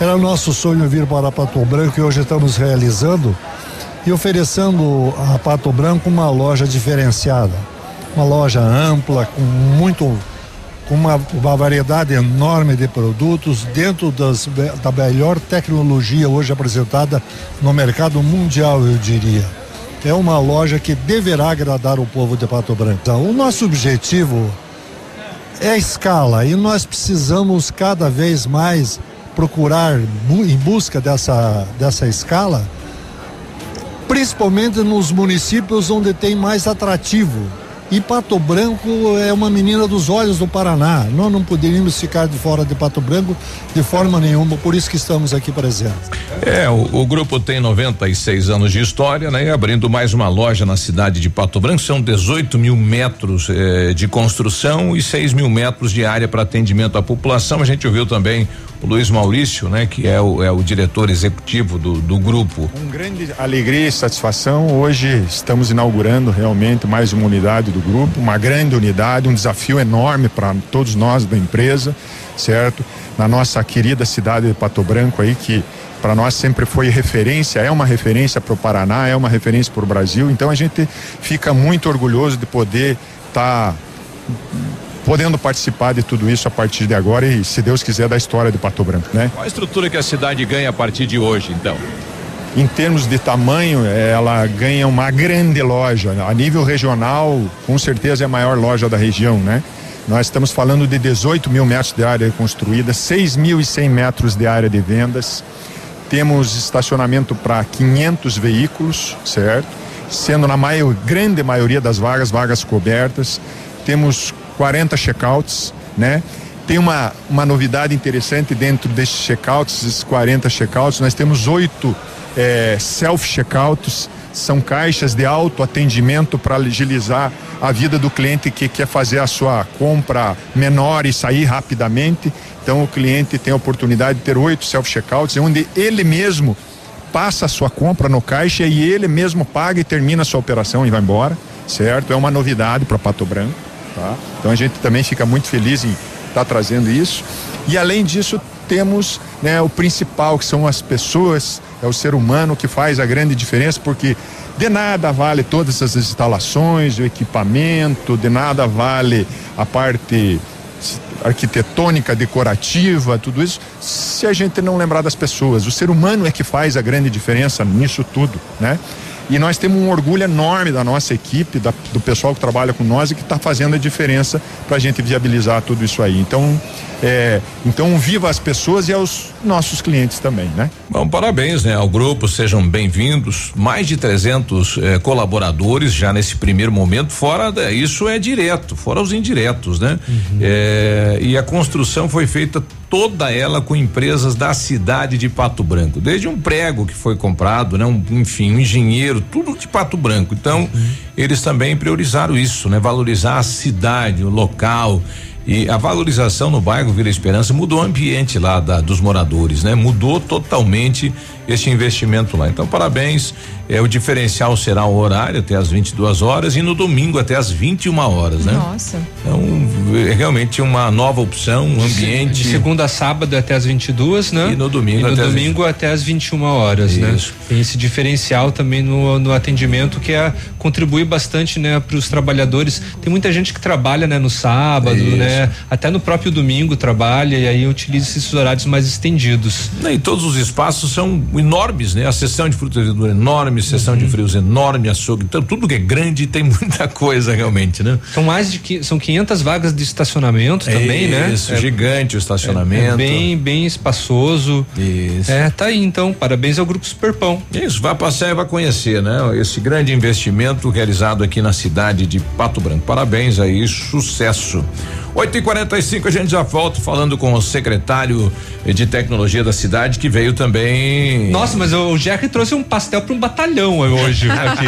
Era nosso sonho vir para Pato Branco e hoje estamos realizando e oferecendo a Pato Branco uma loja diferenciada, uma loja ampla com muito com uma, uma variedade enorme de produtos dentro das, da melhor tecnologia hoje apresentada no mercado mundial, eu diria. É uma loja que deverá agradar o povo de Pato Branco. Então, o nosso objetivo é a escala e nós precisamos cada vez mais procurar em busca dessa, dessa escala, principalmente nos municípios onde tem mais atrativo. E Pato Branco é uma menina dos olhos do Paraná. Nós não poderíamos ficar de fora de Pato Branco de forma nenhuma, por isso que estamos aqui presentes. É, o, o grupo tem 96 anos de história, né? E abrindo mais uma loja na cidade de Pato Branco, são 18 mil metros eh, de construção e 6 mil metros de área para atendimento à população. A gente ouviu também Luiz Maurício, né? Que é o, é o diretor executivo do, do grupo. Com grande alegria e satisfação, hoje estamos inaugurando realmente mais uma unidade do grupo, uma grande unidade, um desafio enorme para todos nós da empresa, certo? Na nossa querida cidade de Pato Branco aí, que para nós sempre foi referência, é uma referência para o Paraná, é uma referência para o Brasil, então a gente fica muito orgulhoso de poder estar podendo participar de tudo isso a partir de agora e, se Deus quiser, da história de Pato Branco, né? Qual a estrutura que a cidade ganha a partir de hoje, então? Em termos de tamanho, ela ganha uma grande loja. A nível regional, com certeza é a maior loja da região, né? Nós estamos falando de 18 mil metros de área construída, 6.100 metros de área de vendas. Temos estacionamento para 500 veículos, certo? Sendo na maior, grande maioria das vagas, vagas cobertas. Temos 40 checkouts, né? Tem uma, uma novidade interessante dentro desses checkouts, esses 40 checkouts. Nós temos oito é, self-checkouts, são caixas de autoatendimento para agilizar a vida do cliente que quer fazer a sua compra menor e sair rapidamente. Então o cliente tem a oportunidade de ter oito self-checkouts, onde ele mesmo passa a sua compra no caixa e ele mesmo paga e termina a sua operação e vai embora, certo? É uma novidade para Pato Branco, tá? Então a gente também fica muito feliz em estar tá trazendo isso. E além disso, temos né, o principal, que são as pessoas, é o ser humano que faz a grande diferença, porque de nada vale todas essas instalações, o equipamento, de nada vale a parte arquitetônica, decorativa, tudo isso, se a gente não lembrar das pessoas. O ser humano é que faz a grande diferença nisso tudo, né? E nós temos um orgulho enorme da nossa equipe, da, do pessoal que trabalha com nós e que está fazendo a diferença para a gente viabilizar tudo isso aí. Então, é, então viva as pessoas e aos nossos clientes também, né? Bom, parabéns, né, ao grupo, sejam bem-vindos. Mais de 300 eh, colaboradores já nesse primeiro momento. Fora da, isso é direto, fora os indiretos, né? Uhum. É, e a construção foi feita toda ela com empresas da cidade de Pato Branco, desde um prego que foi comprado, né, um, enfim, um engenheiro, tudo de Pato Branco. Então, uhum. eles também priorizaram isso, né, valorizar a cidade, o local. E a valorização no bairro Vila Esperança mudou o ambiente lá da, dos moradores, né? Mudou totalmente este investimento lá. Então, parabéns. É, o diferencial será o horário até as 22 horas e no domingo até as 21 horas, né? Nossa. Então, é realmente uma nova opção, um ambiente. De segunda a sábado até as 22, né? E no domingo, e no até, domingo as... até as 21 horas, né? Isso. né? Tem esse diferencial também no, no atendimento que é contribui bastante, né, para os trabalhadores. Tem muita gente que trabalha, né, no sábado, Isso. né? Até no próprio domingo trabalha e aí utiliza esses horários mais estendidos. E todos os espaços são enormes, né? A sessão de frutas e verduras enorme, sessão uhum. de frios enorme, açougue, então tudo que é grande tem *laughs* muita coisa realmente, né? São mais de são 500 vagas de estacionamento é também, isso, né? Isso, é, gigante o estacionamento. É, é, bem, bem espaçoso. Isso. É, tá aí então, parabéns ao grupo Superpão. Isso, vai passear e vai conhecer, né? Esse grande investimento realizado aqui na cidade de Pato Branco. Parabéns aí, sucesso. 8 e 45 a gente já volta falando com o secretário de tecnologia da cidade que veio também. Nossa, mas o Jerry trouxe um pastel para um batalhão hoje *laughs* aqui.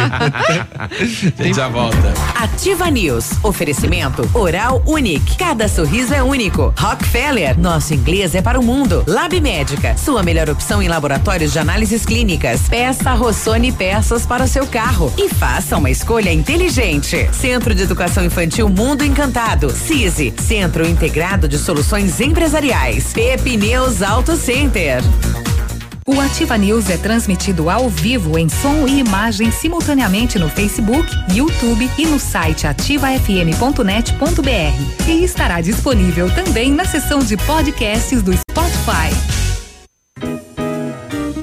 a gente já volta. Ativa News. Oferecimento Oral Unique. Cada sorriso é único. Rockefeller. Nosso inglês é para o mundo. Lab Médica. Sua melhor opção em laboratórios de análises clínicas. Peça Rossoni peças para o seu carro e faça uma escolha inteligente. Centro de Educação Infantil Mundo Encantado. CISI. Centro Integrado de Soluções Empresariais. Pepineus Auto Center. O Ativa News é transmitido ao vivo em som e imagem simultaneamente no Facebook, YouTube e no site ativafm.net.br. E estará disponível também na seção de podcasts do Spotify.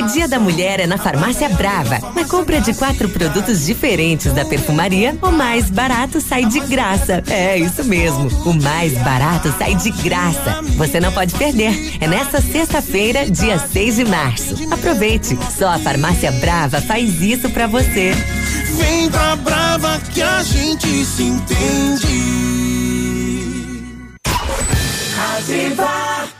O Dia da Mulher é na Farmácia Brava. Na compra de quatro produtos diferentes da perfumaria, o mais barato sai de graça. É isso mesmo, o mais barato sai de graça. Você não pode perder. É nesta sexta-feira, dia 6 de março. Aproveite. Só a Farmácia Brava faz isso para você. Vem pra Brava que a gente se entende. Ativa.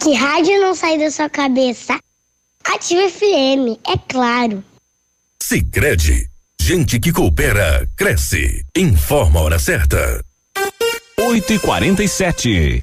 Que rádio não sai da sua cabeça? Ativa FM, é claro. Sicredi, gente que coopera cresce. Informa a hora certa. 8 e 47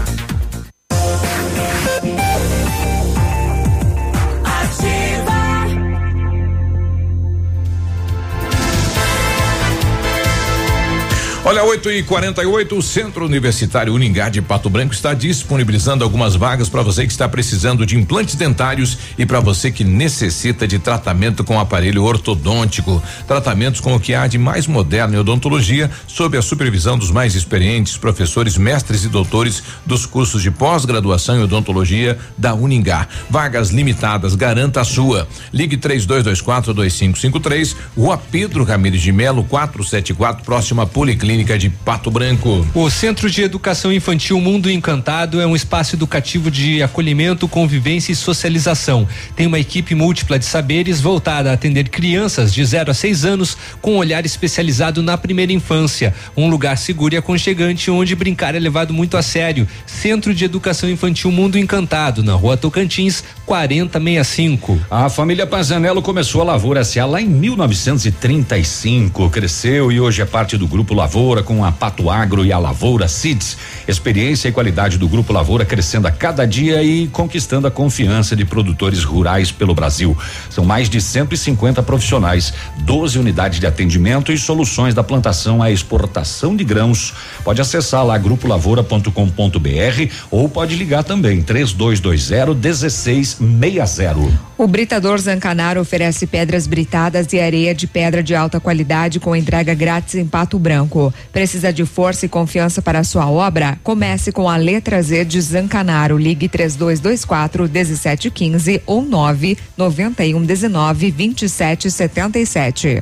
Olha, 8 e 48 o Centro Universitário Uningá de Pato Branco está disponibilizando algumas vagas para você que está precisando de implantes dentários e para você que necessita de tratamento com aparelho ortodôntico. Tratamentos com o que há de mais moderno em odontologia, sob a supervisão dos mais experientes professores, mestres e doutores dos cursos de pós-graduação em odontologia da Uningá. Vagas limitadas, garanta a sua. Ligue 3224 2553, Rua Pedro Ramires de Melo, 474, próxima Policlínica Clínica de Pato Branco. O Centro de Educação Infantil Mundo Encantado é um espaço educativo de acolhimento, convivência e socialização. Tem uma equipe múltipla de saberes voltada a atender crianças de 0 a 6 anos com um olhar especializado na primeira infância. Um lugar seguro e aconchegante onde brincar é levado muito a sério. Centro de Educação Infantil Mundo Encantado, na rua Tocantins, 4065. A família Pazanello começou a Lavoura SA lá em 1935, cresceu e hoje é parte do Grupo Lavoura Lavoura com a Pato Agro e a Lavoura Seeds. Experiência e qualidade do Grupo Lavoura crescendo a cada dia e conquistando a confiança de produtores rurais pelo Brasil. São mais de 150 profissionais, 12 unidades de atendimento e soluções da plantação à exportação de grãos. Pode acessar lá grupolavoura.com.br ou pode ligar também 3220 1660. O Britador Zancanaro oferece pedras britadas e areia de pedra de alta qualidade com entrega grátis em Pato Branco. Precisa de força e confiança para a sua obra? Comece com a letra Z de Zancanaro. Ligue 3224 1715 ou 991 19 2777.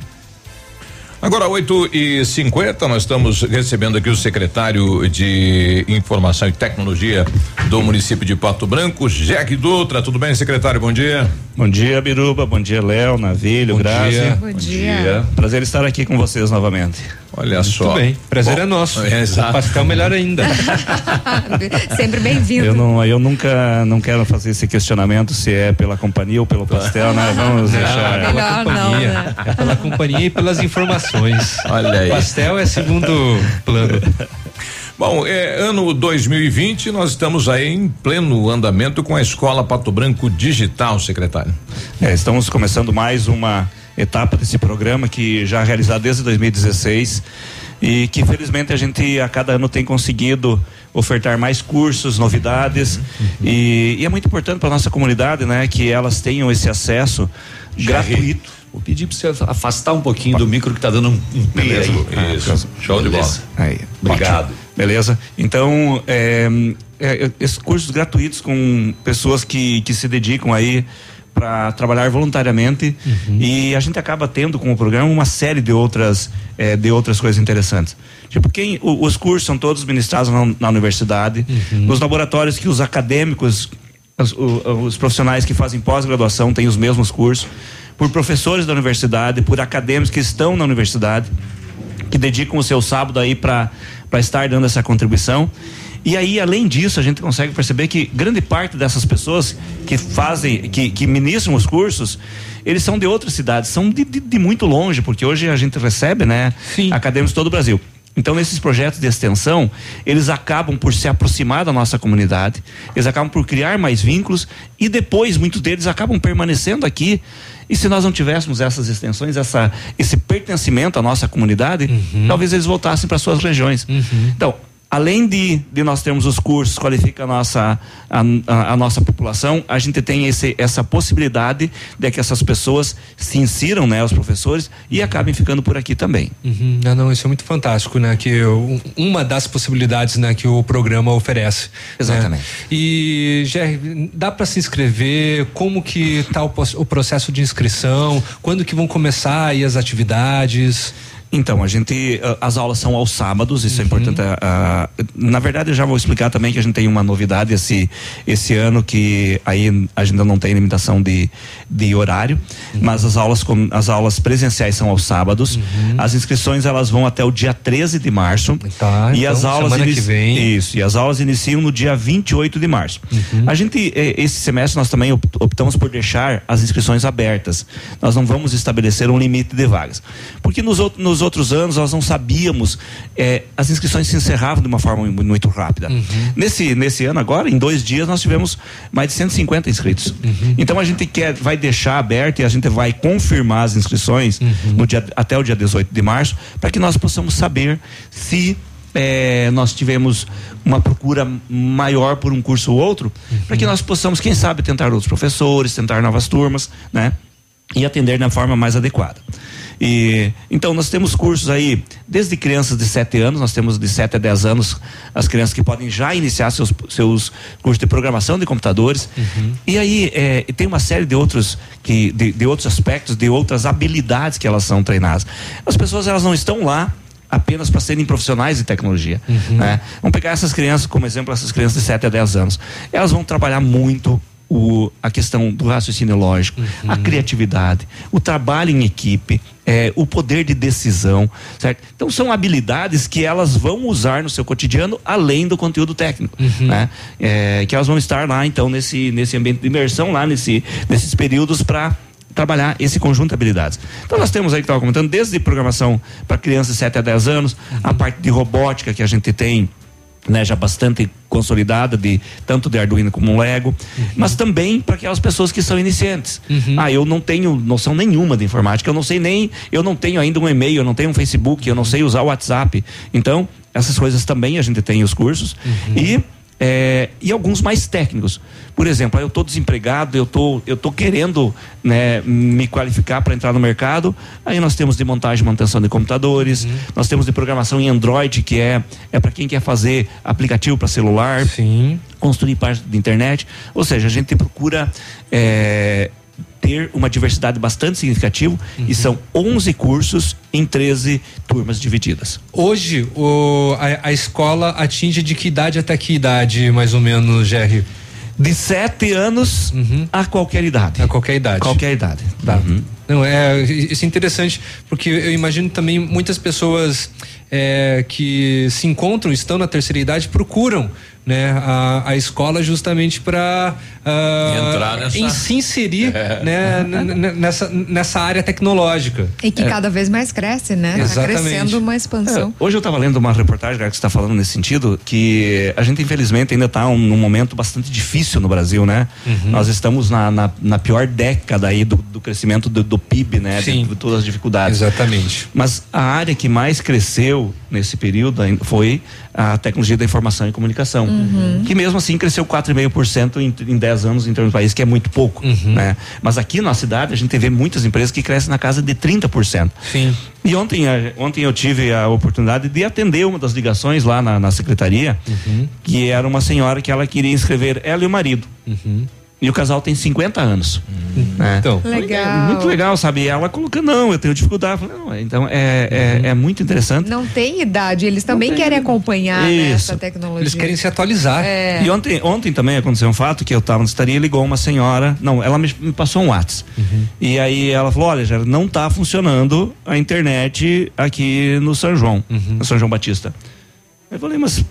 Agora, 8 e 50 nós estamos recebendo aqui o secretário de Informação e Tecnologia do município de Pato Branco, Jack Dutra. Tudo bem, secretário? Bom dia. Bom dia, Biruba. Bom dia, Léo, Navilho, Bom Grazi. dia. Bom, dia. Prazer estar aqui com vocês novamente. Olha Muito só. bem. Prazer Bom, é nosso. É, exato. O pastel melhor ainda. *laughs* Sempre bem-vindo. Eu não, eu nunca não quero fazer esse questionamento se é pela companhia ou pelo pastel, né? Vamos Não, deixar. é pela não, companhia. né? É pela companhia e pelas informações. Olha aí. Pastel é segundo plano. Bom, é, ano 2020, nós estamos aí em pleno andamento com a Escola Pato Branco Digital, secretário. É, estamos começando mais uma etapa desse programa que já é realizado desde 2016 e que felizmente a gente a cada ano tem conseguido ofertar mais cursos, novidades e, e é muito importante para nossa comunidade, né, que elas tenham esse acesso gratuito. Vou pedir para você afastar um pouquinho do micro que tá dando um, um Beleza. aí. Isso. Show de bola. Beleza. Aí. Obrigado. Ótimo. Beleza? Então, é, é, esses cursos gratuitos com pessoas que, que se dedicam aí para trabalhar voluntariamente. E a gente acaba tendo com o programa uma série de outras é, de outras coisas interessantes. Tipo, quem o- os cursos são todos ministrados na, na universidade, nos laboratórios que os acadêmicos, os, os profissionais que fazem pós-graduação têm os mesmos cursos, por professores da universidade, por acadêmicos que estão na universidade que dedicam o seu sábado aí para estar dando essa contribuição. E aí, além disso, a gente consegue perceber que grande parte dessas pessoas que fazem, que, que ministram os cursos, eles são de outras cidades, são de, de, de muito longe, porque hoje a gente recebe, né, acadêmicos de todo o Brasil. Então, nesses projetos de extensão, eles acabam por se aproximar da nossa comunidade, eles acabam por criar mais vínculos e depois muitos deles acabam permanecendo aqui. E se nós não tivéssemos essas extensões, essa, esse pertencimento à nossa comunidade, talvez eles voltassem para suas regiões. Então, além de, de nós termos os cursos, qualifica a nossa, a, a- a nossa população, a gente tem esse, essa possibilidade de que essas pessoas se insiram, né, os professores, e acabem ficando por aqui também. Uhum. Não, não, isso é muito fantástico, né? Que um- uma das possibilidades, né, que o programa oferece. Exatamente. né? E Jerry, dá para se inscrever? Como que tá o, o processo de inscrição? Quando que vão começar aí as atividades? Então, a gente, ah, as aulas são aos sábados, Uhum. isso é importante. ah, na verdade, eu já vou explicar também que a gente tem uma novidade esse, esse ano que aí a gente não tem limitação de, de horário, Uhum. mas as aulas, as aulas presenciais são aos sábados. Uhum. As inscrições elas vão até o dia 13 de março. Tá, e então, as aulas semana que vem. Isso, e as aulas iniciam no dia 28 de março. Uhum. A gente, eh, esse semestre, nós também opt- optamos por deixar as inscrições abertas. Nós não vamos estabelecer um limite de vagas. Porque nos, out- nos outros anos nós não sabíamos, eh, as inscrições se encerravam de uma forma mu- muito rápida. Nesse, nesse ano agora, em dois dias, nós tivemos mais de 150 inscritos. Então a gente quer, vai deixar aberto e a gente vai confirmar as inscrições no dia, até o dia 18 de março, para que nós possamos saber se eh, nós tivemos uma procura maior por um curso ou outro, para que nós possamos, quem sabe, tentar outros professores, tentar novas turmas, né? E atender da forma mais adequada. E, então, nós temos cursos aí, desde crianças de 7 anos, nós temos de 7 a 10 anos as crianças que podem já iniciar seus, seus cursos de programação de computadores. E aí é, tem uma série de outros, que, de, de outros aspectos, de outras habilidades que elas são treinadas. As pessoas elas não estão lá apenas para serem profissionais de tecnologia. Né? Vamos pegar essas crianças como exemplo, essas crianças de 7 a 10 anos. Elas vão trabalhar muito o, a questão do raciocínio lógico, a criatividade, o trabalho em equipe, é, o poder de decisão, certo? Então são habilidades que elas vão usar no seu cotidiano além do conteúdo técnico, né? É, que elas vão estar lá então nesse nesse ambiente de imersão lá nesse nesses períodos para trabalhar esse conjunto de habilidades. Então nós temos aí que estava comentando desde programação para crianças de 7 a 10 anos, a parte de robótica que a gente tem né, já bastante consolidada de tanto de Arduino como Lego, mas também para aquelas pessoas que são iniciantes. Ah, eu não tenho noção nenhuma de informática, eu não sei nem, eu não tenho ainda um e-mail, eu não tenho um Facebook, eu não sei usar o WhatsApp. Então, essas coisas também a gente tem os cursos e é, e alguns mais técnicos. Por exemplo, eu estou desempregado, eu tô, eu tô querendo né, me qualificar para entrar no mercado. Aí nós temos de montagem e manutenção de computadores, nós temos de programação em Android, que é, é para quem quer fazer aplicativo para celular, construir página de internet. Ou seja, a gente procura é, ter uma diversidade bastante significativa e são 11 cursos em 13 turmas divididas. Hoje, o, a, a escola atinge de que idade até que idade, mais ou menos, Jerry? De 7 anos a qualquer idade. A qualquer idade. Qualquer idade. Tá. Não, é, isso é interessante, porque eu imagino também muitas pessoas é, que se encontram, estão na terceira idade, procuram né, a, a escola justamente para Entrar nessa- se inserir É. né, nessa, nessa área tecnológica. E que cada vez mais cresce, né? Tá Exatamente. crescendo uma expansão. É, hoje eu estava lendo uma reportagem cara, que você está falando nesse sentido, que a gente infelizmente ainda está num momento bastante difícil no Brasil, né? Uhum. Nós estamos na, na, na pior década aí do, do crescimento do, do PIB, né? De, de todas as dificuldades. Exatamente. Mas a área que mais cresceu nesse período foi a tecnologia da informação e comunicação, Uhum. que mesmo assim cresceu 4,5% em, em 10 anos em termos do país, que é muito pouco, né? Mas aqui na cidade a gente vê muitas empresas que crescem na casa de 30%. Sim. E ontem, a- ontem eu tive a oportunidade de atender uma das ligações lá na, na secretaria, que era uma senhora que ela queria inscrever ela e o marido. E o casal tem 50 anos. né? Então. Legal. Muito legal, sabe? E ela colocando, não, eu tenho dificuldade. Não, então é, é, é muito interessante. Não tem idade, eles também querem acompanhar né, essa tecnologia. Eles querem se atualizar. É. E ontem, ontem também aconteceu um fato que eu estava na estaria e ligou uma senhora. Não, ela me, me passou um WhatsApp. E aí ela falou: olha, já não está funcionando a internet aqui no São João, no São João Batista. Eu falei, mas.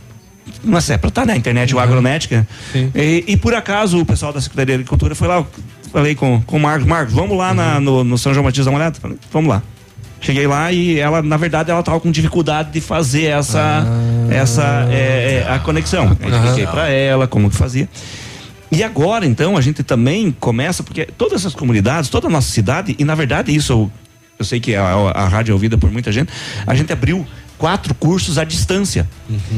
Mas é para estar na internet, o agronética. E, e por acaso o pessoal da Secretaria de Agricultura foi lá, eu falei com, com o Marcos, Marcos, vamos lá na- no, no São João Batista dar uma olhada? Falei, vamos lá. Cheguei lá e ela, na verdade, ela tava com dificuldade de fazer essa, essa é, é, a conexão. Eu expliquei para ela como que fazia. E agora, então, a gente também começa, porque todas essas comunidades, toda a nossa cidade, e na verdade isso, eu, eu sei que a, a rádio é ouvida por muita gente, a gente abriu quatro cursos à distância,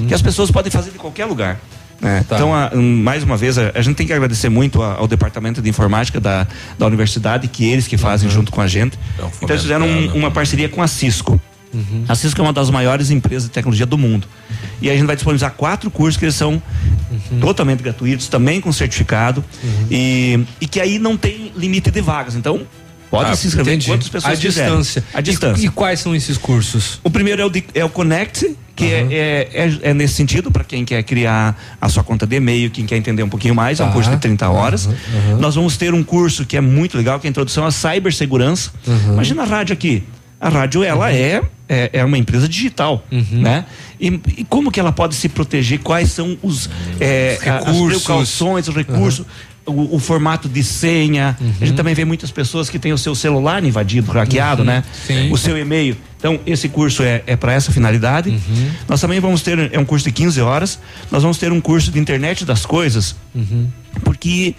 que as pessoas podem fazer de qualquer lugar. né? Então, a- um, mais uma vez, a, a gente tem que agradecer muito a- ao departamento de informática da, da universidade, que eles que fazem junto com a gente. Então, eles fizeram um- uma parceria com a Cisco. A Cisco é uma das maiores empresas de tecnologia do mundo. E a gente vai disponibilizar quatro cursos que eles são totalmente gratuitos, também com certificado. E, e que aí não tem limite de vagas. Então, pode Ah, se inscrever entendi. quantas pessoas À quiserem. distância. À distância. E, e quais são esses cursos? O primeiro é o, é o Connect, que é, é, é- é nesse sentido, para quem quer criar a sua conta de e-mail, quem quer entender um pouquinho mais, é um Tá. curso de 30 horas. Uhum, uhum. Nós vamos ter um curso que é muito legal, que é a introdução à cibersegurança. Uhum. Imagina a rádio aqui. A rádio, ela é, é, é uma empresa digital, Uhum. né? E, e como que ela pode se proteger? Quais são os, é, Os a- as recursos. precauções, os recursos? O, o formato de senha. A Uhum. gente também vê muitas pessoas que têm o seu celular invadido, hackeado, Uhum. né? Sim. O seu e-mail. Então, esse curso é, é para essa finalidade. Uhum. Nós também vamos ter, é um curso de 15 horas, nós vamos ter um curso de internet das coisas, porque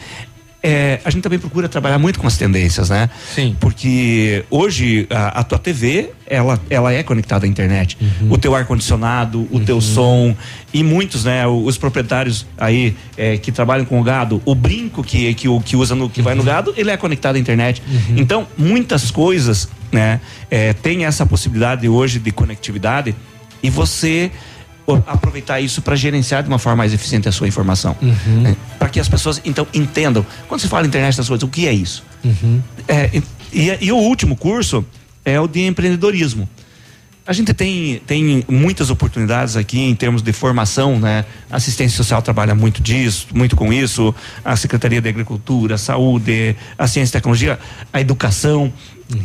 é, a gente também procura trabalhar muito com as tendências, né? Sim. Porque hoje a, a tua TV, ela, ela é conectada à internet. O teu ar-condicionado, o teu som e muitos, né? Os proprietários aí é, que trabalham com o gado, o brinco que, que, o, que usa no, que vai no gado, ele é conectado à internet. Então, muitas coisas, né? É, tem essa possibilidade hoje de conectividade e você aproveitar isso para gerenciar de uma forma mais eficiente a sua informação. Para que as pessoas então entendam. Quando se fala internet das coisas, o que é isso? É, e, e- e o último curso é o de empreendedorismo. A gente tem, tem muitas oportunidades aqui em termos de formação, né? A assistência social trabalha muito disso, muito com isso, a Secretaria de Agricultura, a Saúde, a Ciência e Tecnologia, a Educação.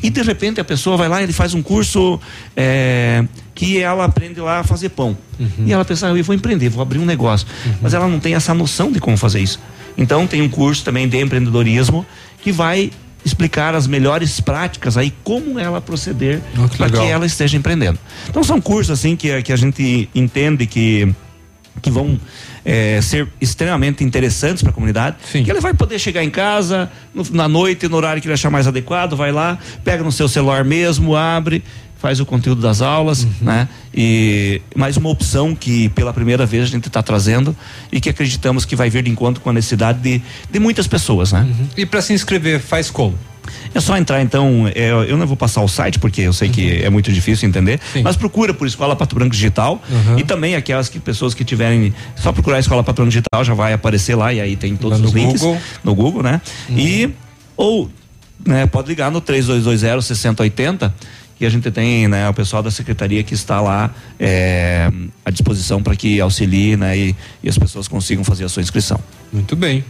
E de repente a pessoa vai lá e ele faz um curso é, que ela aprende lá a fazer pão. E ela pensa, "Ah, eu vou empreender, vou abrir um negócio. Mas ela não tem essa noção de como fazer isso. Então tem um curso também de empreendedorismo que vai explicar as melhores práticas aí como ela proceder Ah, que para que ela esteja empreendendo. Então são cursos assim que, que a gente entende que que vão eh, ser extremamente interessantes para a comunidade. Que ele vai poder chegar em casa no- na noite, no horário que ele achar mais adequado, vai lá, pega no seu celular mesmo, abre, faz o conteúdo das aulas, né? E mais uma opção que pela primeira vez a gente está trazendo e que acreditamos que vai vir de encontro com a necessidade de, de muitas pessoas, né? E para se inscrever, faz como? É só entrar então, é, eu não vou passar o site porque eu sei que é muito difícil entender, mas procura por Escola Pato Branco Digital Uhum. e também aquelas que, pessoas que tiverem, só procurar Escola Pato Branco Digital já vai aparecer lá e aí tem todos os links Google. no Google, né? E ou né, pode ligar no 3220 6080 que a gente tem né, o pessoal da secretaria que está lá é, à disposição para que auxilie né, e, e as pessoas consigam fazer a sua inscrição. Muito bem.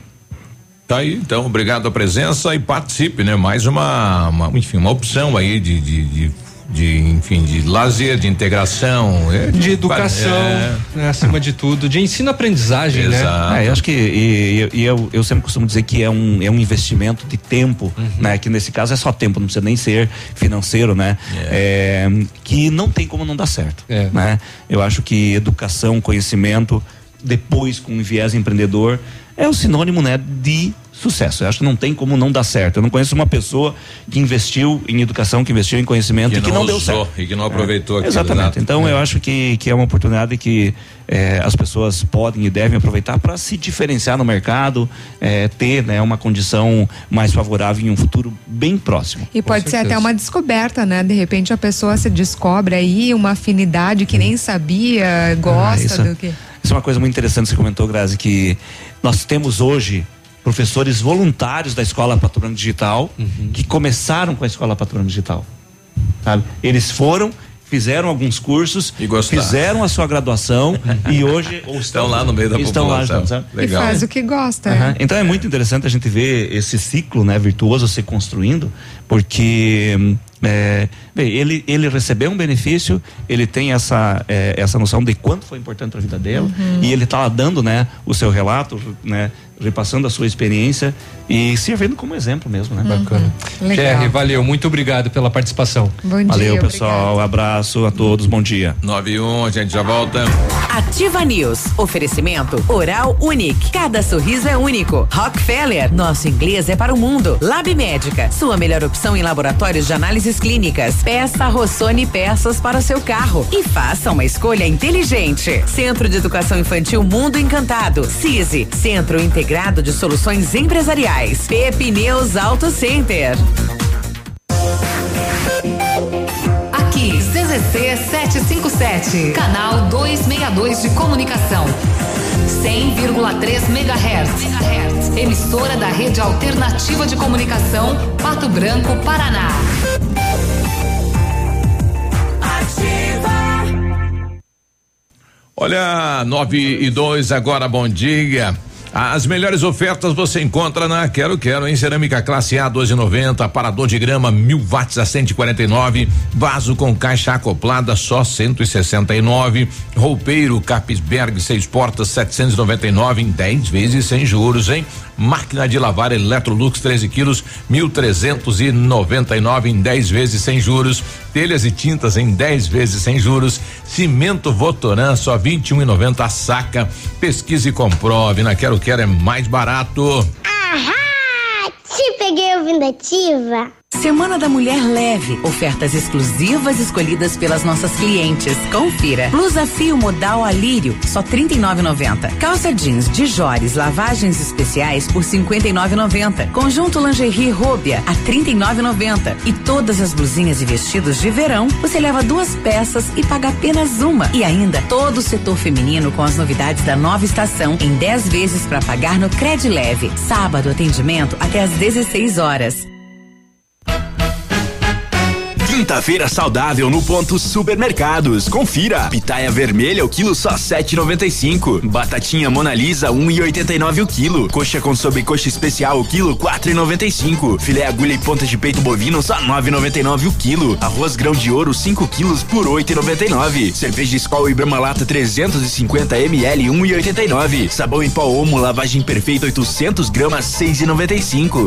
Tá aí, então, obrigado a presença e participe, né? Mais uma, uma enfim, uma opção aí de, de, de, de, enfim, de lazer, de integração. é, De educação, é. né, acima de tudo, de ensino-aprendizagem, né? É, eu acho que e, e- e eu, eu sempre costumo dizer que é um, é um investimento de tempo, né? Que nesse caso é só tempo, não precisa nem ser financeiro, né? É, que não tem como não dar certo, né? Eu acho que educação, conhecimento, depois com um viés empreendedor é o sinônimo, né? De sucesso. Eu acho que não tem como não dar certo. Eu não conheço uma pessoa que investiu em educação, que investiu em conhecimento Que e que não não, deu usou certo. e que não aproveitou É, aquilo, Exatamente. Então É. eu acho que, que é uma oportunidade que eh, as pessoas podem e devem aproveitar para se diferenciar no mercado, eh, ter né, uma condição mais favorável em um futuro bem próximo. E pode ser até uma descoberta, né? De repente a pessoa se descobre aí uma afinidade que nem sabia, gosta Ah, isso- do que. Isso é uma coisa muito interessante que você comentou, Grazi, que nós temos hoje professores voluntários da Escola Pato Branco Digital Uhum. que começaram com a Escola Pato Branco Digital. Sabe? Eles foram, fizeram alguns cursos, fizeram a sua graduação *laughs* e hoje ou Estão lá no meio da estão lá população. ajudando, sabe? E faz o que gosta. Aham. é. Então é muito interessante a gente ver esse ciclo né, virtuoso se construindo, porque é, bem, ele, ele recebeu um benefício, ele tem essa, é, essa noção de quanto foi importante para a vida dela Uhum. e ele está lá dando né, o seu relato, né, repassando a sua experiência e servindo como exemplo mesmo. Né? Bacana. Legal. Jerry, valeu, muito obrigado pela participação. Bom dia, Valeu, pessoal. Abraço a todos, bom dia. 9 e 1, a gente já volta. Ativa News. Oferecimento Oral Unique. Cada sorriso é único. Rockefeller. Nosso inglês é para o mundo. Lab Médica. Sua melhor opção em laboratórios de análises clínicas. Peça Rossoni peças para o seu carro. E faça uma escolha inteligente. Centro de Educação Infantil Mundo Encantado. CISI. Centro Integrado de Soluções Empresariais. Pepineus Auto Center. Aqui, CZC 757, canal 262 de comunicação. 100,3 MHz. Emissora da Rede Alternativa de Comunicação, Pato Branco, Paraná. Olha, 9 e 2 agora, bom dia. As melhores ofertas você encontra na Quero Quero em cerâmica classe A 12,90, aparador de grama 1000 watts a 149, vaso com caixa acoplada só 169, roupeiro Capisberg seis portas 799 em 10 vezes sem juros, hein? Máquina de lavar Electrolux 13 quilos 1.399 em 10 vezes sem juros, telhas e tintas em 10 vezes sem juros, cimento Votoran só 21,90 a saca. Pesquise e comprove, na Quero Quero é mais barato. Ahá! Te peguei ouvindo ativa. Semana da Mulher Leve. Ofertas exclusivas escolhidas pelas nossas clientes. Confira. Blusa fio modal Alírio, só R$ 39,90. Calça jeans de Jores, lavagens especiais por R$ 59,90. Conjunto lingerie Róbia a R$ 39,90. E todas as blusinhas e vestidos de verão, você leva duas peças e paga apenas uma. E ainda todo o setor feminino com as novidades da nova estação em 10 vezes para pagar no Cred Leve. Sábado atendimento até às 16 horas. Quinta-feira saudável no ponto supermercados. Confira. Pitaia vermelha o quilo só 7,95. Batatinha Mona Lisa 1,89 o quilo. Coxa com sobrecoxa especial o quilo 4,95. Filé agulha e ponta de peito bovino só 9,99 o quilo. Arroz grão de ouro 5 quilos por 8,99. Cerveja Skol e Brahma Lata 350 ml 1,89. Sabão em pó Omo lavagem perfeita 800 gramas 6,95.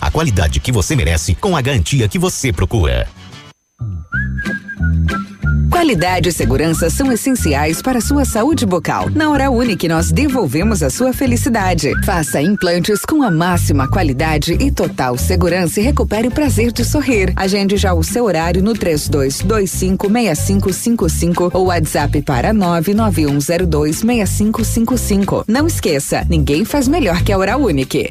a qualidade que você merece com a garantia que você procura. Qualidade e segurança são essenciais para a sua saúde bucal. Na Hora Unique, nós devolvemos a sua felicidade. Faça implantes com a máxima qualidade e total segurança e recupere o prazer de sorrir. Agende já o seu horário no 32256555 ou WhatsApp para 991026555. Não esqueça, ninguém faz melhor que a Hora Unique.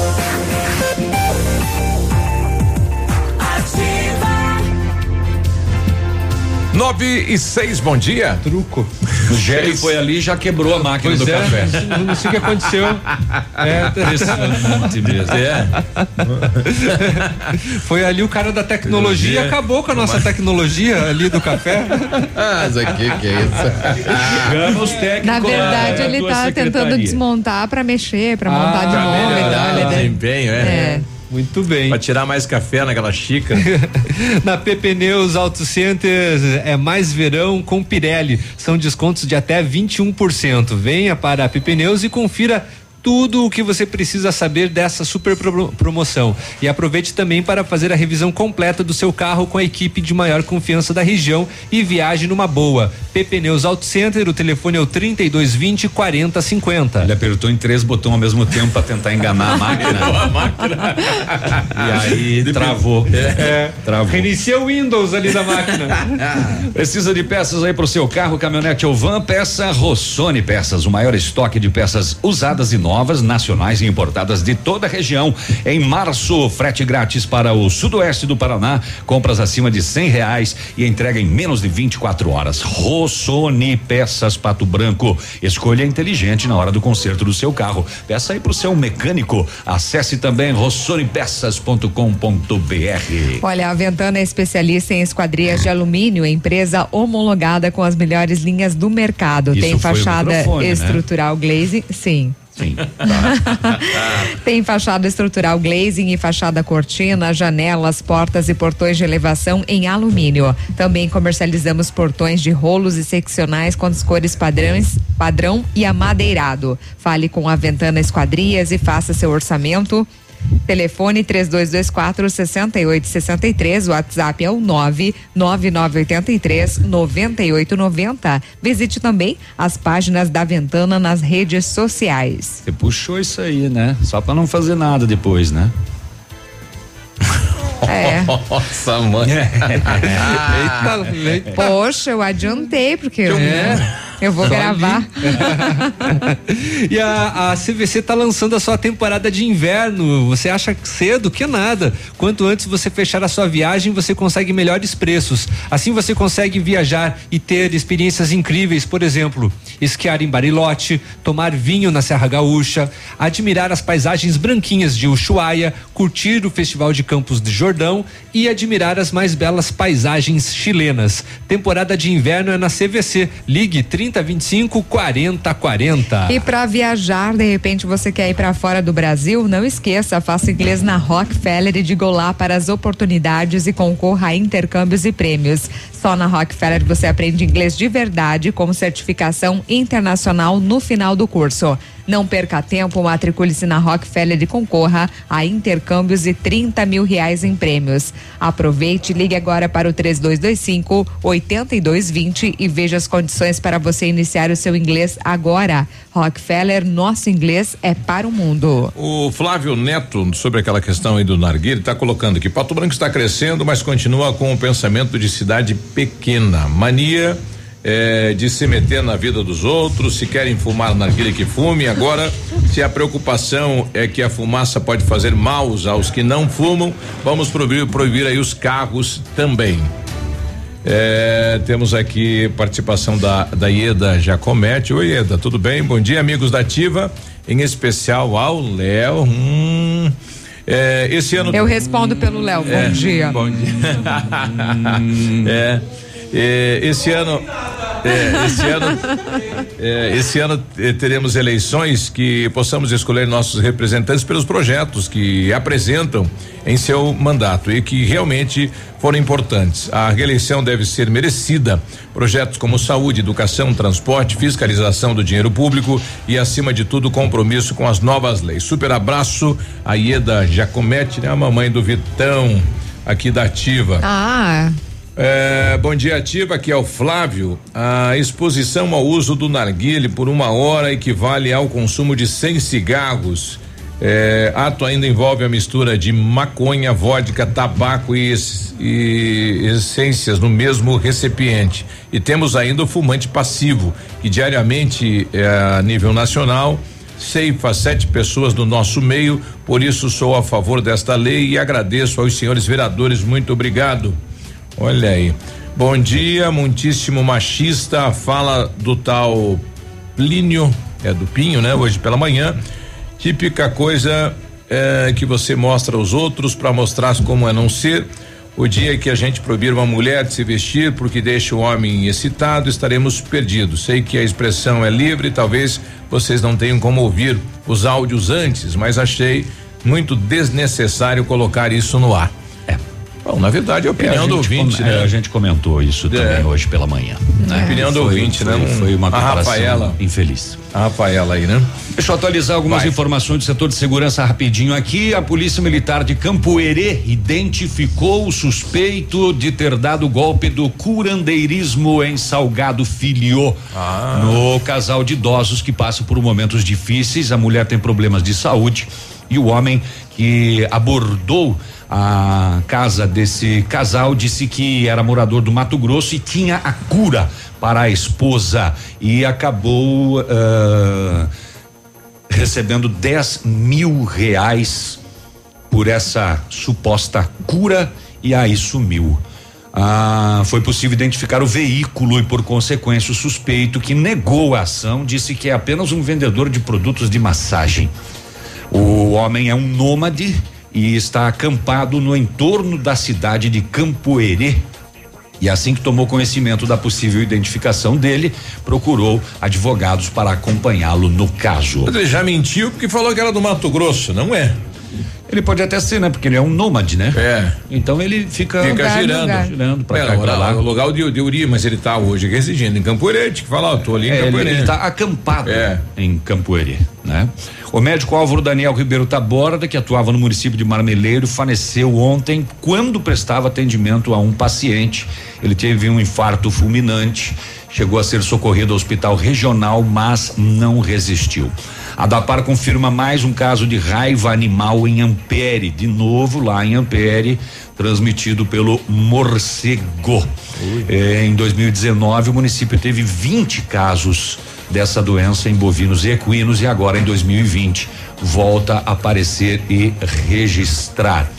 Música 9 e 6, bom dia. Truco. O Gério foi ali e já quebrou a máquina Pois do é, café. Não sei o que aconteceu. *laughs* É, Impressionante mesmo. É. *laughs* Foi ali o cara da tecnologia e acabou com a nossa tecnologia ali do café. *laughs* Mas aqui que é isso? Chama os técnicos. Na verdade, da ele tá tentando secretaria. desmontar pra mexer, pra montar de novo e desempenho, é. É. Muito bem. Pra tirar mais café naquela xícara. *laughs* Na PP Neus Auto Center é mais verão com Pirelli. São descontos de até 21%. Venha para a PP Neus e confira tudo o que você precisa saber dessa super pro- promoção. E aproveite também para fazer a revisão completa do seu carro com a equipe de maior confiança da região e viaje numa boa. PP Neus Auto Center, o telefone é o 3220 4050. Ele apertou em três botões ao mesmo tempo pra tentar enganar a *laughs* máquina. a máquina. E aí travou. É, Travou. Reinicia o Windows ali da máquina. *laughs* Precisa de peças aí pro seu carro, caminhonete ou van? Peça Rossoni Peças, o maior estoque de peças usadas e novas, nacionais e importadas de toda a região. Em março, frete grátis para o sudoeste do Paraná, compras acima de cem reais e entrega em menos de 24 horas. Rossoni Peças Pato Branco. Escolha inteligente na hora do conserto do seu carro. Peça aí pro seu mecânico. Acesse também rossonipeças.com.br. Olha, a Ventana é especialista em esquadrias de alumínio, empresa homologada com as melhores linhas do mercado. Isso Tem o fachada né? estrutural glazing, sim. Sim. *laughs* Tem fachada estrutural glazing e fachada cortina, janelas, portas e portões de elevação em alumínio. Também comercializamos portões de rolos e seccionais com as cores padrões, padrão e amadeirado. Fale com a Ventana Esquadrias e faça seu orçamento. Telefone 3224 6863, WhatsApp é o 99983 9890. Visite também as páginas da Ventana nas redes sociais. Você puxou isso aí, né? Só pra não fazer nada depois, né? É. *laughs* Nossa, mãe. *laughs* Eita, Poxa, eu adiantei, porque eu, É. eu vou Só gravar. *laughs* E a, a CVC tá lançando a sua temporada de inverno. Você acha cedo? Que nada. Quanto antes você fechar a sua viagem, você consegue melhores preços. Assim você consegue viajar e ter experiências incríveis, por exemplo, esquiar em Barilote, tomar vinho na Serra Gaúcha, admirar as paisagens branquinhas de Ushuaia, curtir o Festival de Campos de Jordão e admirar as mais belas paisagens chilenas. Temporada de inverno é na CVC. Ligue 3025 4040. E para viajar, de repente você quer ir para fora do Brasil, não esqueça, faça inglês na Rockefeller e diga olá para as oportunidades e concorra a intercâmbios e prêmios. Só na Rockefeller você aprende inglês de verdade com certificação internacional no final do curso. Não perca tempo, matricule-se na Rockefeller e concorra a intercâmbios e 30 mil reais em prêmios. Aproveite, ligue agora para o 3225 8220 e veja as condições para você iniciar o seu inglês agora. Rockefeller, nosso inglês é para o mundo. O Flávio Neto, sobre aquela questão aí do Narguilho, está colocando que Pato Branco está crescendo, mas continua com o pensamento de cidade pequena. Mania eh, de se meter na vida dos outros, se querem fumar narguilha que fume. Agora, se a preocupação é que a fumaça pode fazer mal aos que não fumam, vamos proibir, proibir aí os carros também. É, temos aqui participação da, da Ieda Jacomete. Oi, Ieda, tudo bem? Bom dia, amigos da Ativa, em especial ao Léo. Hum, é, esse ano. Eu respondo pelo Léo. Bom É, dia. Bom dia. *laughs* é. É, esse ano. É, esse ano, é, esse ano eh, teremos eleições que possamos escolher nossos representantes pelos projetos que apresentam em seu mandato e que realmente foram importantes. A reeleição deve ser merecida. Projetos como saúde, educação, transporte, fiscalização do dinheiro público e, acima de tudo, compromisso com as novas leis. Super abraço a Ieda Jacomete, né? A mamãe do Vitão, aqui da Ativa. Ah. É, bom dia, Ativa. Aqui é o Flávio. A exposição ao uso do narguile por uma hora equivale ao consumo de 100 cigarros. É, ato ainda envolve a mistura de maconha, vodka, tabaco e, e essências no mesmo recipiente. E temos ainda o fumante passivo, que diariamente, é, a nível nacional, ceifa sete pessoas do nosso meio. Por isso, sou a favor desta lei e agradeço aos senhores vereadores. Muito obrigado. Olha aí. Bom dia, muitíssimo machista. Fala do tal Plínio, é do Pinho, né? Hoje pela manhã. Típica coisa é, que você mostra aos outros para mostrar como é não ser. O dia que a gente proibir uma mulher de se vestir porque deixa o homem excitado, estaremos perdidos. Sei que a expressão é livre, talvez vocês não tenham como ouvir os áudios antes, mas achei muito desnecessário colocar isso no ar. Bom, na verdade, é a opinião É, a do gente ouvinte, com- né? é, a gente comentou isso também hoje pela manhã. Né? A opinião do Foi- ouvinte, foi, né? Foi uma A comparação Rafaela. infeliz. A Rafaela aí, né? Deixa eu atualizar algumas informações do setor de segurança rapidinho aqui. A Polícia Militar de Campo Herê identificou o suspeito de ter dado golpe do curandeirismo em Salgado Filho. No casal de idosos que passa por momentos difíceis. A mulher tem problemas de saúde e o homem que abordou a casa desse casal disse que era morador do Mato Grosso e tinha a cura para a esposa e acabou ah, recebendo 10 mil reais por essa suposta cura e aí sumiu. Ah, foi possível identificar o veículo e, por consequência, o suspeito que negou a ação disse que é apenas um vendedor de produtos de massagem. O homem é um nômade e está acampado no entorno da cidade de Campoerê. E assim que tomou conhecimento da possível identificação dele, procurou advogados para acompanhá-lo no caso. Mas ele já mentiu porque falou que era do Mato Grosso, não é? Ele pode até ser, né? Porque ele é um nômade, né? É. Então ele fica, Fica girando. girando pra É, cá pra lá, lugar de, de Uri, mas ele tá hoje residindo em Campo Herete, que fala, ó, tô ali em É, Campo ele, ele tá acampado É. em Campoerê, né? O médico Álvaro Daniel Ribeiro Taborda, que atuava no município de Marmeleiro, faleceu ontem quando prestava atendimento a um paciente. Ele teve um infarto fulminante, chegou a ser socorrido ao hospital regional, mas não resistiu. A Dapar confirma mais um caso de raiva animal em Ampere, de novo lá em Ampere, transmitido pelo morcego. Eh, em 2019, o município teve 20 casos dessa doença em bovinos e equinos e agora em 2020 volta a aparecer e registrar.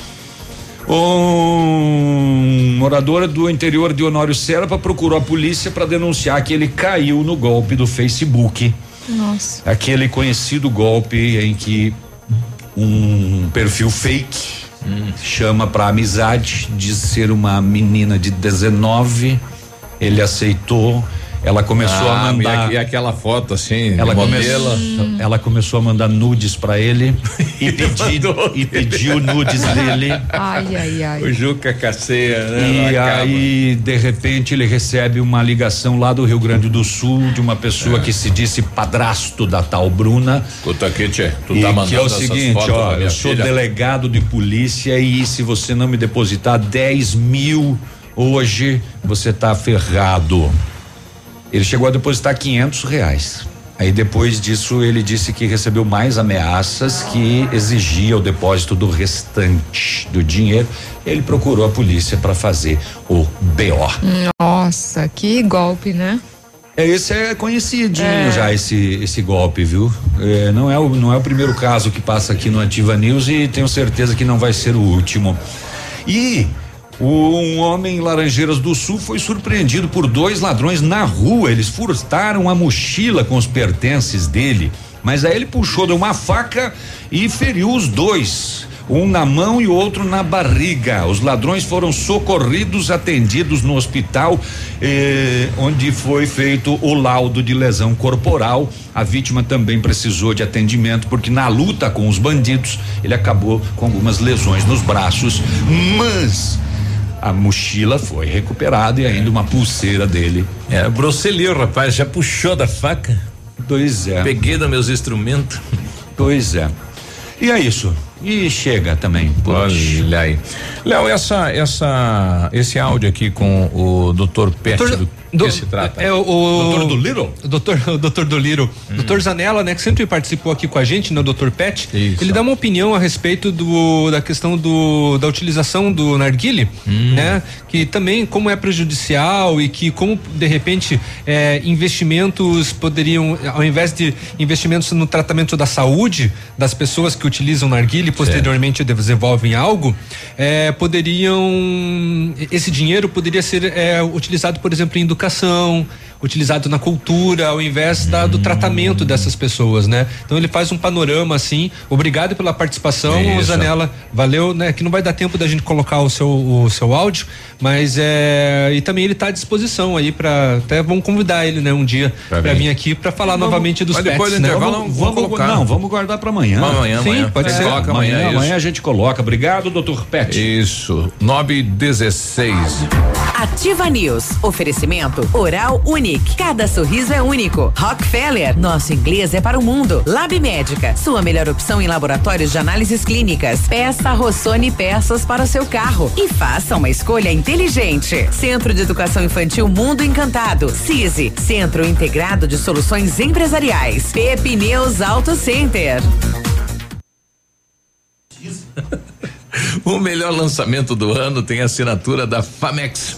Um morador do interior de Honório Serpa procurou a polícia para denunciar que ele caiu no golpe do Facebook. Nossa. Aquele conhecido golpe em que um perfil fake chama para amizade, diz ser uma menina de 19, ele aceitou, ela começou Ah, a mandar E, aqu- aquela foto assim, ela, de começou, modelo. ela começou a mandar nudes para ele e, *laughs* pedi, e pediu nudes *laughs* dele. Ai, ai, ai. O Juca Caceia, né? E aí, de repente, ele recebe uma ligação lá do Rio Grande do Sul de uma pessoa que se disse padrasto da tal Bruna. Escuta aqui, tchê, tu e tá que mandando é o seguinte, ó, eu sou filha? delegado de polícia e se você não me depositar 10 mil hoje, você tá ferrado. Ele chegou a depositar 500 reais. Aí depois disso ele disse que recebeu mais ameaças que exigia o depósito do restante do dinheiro. Ele procurou a polícia para fazer o BO. Nossa, que golpe, né? É, esse é conhecidinho É. já esse esse golpe, viu? É, não é o não é o primeiro caso que passa aqui no Ativa News e tenho certeza que não vai ser o último. E um homem em Laranjeiras do Sul foi surpreendido por dois ladrões na rua. Eles furtaram a mochila com os pertences dele, mas aí ele puxou de uma faca e feriu os dois. um na mão e outro na barriga. Os ladrões foram socorridos, atendidos no hospital, eh, onde foi feito o laudo de lesão corporal. A vítima também precisou de atendimento porque na luta com os bandidos ele acabou com algumas lesões nos braços, mas a mochila foi recuperada e ainda uma pulseira dele. É, broceliu, rapaz, já puxou da faca. Pois é. Peguei dos meus instrumentos. Pois é. E é isso. E chega também. Olha aí. Léo, essa, essa, esse áudio aqui com o doutor Pet, Doutor- do, do- que se trata? É o, o Doutor do Little? O doutor, o *laughs* doutor do Little. Doutor Zanella, né, que sempre participou aqui com a gente, né, o doutor Pet. Ele dá uma opinião a respeito do, da questão do, da utilização do narguile, né, que também como é prejudicial e que como de repente é, investimentos poderiam, ao invés de investimentos no tratamento da saúde das pessoas que utilizam narguile e posteriormente desenvolvem algo, é, poderiam esse dinheiro poderia ser é, utilizado, por exemplo, em educação, utilizado na cultura, ao invés da, do tratamento dessas pessoas, né? Então ele faz um panorama assim. Obrigado pela participação, Isso. Zanella. Valeu, né? Que não vai dar tempo da gente colocar o seu, o seu áudio, mas é e também ele está à disposição aí para até vamos convidar ele, né, um dia Pra para vir. aqui para falar Vamos- novamente dos mas pets, depois do né? intervalo, Vamos- vamos, colocar. Não, vamos guardar para amanhã. Amanhã, Sim, amanhã. pode A gente ser. Coloca Amanhã, amanhã, amanhã a gente coloca. Obrigado, doutor Pet. Isso, 9 e 16. Ativa News. Oferecimento Oral Unique. Cada sorriso é único. Rockefeller. Nosso inglês é para o mundo. Lab Médica. Sua melhor opção em laboratórios de análises clínicas. Peça Rossoni peças para o seu carro. E faça uma escolha inteligente. Centro de Educação Infantil Mundo Encantado. CISI. Centro Integrado de Soluções Empresariais. Pepineus Auto Center. *laughs* O melhor lançamento do ano tem assinatura da Famex.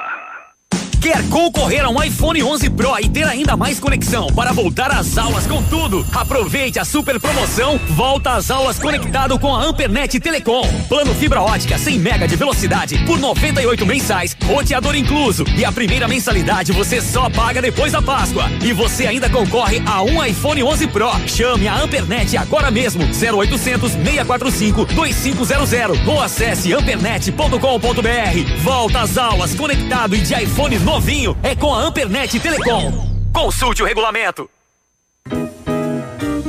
Quer concorrer a um iPhone 11 Pro e ter ainda mais conexão para voltar às aulas com tudo? Aproveite a super promoção Volta às aulas conectado com a Ampernet Telecom. Plano fibra ótica 100 mega de velocidade por 98 mensais, roteador incluso. E a primeira mensalidade você só paga depois da Páscoa. E você ainda concorre a um iPhone 11 Pro. Chame a Ampernet agora mesmo 0800 645 2500 ou acesse ampernet.com.br. Volta às aulas conectado e de iPhone novinho é com a Ampernet Telecom. Consulte o regulamento.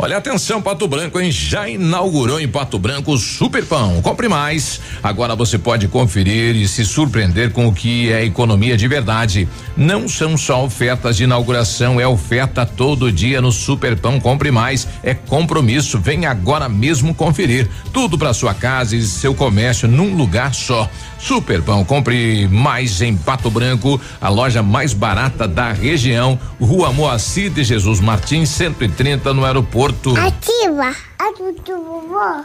Olha, atenção, Pato Branco, hein? Já inaugurou em Pato Branco o Super Pão. Compre mais. Agora você pode conferir e se surpreender com o que é economia de verdade. Não são só ofertas de inauguração, é oferta todo dia no Super Pão. Compre mais. É compromisso. Vem agora mesmo conferir. Tudo para sua casa e seu comércio num lugar só. Super Pão, compre mais em Pato Branco, a loja mais barata da região. Rua Moacir de Jesus Martins, 130 no aeroporto. Ativa. Ativa do vovó.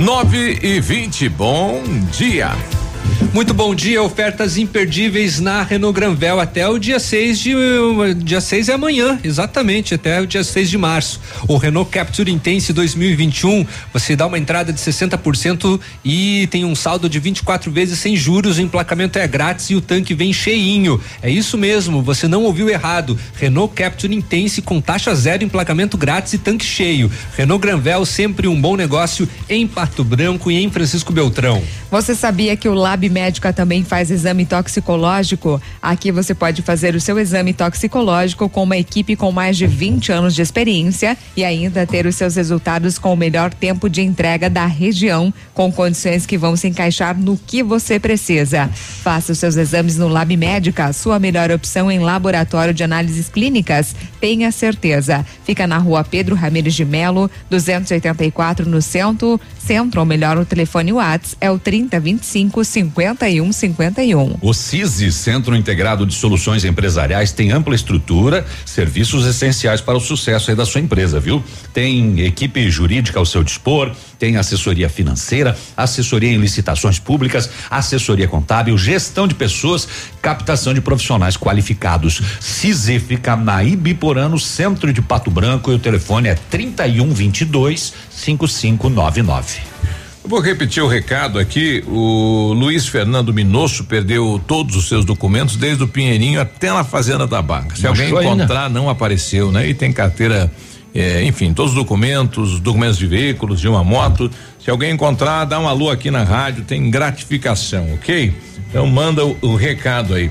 Nove e vinte, bom dia. Muito bom dia, ofertas imperdíveis na Renault Granvel até o dia 6 de dia 6 é amanhã, exatamente, até o dia 6 de março. O Renault Capture Intense 2021, você dá uma entrada de 60% e tem um saldo de 24 vezes sem juros, o emplacamento é grátis e o tanque vem cheinho. É isso mesmo, você não ouviu errado. Renault Capture Intense com taxa zero, emplacamento grátis e tanque cheio. Renault Granvel sempre um bom negócio em Pato Branco e em Francisco Beltrão. Você sabia que o Lab Médica também faz exame toxicológico? Aqui você pode fazer o seu exame toxicológico com uma equipe com mais de 20 anos de experiência e ainda ter os seus resultados com o melhor tempo de entrega da região, com condições que vão se encaixar no que você precisa. Faça os seus exames no Lab Médica, sua melhor opção em laboratório de análises clínicas. Tenha certeza. Fica na rua Pedro Ramires de Melo, 284 no centro, centro, ou melhor, o telefone WhatsApp é o 3025 5151. O CISI, Centro Integrado de Soluções Empresariais, tem ampla estrutura, serviços essenciais para o sucesso da sua empresa, viu? Tem equipe jurídica ao seu dispor, tem assessoria financeira, assessoria em licitações públicas, assessoria contábil, gestão de pessoas, captação de profissionais qualificados. CISI fica na Ibiporã, no centro de Pato Branco, e o telefone é 3122 5599. Vou repetir o recado aqui. O Luiz Fernando Minosso perdeu todos os seus documentos, desde o Pinheirinho até na Fazenda da Barca. Se Não alguém achou ainda? encontrar, não apareceu, né? E tem carteira, eh, enfim, todos os documentos, documentos de veículos, de uma moto. Se alguém encontrar, dá um alô aqui na rádio, tem gratificação, ok? Então manda o, o recado aí.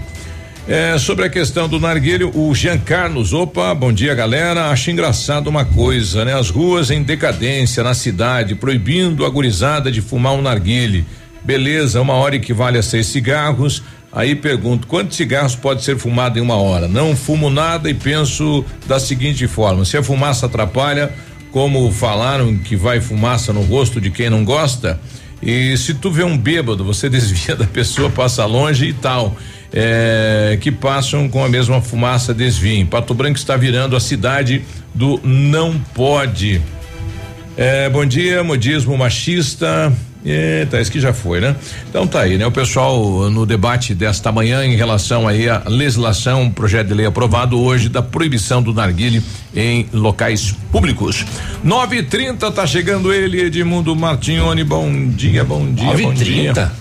É, sobre a questão do narguilho, o Jean Carlos, opa, bom dia galera. Acho engraçado uma coisa, né? As ruas em decadência na cidade, proibindo a gurizada de fumar um narguile. Beleza, uma hora equivale a seis cigarros. Aí pergunto, quantos cigarros pode ser fumado em uma hora? Não fumo nada e penso da seguinte forma: se a fumaça atrapalha, como falaram que vai fumaça no rosto de quem não gosta, e se tu vê um bêbado, você *laughs* desvia da pessoa, passa longe e tal. É, que passam com a mesma fumaça desviem. Pato Branco está virando a cidade do não pode. É, bom dia, modismo machista. Eita, esse que já foi, né? Então tá aí, né? O pessoal no debate desta manhã em relação aí à legislação, um projeto de lei aprovado hoje da proibição do narguile em locais públicos. 9 e 30 tá chegando ele, Edmundo Martignoni. Bom dia, bom dia, bom dia.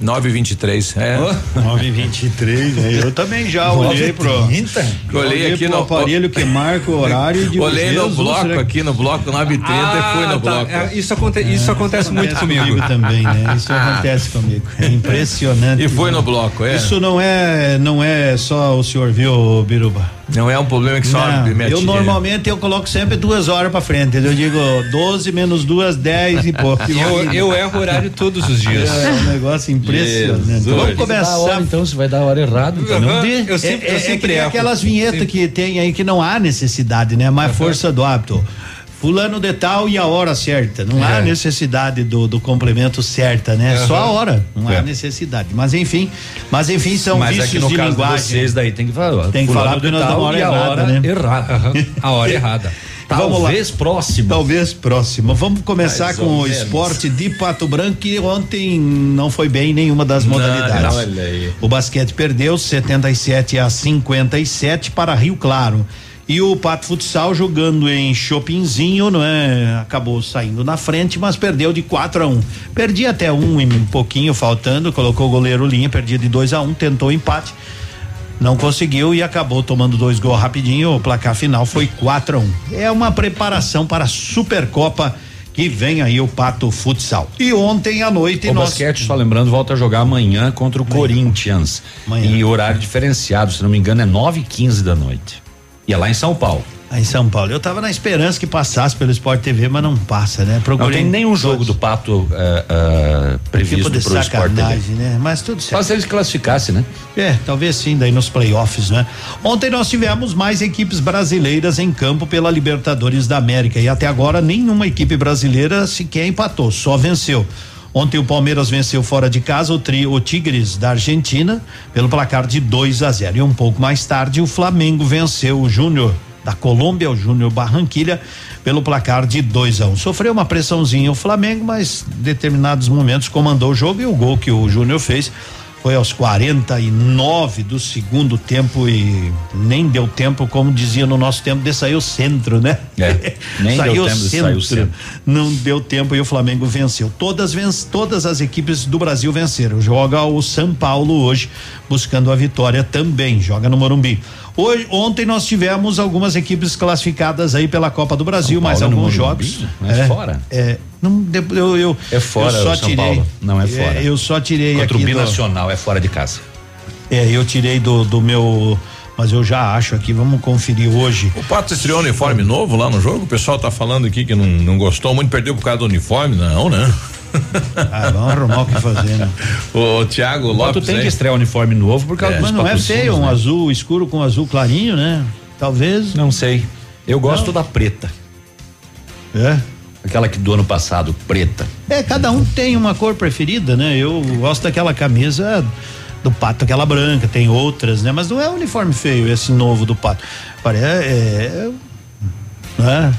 9h30? 923, é. 923, né? Eu também já olhei pro. 9h30? Olhei aqui pro no- aparelho que marca o horário de Olhei no bloco aqui, no bloco 930 e fui no tá. bloco. É, isso, aconte, isso acontece muito comigo. também, né? *laughs* Isso acontece comigo. É impressionante. E foi no bloco, é? Isso não é, não é só o senhor viu, Biruba. Não é um problema que só Não, me eu normalmente eu coloco sempre duas horas pra frente. Eu digo 12 menos duas, 10 e pouco. *laughs* Eu, eu erro o horário todos os dias. É um negócio impressionante. Jesus. Vamos começar. hora, então, você vai dar a hora errada. então. Não dê. eu sempre- é, eu é sempre que nem erro. aquelas vinhetas Sempre. que tem aí que não há necessidade, né? Mas força do hábito. Fulano de tal e a hora certa. Não há É. necessidade do, do complemento certa, né? Aham. Só a hora. Não É. há necessidade. Mas enfim, mas enfim, são Mas vícios é que no de caso linguagem. de vocês daí tem que falar. Tem que falar porque nós damos a hora e a errada, hora né? errada. *laughs* A hora errada. Talvez próximo. Talvez próximo. Vamos começar Mais com o menos. esporte de Pato Branco, que ontem não foi bem em nenhuma das modalidades. olha aí. O basquete perdeu 77 a 57 para Rio Claro. E o Pato Futsal jogando em Chopinzinho, não é? Acabou saindo na frente, mas perdeu de 4 a 1. Perdi até um e um pouquinho faltando, colocou o goleiro linha, perdia de 2 a 1, tentou o empate. Não conseguiu e acabou tomando dois gols rapidinho. O placar final foi 4 a 1. É uma preparação para a Supercopa que vem aí o Pato Futsal. E ontem à noite O nós basquete, só lembrando, volta a jogar amanhã contra o Corinthians. Em horário diferenciado, se não me engano, é 9 e 15 da noite. E é lá em São Paulo. Aí em São Paulo. Eu tava na esperança que passasse pelo Sport TV, mas não passa, né? Procurei não tem nenhum jogo do Pato é, é, previsto tipo de pro Sport TV. né? Mas tudo certo. Só se eles classificassem, né? É, talvez sim, daí nos playoffs, né? Ontem nós tivemos mais equipes brasileiras em campo pela Libertadores da América e até agora nenhuma equipe brasileira sequer empatou, só venceu. Ontem o Palmeiras venceu fora de casa o, o Tigres da Argentina pelo placar de 2 a 0. E um pouco mais tarde o Flamengo venceu o Júnior da Colômbia, o Júnior Barranquilha, pelo placar de 2 a 1 um. Sofreu uma pressãozinha o Flamengo, mas em determinados momentos comandou o jogo e o gol que o Júnior fez foi aos 49 do segundo tempo e nem deu tempo, como dizia no nosso tempo, de sair o centro, né? É, nem *laughs* saiu deu tempo centro, de sair o centro. Não deu tempo e o Flamengo venceu. Todas, todas as equipes do Brasil venceram. Joga o São Paulo hoje, buscando a vitória também. Joga no Morumbi. Hoje, ontem nós tivemos algumas equipes classificadas aí pela Copa do Brasil, mais alguns jogos. Mas é, fora? É, não, eu, eu, é fora, eu só São tirei, Paulo. Não é fora. É, eu só tirei Contra aqui o Binacional, do, é fora de casa. É, eu tirei do, do meu mas eu já acho aqui, vamos conferir hoje. O Pato estreou uniforme novo lá no jogo? O pessoal tá falando aqui que não, não gostou muito, perdeu por causa do uniforme, não, né? Ah, vamos arrumar o que fazer, né? O Thiago Lopes. Pato tem aí. que estrear uniforme novo por causa é. Mas não é feio, um né? azul escuro com azul clarinho, né? Talvez. Não sei. Eu gosto não. da preta. É? Aquela que do ano passado, preta. É, cada um tem uma cor preferida, né? Eu gosto daquela camisa do pato, aquela branca, tem outras, né? Mas não é uniforme feio esse novo do pato. Parece, é, é,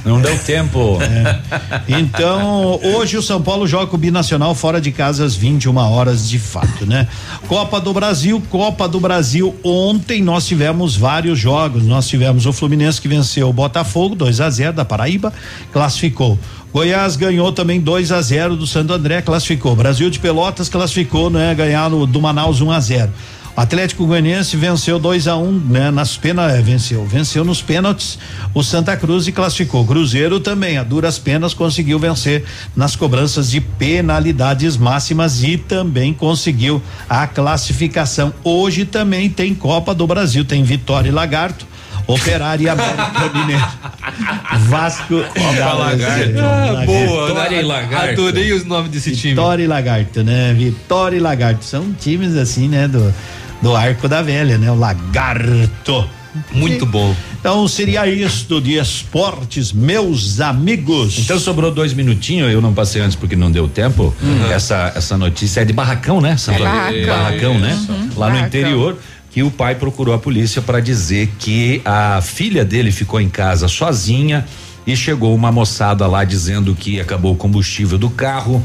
não deu tempo. É. Então, hoje o São Paulo joga o Binacional fora de casa às 21 horas de fato, né? Copa do Brasil, Copa do Brasil. Ontem nós tivemos vários jogos. Nós tivemos o Fluminense que venceu o Botafogo 2 a 0 da Paraíba, classificou. Goiás ganhou também 2 a 0 do Santo André, classificou. Brasil de Pelotas classificou, né? Ganhar do Manaus 1 um a 0. Atlético Goianiense venceu 2 a 1 um, né? Nas penas, é, venceu, venceu nos pênaltis o Santa Cruz e classificou. Cruzeiro também, a duras penas, conseguiu vencer nas cobranças de penalidades máximas e também conseguiu a classificação. Hoje também tem Copa do Brasil, tem Vitória e Lagarto. Operário e América Mineiro. *laughs* Vasco Copa Lagarto. Ah, boa, Vitória e Lagarto. Adorei os nomes desse Vitória time. Vitória e Lagarto, né? Vitória e Lagarto. São times assim, né? Do, do Arco da Velha, né? O Lagarto. Muito bom. Então seria isto de esportes, meus amigos. Então sobrou dois minutinhos, eu não passei antes porque não deu tempo. Uhum. Essa essa notícia é de Barracão, né? É barracão. barracão, né? Uhum. Lá barracão. no interior que o pai procurou a polícia para dizer que a filha dele ficou em casa sozinha e chegou uma moçada lá dizendo que acabou o combustível do carro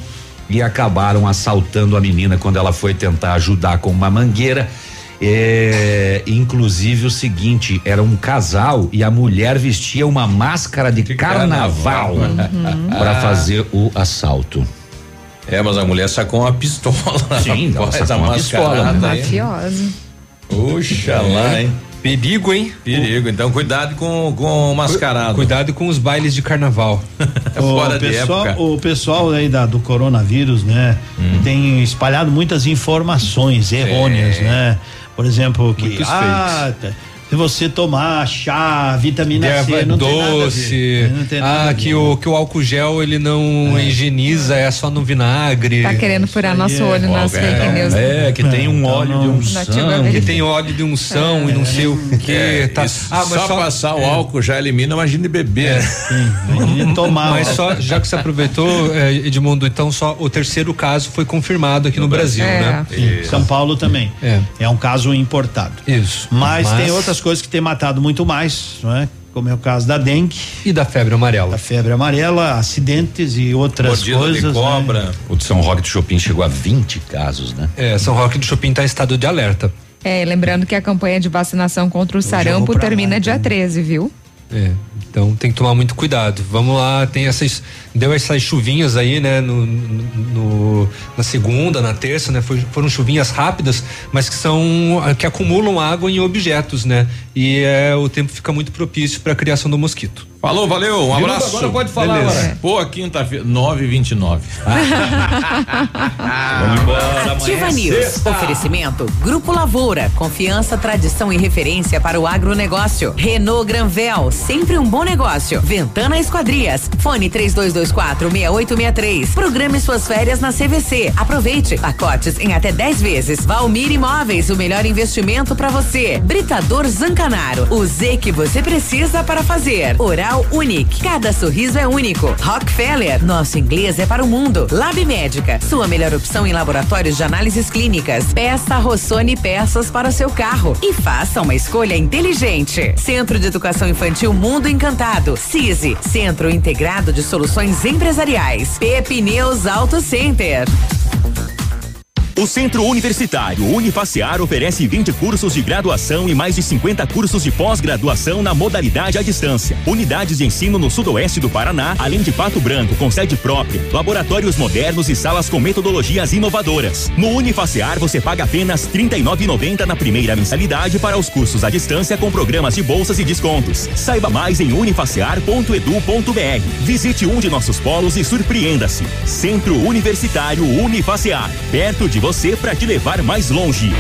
e acabaram assaltando a menina quando ela foi tentar ajudar com uma mangueira. É, inclusive o seguinte, era um casal e a mulher vestia uma máscara de, de carnaval, uhum. para fazer o assalto. É, mas a mulher sacou uma pistola. Sim, ela sacou uma pistola. Mafiosa. Puxa é. lá, hein? Perigo, hein? Perigo. Então, cuidado com, com o mascarado. Cuidado com os bailes de carnaval. *laughs* Fora o pessoal, de época. O pessoal aí da, do coronavírus, né? Hum. Tem espalhado muitas informações errôneas, é. né? Por exemplo, que Muitos ah, se você tomar chá, vitamina C, não doce, tem nada a ver. ah, que o que o álcool gel ele não é. higieniza, é só no vinagre. Tá querendo furar nosso é. olho nas fake news. É, que tem um então óleo de unção, que tem óleo de unção e não sei o que. É, tá. Ah, mas só, só passar o álcool já elimina, imagine beber. Sim, imagine tomar. Mas só, já que você aproveitou, Edmundo, então só o terceiro caso foi confirmado aqui no, no Brasil, né? São Paulo também. É. é um caso importado. Isso. Mas, mas tem outras outras coisas que tem matado muito mais, não é? Como é o caso da dengue. E da febre amarela. Da febre amarela, acidentes e outras Mordida coisas. De né? cobra. Né? O de São Roque de Chopin chegou a 20 casos, né? É, São Roque de Chopin está em estado de alerta. É, lembrando que a campanha de vacinação contra o sarampo termina lá, dia então. 13, viu? É, então tem que tomar muito cuidado. Vamos lá, tem essas. Deu essas chuvinhas aí, né? No, no na segunda, na terça, né? Foi, foram chuvinhas rápidas, mas que são. que acumulam água em objetos, né? E é, o tempo fica muito propício para a criação do mosquito. Falou, valeu, um abraço. Agora pode falar, Beleza. Pô, quinta-feira, 9 e 29 *laughs* Vamos embora, Ativa News. Sexta. Oferecimento: Grupo Lavoura. Confiança, tradição e referência para o agronegócio. Renault Granvel, sempre um um bom negócio. Ventana Esquadrias. Fone 3224 6863. Programe suas férias na CVC. Aproveite. Pacotes em até 10 vezes. Valmir Imóveis, o melhor investimento para você. Britador Zancanaro. O Z que você precisa para fazer. Oral Unique. Cada sorriso é único. Rockefeller. Nosso inglês é para o mundo. Lab Médica. Sua melhor opção em laboratórios de análises clínicas. Peça Rossoni peças para o seu carro e faça uma escolha inteligente. Centro de Educação Infantil Mundo Encantado. CISI. Centro Integrado de Soluções Empresariais. Pepineus Auto Center. O Centro Universitário Unifacear oferece 20 cursos de graduação e mais de 50 cursos de pós-graduação na modalidade à distância. Unidades de ensino no sudoeste do Paraná, além de Pato Branco com sede própria, laboratórios modernos e salas com metodologias inovadoras. No Unifacear você paga apenas R$ 39,90 na primeira mensalidade para os cursos à distância com programas de bolsas e descontos. Saiba mais em unifacear.edu.br. Visite um de nossos polos e surpreenda-se. Centro Universitário Unifacear, perto de você para te levar mais longe.